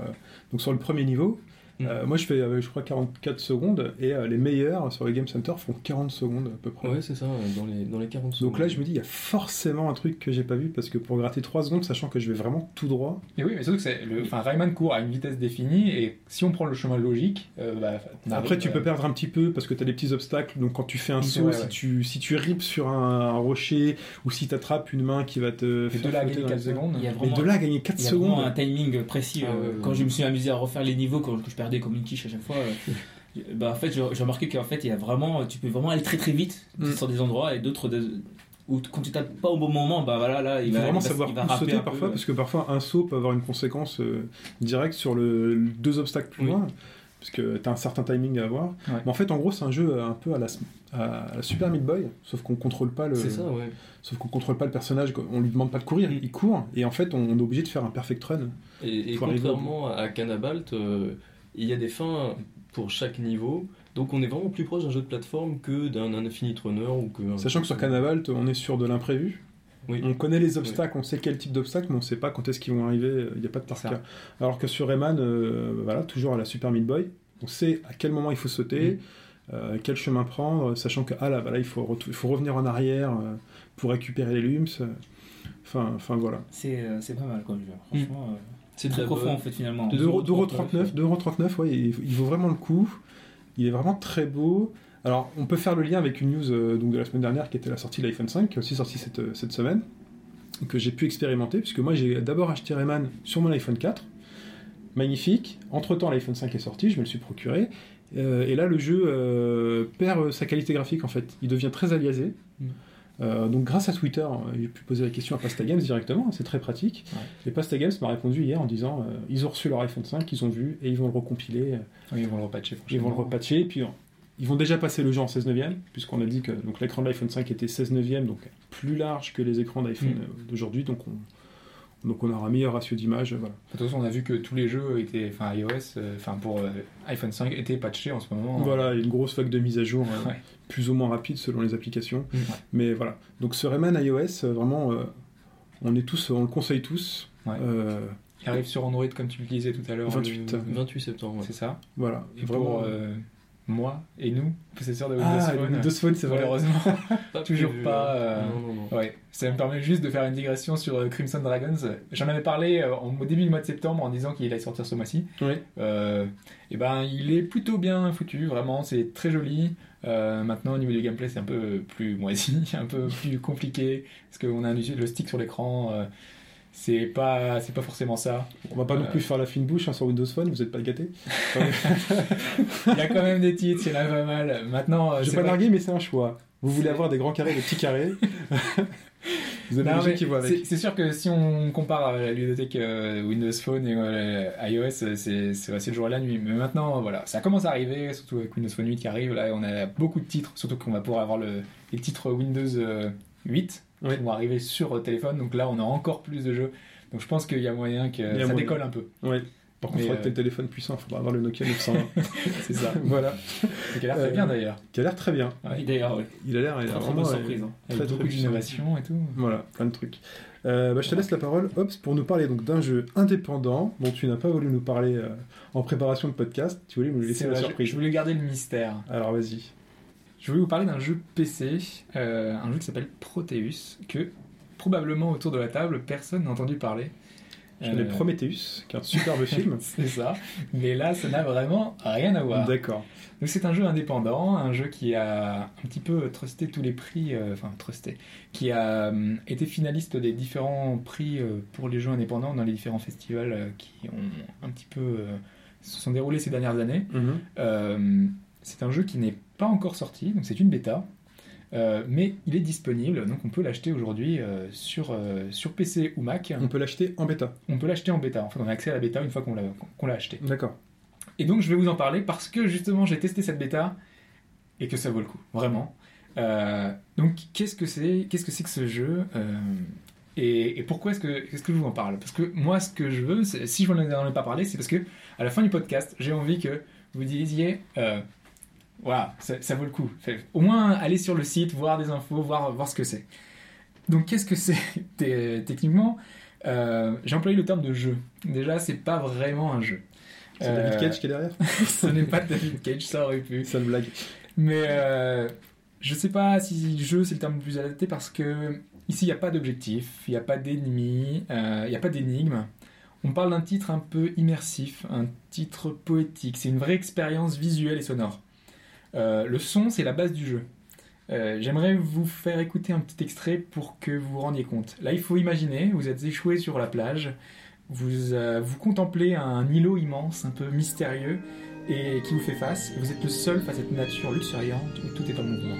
donc sur le premier niveau. Mm. Euh, moi, je fais, euh, je crois, 44 secondes. Et euh, les meilleurs sur le Game Center font 40 secondes à peu près. ouais, c'est ça, dans les, dans les 40 secondes. Donc là, je me dis, il y a forcément un truc que j'ai pas vu parce que pour gratter 3 secondes, sachant que je vais vraiment tout droit, Mais oui, mais surtout que c'est le, enfin, Rayman court à une vitesse définie et si on prend le chemin logique, euh, bah, Après, tu peux perdre un petit peu parce que tu as des petits obstacles. Donc, quand tu fais un saut, si, ouais. tu, si tu ripes sur un, un rocher ou si tu attrapes une main qui va te Mais de là à gagner dans 4 les airs. secondes. Il y a Mais vraiment, de là à gagner 4 il y a secondes. vraiment un timing précis. Ah euh, quand je me suis amusé à refaire les niveaux, quand, je perdais comme une quiche à chaque fois, euh, bah, en fait, j'ai remarqué qu'en fait, il y a vraiment, tu peux vraiment aller très très vite Mm. sur des endroits et d'autres t- quand tu tapes pas au bon moment, bah voilà, là, il Il faut va vraiment il va- savoir il va où rapper sauter peu, parfois euh. parce que parfois un saut peut avoir une conséquence euh, directe sur le, le- deux obstacles plus Oui. loin parce que tu as un certain timing à avoir. Ouais. Mais en fait, en gros, c'est un jeu un peu à la, à la Super Meat Boy, sauf qu'on contrôle pas le, C'est ça, ouais. sauf qu'on contrôle pas le personnage. On lui demande pas de courir, Mm. il court et en fait, on est obligé de faire un perfect run. Et, et contrairement à Canabalt, euh, il y a des fins pour chaque niveau, donc on est vraiment plus proche d'un jeu de plateforme que d'un Infinite Runner ou que. Sachant que sur Canavalt, on est sur de l'imprévu. Oui. On connaît les obstacles, on sait quel type d'obstacles, mais on sait pas quand est-ce qu'ils vont arriver. Il n'y a pas de par cas. Alors que sur Rayman, euh, voilà, toujours à la Super Meat Boy, on sait à quel moment il faut sauter, Mm. euh, quel chemin prendre, sachant que ah là, bah là, il faut, retou- il faut revenir en arrière euh, pour récupérer les lums. euh, Enfin, enfin voilà. C'est euh, c'est pas mal comme jeu. Franchement, euh, C'est très profond en fait finalement. De- 2,39€, 2,39€, ouais, il, il vaut vraiment le coup. Il est vraiment très beau. Alors, on peut faire le lien avec une news euh, donc de la semaine dernière qui était la sortie de l'iPhone 5, qui est aussi sortie cette, euh, cette semaine, que j'ai pu expérimenter, puisque moi j'ai d'abord acheté Rayman sur mon iPhone 4. Magnifique. Entre temps, l'iPhone 5 est sorti, je me le suis procuré. Euh, et là, le jeu euh, perd sa qualité graphique en fait. Il devient très aliasé. Mm. Euh, donc, grâce à Twitter, euh, j'ai pu poser la question à Pasta Games directement, c'est très pratique. Et Pasta Games m'a répondu hier en disant euh, ils ont reçu leur iPhone 5, ils ont vu et ils vont le recompiler, euh, Oui, ils vont le repatcher. ils vont le repatcher. Puis euh, ils vont déjà passer le jeu en 16 neuvième, puisqu'on a dit que donc, l'écran de l'iPhone 5 était 16 neuvième, donc plus large que les écrans d'iPhone Mm. d'aujourd'hui. Donc on, donc on aura un meilleur ratio d'image. Voilà. De toute façon, on a vu que tous les jeux étaient, enfin iOS, euh, enfin pour euh, iPhone 5 étaient patchés en ce moment. Voilà, il y a une grosse vague de mise à jour, euh, Ouais. plus ou moins rapide selon les applications. Mm. Mais voilà. Donc ce Rayman iOS, vraiment, euh, on est tous, on le conseille tous. Ouais. Euh, Il arrive sur Android comme tu le disais tout à l'heure. 28. le- 28 septembre. ouais. C'est ça. voilà. Et vraiment. pour euh, moi et nous, possesseurs de Windows ah, le Phone, Windows Phone, c'est malheureusement, Pas Toujours prévu, pas, hein. euh, Non, non, non. Ouais, ça me permet juste de faire une digression sur euh, Crimson Dragons. J'en avais parlé euh, en- au début du mois de septembre en disant qu'il allait sortir ce mois-ci. Oui. Euh, et ben, il est plutôt bien foutu, vraiment, c'est très joli. Euh, maintenant, au niveau du gameplay, c'est un peu plus moisi, un peu plus compliqué, parce qu'on a un- le stick sur l'écran. C'est pas, c'est pas forcément ça. On va pas non Euh, plus faire la fine bouche hein, sur Windows Phone, vous êtes pas gâtés. Il y a quand même des titres, en a pas mal. Maintenant, euh, Je c'est vais pas larguer, mais c'est un choix. Vous voulez C'est- avoir des grands carrés, des petits carrés. Vous avez Non, mais qui avec. c'est- C'est sûr que si on compare à la ludothèque euh, Windows Phone et euh, iOS, c'est c'est le jour et la nuit. Mais maintenant, voilà, ça commence à arriver, surtout avec Windows Phone 8 qui arrive. Là, on a beaucoup de titres, surtout qu'on va pouvoir avoir le, les titres Windows euh, 8 Oui. qui vont arriver sur téléphone. Donc là, on a encore plus de jeux. Donc je pense qu'il y a moyen que a ça moyen. décolle un peu. Ouais. Par contre, il faudrait euh, téléphone puissant, il faudra avoir le Nokia 920. C'est ça. voilà. Qui a l'air très Euh, bien d'ailleurs. Qui a l'air très bien. Et D'ailleurs, ouais. Il a l'air Très, très vraiment euh, surprise. hein. Avec très, très beaucoup d'innovation et tout. Voilà, plein de trucs. Euh, bah, je te laisse la parole, Hobbs, pour nous parler donc d'un jeu indépendant dont tu n'as pas voulu nous parler euh, en préparation de podcast. Tu voulais nous laisser la vrai, surprise. Je voulais garder le mystère. Alors vas-y. Je voulais vous parler d'un jeu PC, euh, un jeu qui s'appelle Proteus, que probablement autour de la table, personne n'a entendu parler. Je connais Euh, Prometheus, qui est un superbe film. C'est ça, mais là, ça n'a vraiment rien à voir. D'accord. Donc c'est un jeu indépendant, un jeu qui a un petit peu trusté tous les prix, euh, enfin trusté, qui a euh, été finaliste des différents prix pour les jeux indépendants dans les différents festivals qui ont un petit peu se sont déroulés ces dernières années. Mhm. C'est un jeu qui n'est pas encore sorti, donc c'est une bêta, euh, mais il est disponible, donc on peut l'acheter aujourd'hui euh, sur, euh, sur PC ou Mac. On peut l'acheter en bêta. On peut l'acheter en bêta, en fait on a accès à la bêta une fois qu'on l'a qu'on l'a acheté. D'accord. Et donc je vais vous en parler parce que justement j'ai testé cette bêta et que ça vaut le coup, vraiment. Donc qu'est-ce que c'est Qu'est-ce que c'est que ce jeu et, et pourquoi est-ce que, est-ce que je vous en parle? Parce que moi ce que je veux, c'est- si je n'en ai pas parlé, c'est parce que à la fin du podcast, j'ai envie que vous disiez, voilà, ça, ça vaut le coup. Fait- au moins aller sur le site, voir des infos, voir, voir ce que c'est. Donc qu'est-ce que c'est Techniquement, euh, j'ai employé le terme de jeu. Déjà, c'est pas vraiment un jeu. C'est Euh, David Cage qui est derrière? ce n'est pas David Cage, ça aurait pu. Sale blague. Mais euh, je sais pas si jeu c'est le terme le plus adapté parce que ici il n'y a pas d'objectif, il n'y a pas d'ennemi, euh, il n'y a pas d'énigme. On parle d'un titre un peu immersif, un titre poétique. C'est une vraie expérience visuelle et sonore. Euh, le son, c'est la base du jeu. Euh, J'aimerais vous faire écouter un petit extrait pour que vous vous rendiez compte. Là, il faut imaginer, vous êtes échoué sur la plage, vous, euh, vous contemplez un îlot immense, un peu mystérieux, et qui vous fait face. Et vous êtes le seul face à cette nature luxuriante où tout est en mouvement.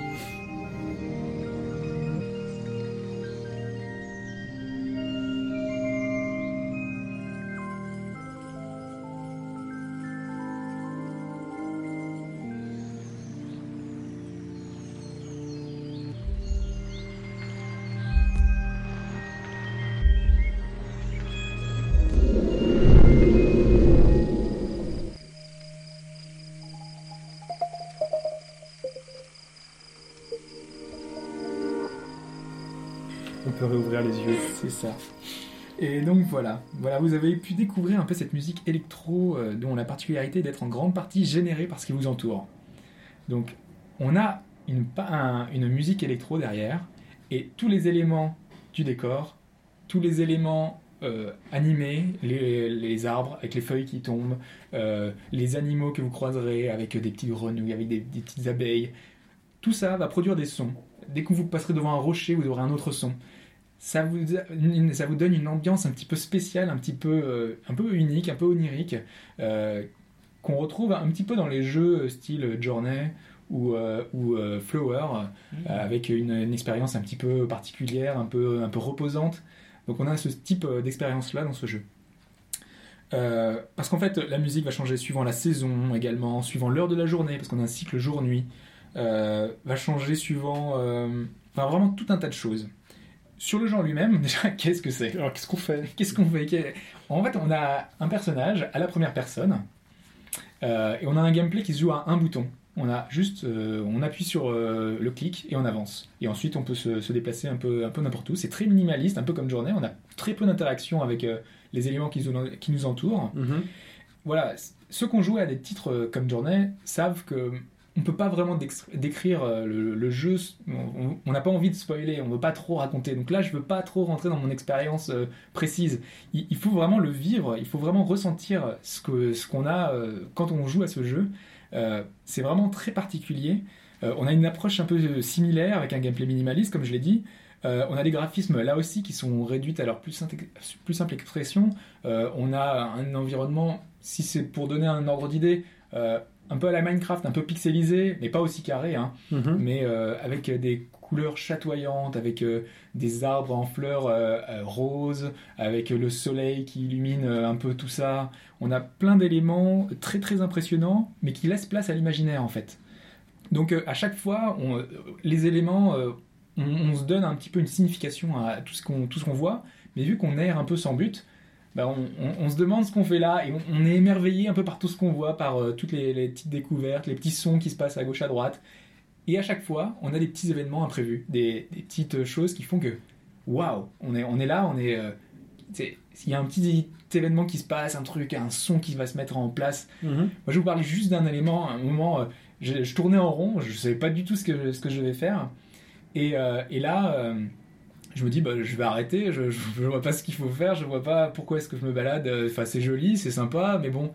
Et donc voilà, voilà, vous avez pu découvrir un peu cette musique électro euh, dont la particularité d'être en grande partie générée par ce qui vous entoure. Donc on a une, musique électro derrière et tous les éléments du décor, tous les éléments euh, animés, les, les arbres avec les feuilles qui tombent, euh, les animaux que vous croiserez avec des petites grenouilles, avec des, des petites abeilles, tout ça va produire des sons. Dès que vous passerez devant un rocher, vous aurez un autre son ça vous, ça vous donne une ambiance un petit peu spéciale, un petit peu, euh, un peu unique, un peu onirique, euh, qu'on retrouve un petit peu dans les jeux style Journey ou, euh, ou euh, Flower, euh, avec une, une expérience un petit peu particulière, un peu, un peu reposante. Donc on a ce type euh, d'expérience-là dans ce jeu. Euh, parce qu'en fait, la musique va changer suivant la saison également, suivant l'heure de la journée, parce qu'on a un cycle jour-nuit, euh, va changer suivant... euh, enfin, vraiment tout un tas de choses. Sur le genre lui-même, déjà, qu'est-ce que c'est Alors qu'est-ce qu'on fait? Qu'est-ce qu'on fait En fait, on a un personnage à la première personne euh, et on a un gameplay qui se joue à un bouton. On a juste, euh, on appuie sur euh, le clic et on avance. Et ensuite, on peut se, se déplacer un peu, un peu n'importe où. C'est très minimaliste, un peu comme Journée. On a très peu d'interaction avec les éléments qui, nous- qui nous entourent. Mhm. Voilà, ceux qui ont joué à des titres comme Journey savent que on peut pas vraiment décrire euh, le, jeu. On- n'a pas envie de spoiler, on veut pas trop raconter. Donc là, je veux pas trop rentrer dans mon expérience euh, précise. Il, faut vraiment le vivre, il faut vraiment ressentir ce qu'on a euh, quand on joue à ce jeu. C'est vraiment très particulier. On a une approche un peu similaire avec un gameplay minimaliste, comme je l'ai dit. On a des graphismes là aussi qui sont réduits à leur plus simple, expression. On a un environnement, si c'est pour donner un ordre d'idée, un peu à la Minecraft, un peu pixelisé, mais pas aussi carré, hein, Mhm. mais euh, avec des couleurs chatoyantes, avec euh, des arbres en fleurs euh, euh, roses, avec le soleil qui illumine euh, un peu tout ça. On a plein d'éléments très très impressionnants, mais qui laissent place à l'imaginaire en fait. Donc euh, à chaque fois, on- euh, les éléments, euh, on, on se donne un petit peu une signification à tout ce qu'on tout ce qu'on voit, mais vu qu'on erre un peu sans but, bah, on, on- on se demande ce qu'on fait là et on, on est émerveillé un peu par tout ce qu'on voit, par euh, toutes les, les petites découvertes, les petits sons qui se passent à gauche à droite. Et à chaque fois, on a des petits événements imprévus, des, des petites choses qui font que waouh, on est, on est là, on est. euh, il y a un petit événement qui se passe, un truc, un son qui va se mettre en place. Mhm. Moi, je vais vous parler juste d'un élément. À un moment, euh, je, je tournais en rond, je ne savais pas du tout ce que, ce que je devais faire. Et, euh, et là, euh, je me dis, bah, je vais arrêter, je, je, je vois pas ce qu'il faut faire, je vois pas pourquoi est-ce que je me balade. Enfin, c'est joli, c'est sympa, mais bon.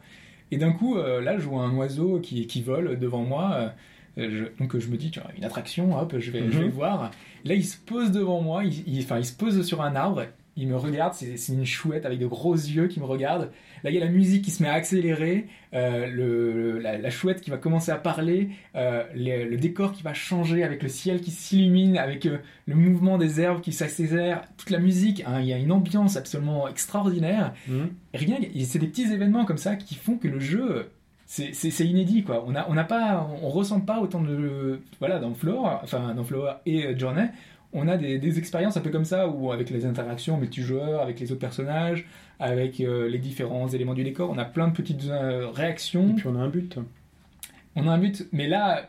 Et d'un coup, euh, là, je vois un oiseau qui, qui vole devant moi. euh, je- donc je me dis, tiens, une attraction, hop, je vais, je vais Mhm. voir. Là, il se pose devant moi, il, il- enfin, il se pose sur un arbre, il me regarde, c'est une chouette avec de gros yeux qui me regarde. Là, il y a la musique qui se met à accélérer, euh, le, la, la chouette qui va commencer à parler, euh, les- le décor qui va changer avec le ciel qui s'illumine, avec euh, le mouvement des herbes qui s'accélèrent, toute la musique. hein, il y a une ambiance absolument extraordinaire. Mhm. Rien, c'est des petits événements comme ça qui font que le jeu, c'est inédit quoi. On a, on pas, on ressent pas autant de, voilà, dans Floor, enfin dans et Journey, on a des, des expériences un peu comme ça où avec les interactions multijoueurs, avec les autres personnages, avec euh, les différents éléments du décor, on a plein de petites euh, réactions. Et puis on a un but. On a un but, mais là,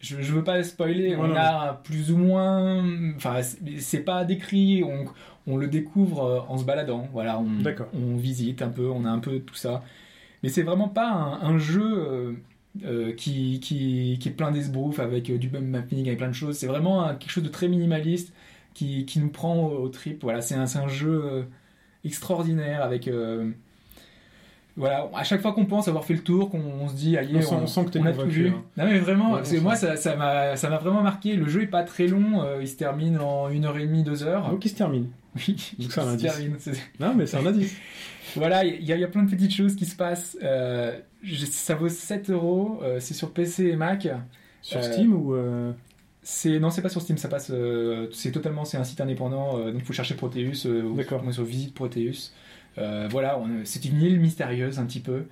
je, je veux pas spoiler, on a plus ou moins. Enfin, c'est- pas décrit, on, on le découvre euh, en se baladant. Voilà, on, on visite un peu, on a un peu tout ça. Mais c'est vraiment pas un, un jeu euh, qui, qui, qui est plein d'esbrouf avec euh, du bump mapping, avec plein de choses. C'est vraiment un- quelque chose de très minimaliste qui, qui nous prend au, au trip. Voilà, c'est un, c'est un jeu euh, extraordinaire avec. voilà, à chaque fois qu'on pense avoir fait le tour, qu'on on se dit, allez, On sent- on sent que t'es a tout vu. hein. Non mais vraiment, Ouais, que moi ça ça m'a vraiment marqué. Le jeu est pas très long, euh, il se termine en une heure et demie, deux heures. Donc il se termine. Oui, Donc c'est un il indice. termine, Non, mais c'est un indice. voilà, il y, a- il y a plein de petites choses qui se passent. Euh, je- ça vaut 7 euros. euh, C'est sur PC et Mac. Sur Euh, Steam ou. C'est non, c'est pas sur Steam. Ça passe. euh, c'est totalement. C'est un site indépendant. euh, donc faut chercher Proteus. euh, D'accord. Sur Visite Proteus. Voilà, c'est une île mystérieuse un petit peu.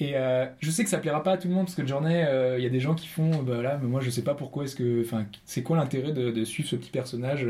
Et je sais que ça plaira pas à tout le monde parce que Journée, il y a des gens qui font, bah là, mais moi je sais pas pourquoi est-ce que, enfin, c'est quoi l'intérêt de, de suivre ce petit personnage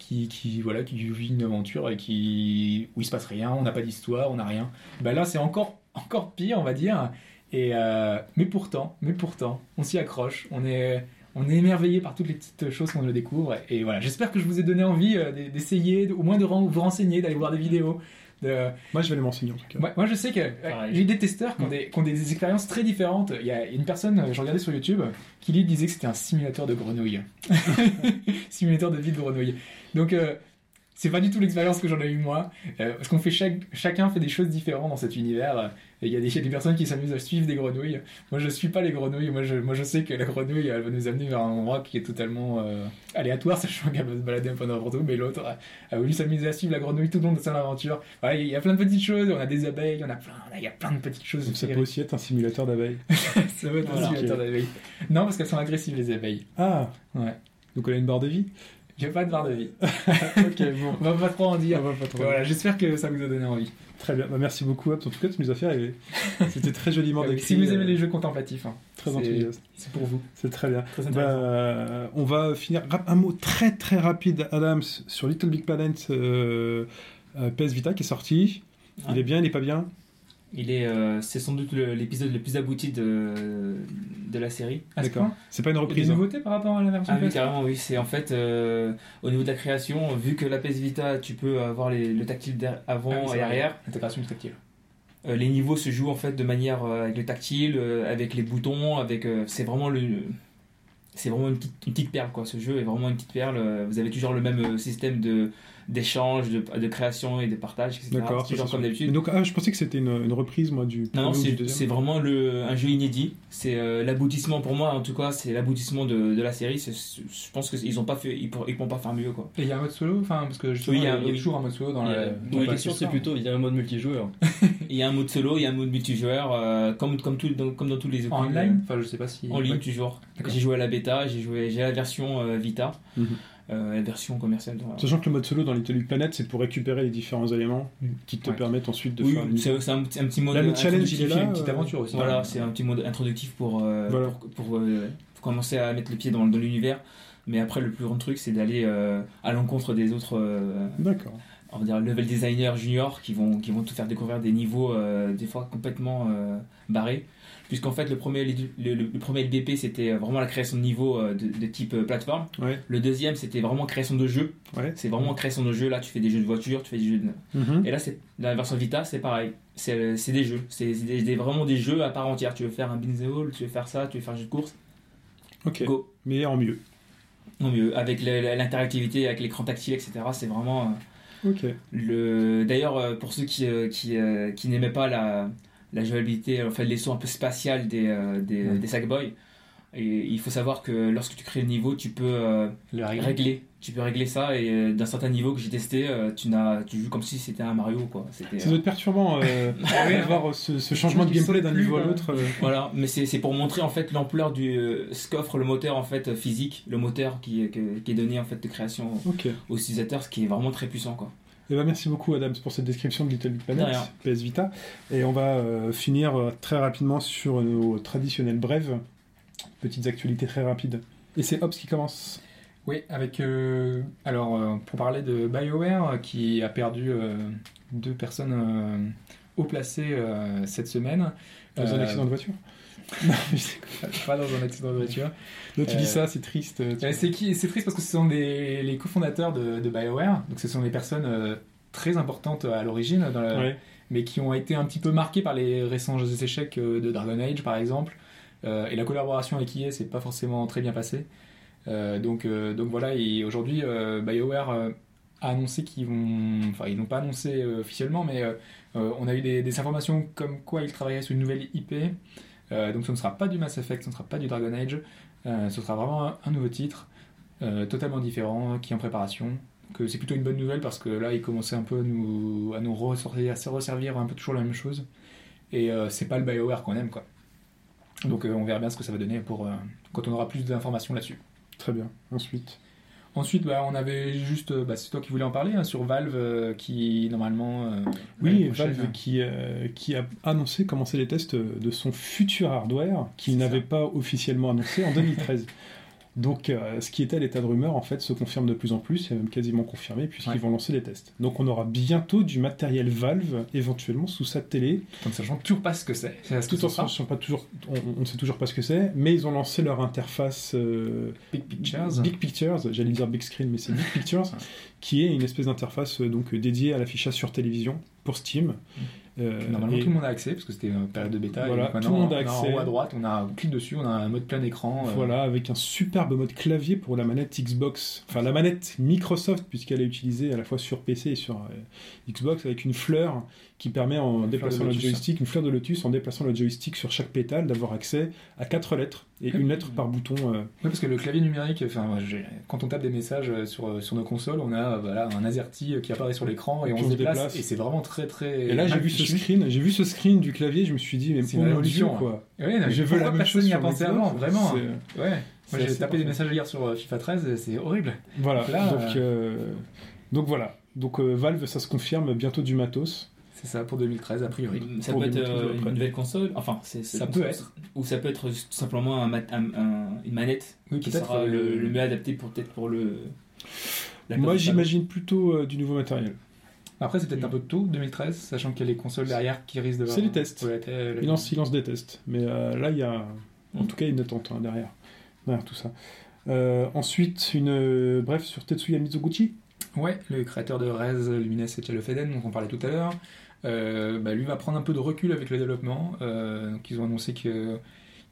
qui, voilà, qui vit une aventure et qui, où il se passe rien, on n'a pas d'histoire, on n'a rien. Bah là, c'est encore, encore pire, on va dire. Et euh, mais pourtant, mais pourtant, on s'y accroche, on est, on est émerveillé par toutes les petites choses qu'on découvre. Et voilà, j'espère que je vous ai donné envie euh, d'essayer, au moins de vous renseigner, d'aller voir des vidéos. De, Moi, je vais les m'enseigner en tout cas. moi, moi, je sais que euh, Pareil. j'ai des testeurs qui ont des, qui ont des expériences très différentes. Il y a une personne, euh, je regardais sur YouTube, qui lui disait que c'était un simulateur de grenouille. simulateur de vie de grenouille. Donc, euh, c'est pas du tout l'expérience que j'en ai eu moi. Euh, parce qu'on fait chaque, chacun fait des choses différentes dans cet univers. Euh, Il y, a des, il y a des personnes qui s'amusent à suivre des grenouilles. Moi, je suis pas les grenouilles. Moi, je, moi, je sais que la grenouille, elle va nous amener vers un endroit qui est totalement euh, aléatoire, sachant qu'elle va se balader un peu n'importe où. Mais l'autre a, a voulu s'amuser à suivre la grenouille tout le long de son aventure. Voilà, il y a plein de petites choses. On a des abeilles, on a plein, il y a plein de petites choses. Donc ça peut aussi être un simulateur d'abeilles. Ça va être un simulateur d'abeilles. Non, parce qu'elles sont agressives, les abeilles. Ah Ouais. Donc on a une barre de vie J'ai pas de barre de vie. Ok, bon. On va pas trop en On dire. va pas trop. Voilà, j'espère que ça vous a donné envie. Très bien. Bah, merci beaucoup, Abs. En tout cas, tu nous as fait rêver. C'était très joliment décrit. si vous aimez euh, les jeux contemplatifs, hein, Très enthousiaste. c'est pour vous. C'est très bien. Très Bah, on va finir. Un mot très très rapide, Adams, sur Little Big Planet euh, euh, PS Vita qui est sorti. Il est bien, il est pas bien? Il est, euh, c'est sans doute l'épisode le plus abouti de, de la série. Ce D'accord. C'est pas une reprise. des hein. nouveautés par rapport à la version Ah oui, carrément, oui. C'est en fait euh, au niveau de la création, vu que la PS Vita, tu peux avoir les- le tactile avant Ah oui, et arrière. Intégration tactile. Euh, les niveaux se jouent en fait de manière euh, avec le tactile, euh, avec les boutons, avec. euh, c'est vraiment le. C'est vraiment une petite, une petite perle quoi. Ce jeu est vraiment une petite perle. Vous avez toujours le même système de d'échange, de, de création et de partage, etc. D'accord. C'est toujours comme d'habitude. Donc, ah, je pensais que c'était une, une reprise, moi, du Non, c'est vraiment le, un jeu inédit. C'est euh, l'aboutissement pour moi, en tout cas, c'est l'aboutissement de, de la série. Je pense qu'ils ont pas fait, ils, pour- ils pourront pas faire mieux quoi. Et il y a un mode solo, enfin, parce que justement, Oui, il y a- il y a oui. toujours un mode solo dans Il y a- la. donc dans la question c'est plutôt il y a un mode multijoueur. Il y a un mode solo, il y a un mode multijoueur, euh, comme comme tout, dans, comme dans tous les En online Enfin, je sais pas si. En ligne toujours. J'ai joué à la bêta, j'ai joué, j'ai la version euh, Vita, Mhm. Euh, la version commerciale. de- Sachant que le mode solo dans Little Big Planet, c'est pour récupérer les différents éléments qui te Ouais. permettent ensuite de Oui, faire une c'est un, petit- un petit mode. Là, le challenge, il est introductif. là. une petite euh, aventure aussi. Voilà, c'est un petit mode introductif pour, euh, Voilà. pour, pour, euh, pour commencer à mettre les pieds dans, dans l'univers. Mais après, le plus grand truc, c'est d'aller à l'encontre des autres, D'accord. on va dire, level designers juniors qui vont, qui vont te faire découvrir des niveaux, euh, des fois complètement euh, barrés. Puisqu'en fait, le premier, le, le- le premier LBP, c'était vraiment la création de niveaux euh, de, de type euh, plateforme. Ouais. Le deuxième, c'était vraiment création de jeu. Ouais. C'est vraiment création de jeu. Là, tu fais des jeux de voiture, tu fais des jeux de... Mhm. Et là, c'est la version Vita, c'est pareil. C'est c'est des jeux. C'est des- des- vraiment des jeux à part entière. Tu veux faire un binzéol, tu veux faire ça, tu veux faire un jeu de course. Ok. Go. Mais en mieux. Non mieux. Avec l'interactivité, avec l'écran tactile, etc. C'est vraiment euh, Ok. le. D'ailleurs, euh, pour ceux qui euh, qui, euh, qui n'aimaient pas la la jouabilité, enfin les sauts un peu spatiales des euh, des, Ouais. des Sackboy. Et il faut savoir que lorsque tu crées le niveau, tu peux euh, Le régler. Tu peux régler ça et euh, d'un certain niveau que j'ai testé, euh, tu n'as tu joues comme si c'était un Mario quoi. Ça doit être perturbant euh, de voir ce, ce changement de gameplay d'un niveau à l'autre. Voilà, mais c'est c'est pour montrer en fait l'ampleur du ce qu'offre le moteur en fait physique, le moteur qui, qui est donné en fait de création aux utilisateurs, ce qui est vraiment très puissant quoi. Eh ben, merci beaucoup Adams pour cette description de Little Big Planet. PS Vita. Et on va euh, finir euh, très rapidement sur nos traditionnelles brèves. Petites actualités très rapides. Et c'est Hobbs qui commence. Oui, avec. euh, alors, euh, pour parler de BioWare, qui a perdu deux personnes haut placées cette semaine. Dans un accident de voiture Non, c'est- Pas dans un accident de voiture. Là, tu Euh, dis ça, c'est triste. tu- Euh, c'est qui C'est triste parce que ce sont des, les cofondateurs de, de BioWare, donc ce sont des personnes euh, très importantes à l'origine, dans la- Ouais. mais qui ont été un petit peu marquées par les récents échecs euh, de Dragon Age par exemple. Euh, et la collaboration avec EA, c'est pas forcément très bien passé. Euh, donc, euh, donc voilà, et aujourd'hui, euh, BioWare euh, a annoncé qu'ils vont. Enfin, ils l'ont pas annoncé euh, officiellement, mais euh, euh, on a eu des, des informations comme quoi ils travaillaient sur une nouvelle IP. Euh, donc ce ne sera pas du Mass Effect, ce ne sera pas du Dragon Age, euh, ce sera vraiment un, nouveau titre, euh, totalement différent, qui est en préparation. C'est plutôt une bonne nouvelle parce que là, ils commençaient un peu à nous, ressortir, à se resservir un peu toujours la même chose. Et c'est pas le BioWare qu'on aime, quoi. Donc on verra bien ce que ça va donner pour quand on aura plus d'informations là-dessus. Très bien. Ensuite. Ensuite, bah, on avait juste, bah, c'est toi qui voulais en parler, hein, sur Valve, euh, qui normalement. euh, Oui, Valve qui, euh, qui a annoncé commencer les tests de son futur hardware qu'il n'avait pas officiellement annoncé en 2013. Donc, euh, ce qui était à l'état de rumeur, en fait, se confirme de plus en plus, c'est même quasiment confirmé, puisqu'ils Ouais. vont lancer les tests. Donc, on aura bientôt du matériel Valve, éventuellement sous sa télé, en sachant toujours pas ce que c'est. Tout en sachant pas toujours, on, ne sait toujours pas ce que c'est, mais ils ont lancé leur interface euh, Big Pictures. Big Pictures, j'allais dire Big Screen, mais c'est Big Pictures, qui est une espèce d'interface euh, donc dédiée à l'affichage sur télévision pour Steam. Euh, Normalement, et- tout le monde a accès parce que c'était une période de bêta. Voilà, et tout le monde a accès. En haut à droite, on a on clique dessus, on a un mode plein écran. euh, Voilà, avec un superbe mode clavier pour la manette Xbox, enfin la manette Microsoft, puisqu'elle est utilisée à la fois sur PC et sur euh, Xbox, avec une fleur qui permet en Une déplaçant le lotus. joystick, une fleur de lotus, en déplaçant le joystick sur chaque pétale, d'avoir accès à quatre lettres et une lettre par bouton. euh, Oui, parce que le clavier numérique, enfin, quand on tape des messages euh, sur, euh, sur nos consoles, on a euh, voilà, un AZERTY qui apparaît sur l'écran et, on on se déplace. déplace. Et c'est vraiment très très. Et là, j'ai vu ce screen, j'ai vu ce screen du clavier, je me suis dit, mais C'est une mon Dieu, hein. quoi. Ouais, non, mais Je veux la même chose n'y a pensé avant, vraiment. c'est- Ouais. Moi, j'ai tapé des messages hier sur FIFA 13, c'est horrible. Voilà, Là, donc, donc voilà. Donc Valve, ça se confirme, bientôt du matos. C'est ça pour 2013, a priori. Ça Pour peut être 2013 euh, une nouvelle console, enfin Ça peut être. ou ça peut être tout simplement un mat- un- un- une manette Oui, qui sera euh, le, le mieux adapté pour peut-être pour le. Moi, j'imagine plutôt euh, du nouveau matériel. Après, c'est peut-être un peu tôt, 2013, sachant qu'il y a les consoles derrière qui risquent de. C'est les tests. Il lance, il lance des tests. Mais euh, là, il y a en tout cas une attente hein, derrière. derrière tout ça. Euh, ensuite, une euh, bref sur Tetsuya Mizoguchi. Ouais, le créateur de Rez, Lumines et Child of Eden, dont on parlait tout à l'heure, euh, bah, lui va prendre un peu de recul avec le développement. Euh, donc ils ont annoncé que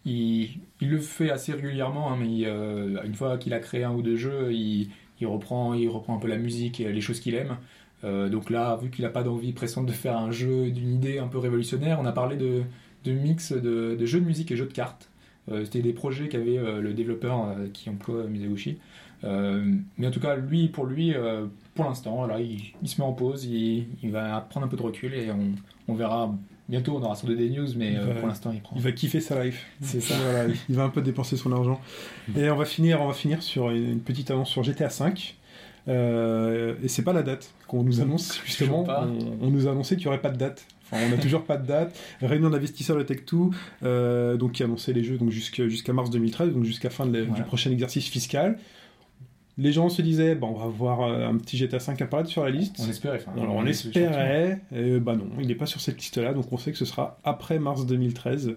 il, il le fait assez régulièrement, hein, mais euh, une fois qu'il a créé un ou deux jeux, il, reprend, il reprend un peu la musique et les choses qu'il aime. Euh, donc là, vu qu'il n'a pas d'envie pressante de faire un jeu d'une idée un peu révolutionnaire, on a parlé de, mix de, jeux de musique et jeux de cartes. Euh, C'était des projets qu'avait euh, le développeur euh, qui emploie Mizaguchi. Euh, mais en tout cas, lui, pour lui, euh, pour l'instant, là, il, il se met en pause, il, il va prendre un peu de recul et on, on verra bientôt. On aura sans doute des news, mais euh, va- pour l'instant, il prend. Il va kiffer sa life. C'est ça. Voilà, il va un peu dépenser son argent. Et on va finir, on va finir sur une petite annonce sur GTA V. Euh, et c'est pas la date qu'on nous annonce, justement. On, on nous a annoncé qu'il n'y aurait pas de date. Enfin, on n'a toujours pas de date. Réunion d'investisseurs de Tech2, euh, donc qui annonçait les jeux donc jusqu'à mars 2013, donc jusqu'à fin de la- du Voilà. prochain exercice fiscal. Les gens se disaient, bon, on va voir euh, un petit GTA V apparaître sur la liste. On espérait. enfin, Alors on est- espérait, et bah non, il n'est pas sur cette liste-là, donc on sait que ce sera après mars 2013.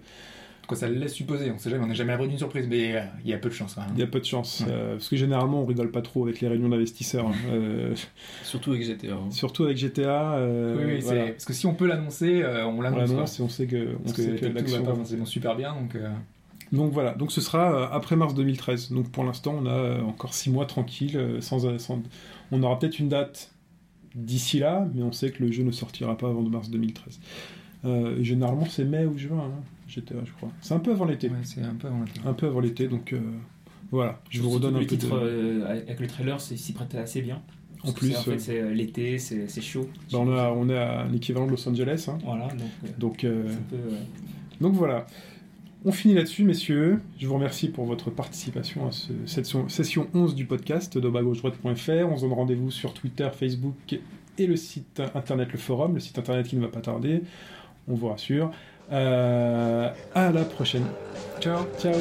Quoi, ça le laisse supposer. On sait jamais, on n'est jamais à l'abri d'une surprise, mais euh, il y a peu de chance. quand même. Il y a peu de chance, Ouais. euh, parce que généralement on rigole pas trop avec les réunions d'investisseurs, hein. Euh, Surtout avec GTA. hein. surtout avec GTA. euh, oui, oui, c'est- voilà. parce que si on peut l'annoncer, euh, on On l'annonce. quoi. l'annonce et on sait que, on Parce que, sait que va l'action. pas forcément super bien, donc euh, Donc voilà, donc ce sera euh, après mars 2013. Donc pour l'instant on a euh, encore 6 mois tranquilles, euh, sans, sans- on aura peut-être une date d'ici là, mais on sait que le jeu ne sortira pas avant mars 2013. Euh, et généralement c'est mai ou juin, hein, GTA je crois. C'est un peu avant l'été. ouais, c'est un peu avant fin. un peu avant l'été, donc euh, voilà, je vous redonne un le peu titre de... euh, avec le trailer, c'est- s'y prêtait assez bien. En Parce plus, c'est- en fait, c'est l'été, c'est chaud. Bah, on, a, on est à l'équivalent de Los Angeles, hein. Voilà, donc donc, euh, c'est un peu, donc voilà. On finit là-dessus, messieurs. Je vous remercie pour votre participation à ce- cette session- session 11 du podcast de bas-gauche-droite.fr. On se donne rendez-vous sur Twitter, Facebook et le site internet, le forum, le site internet qui ne va pas tarder. On vous rassure. Euh, à la prochaine. Ciao. Ciao.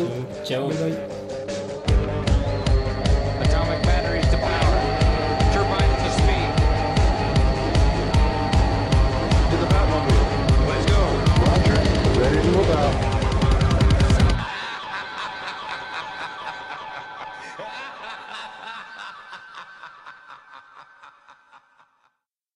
Ciao. Bye bye.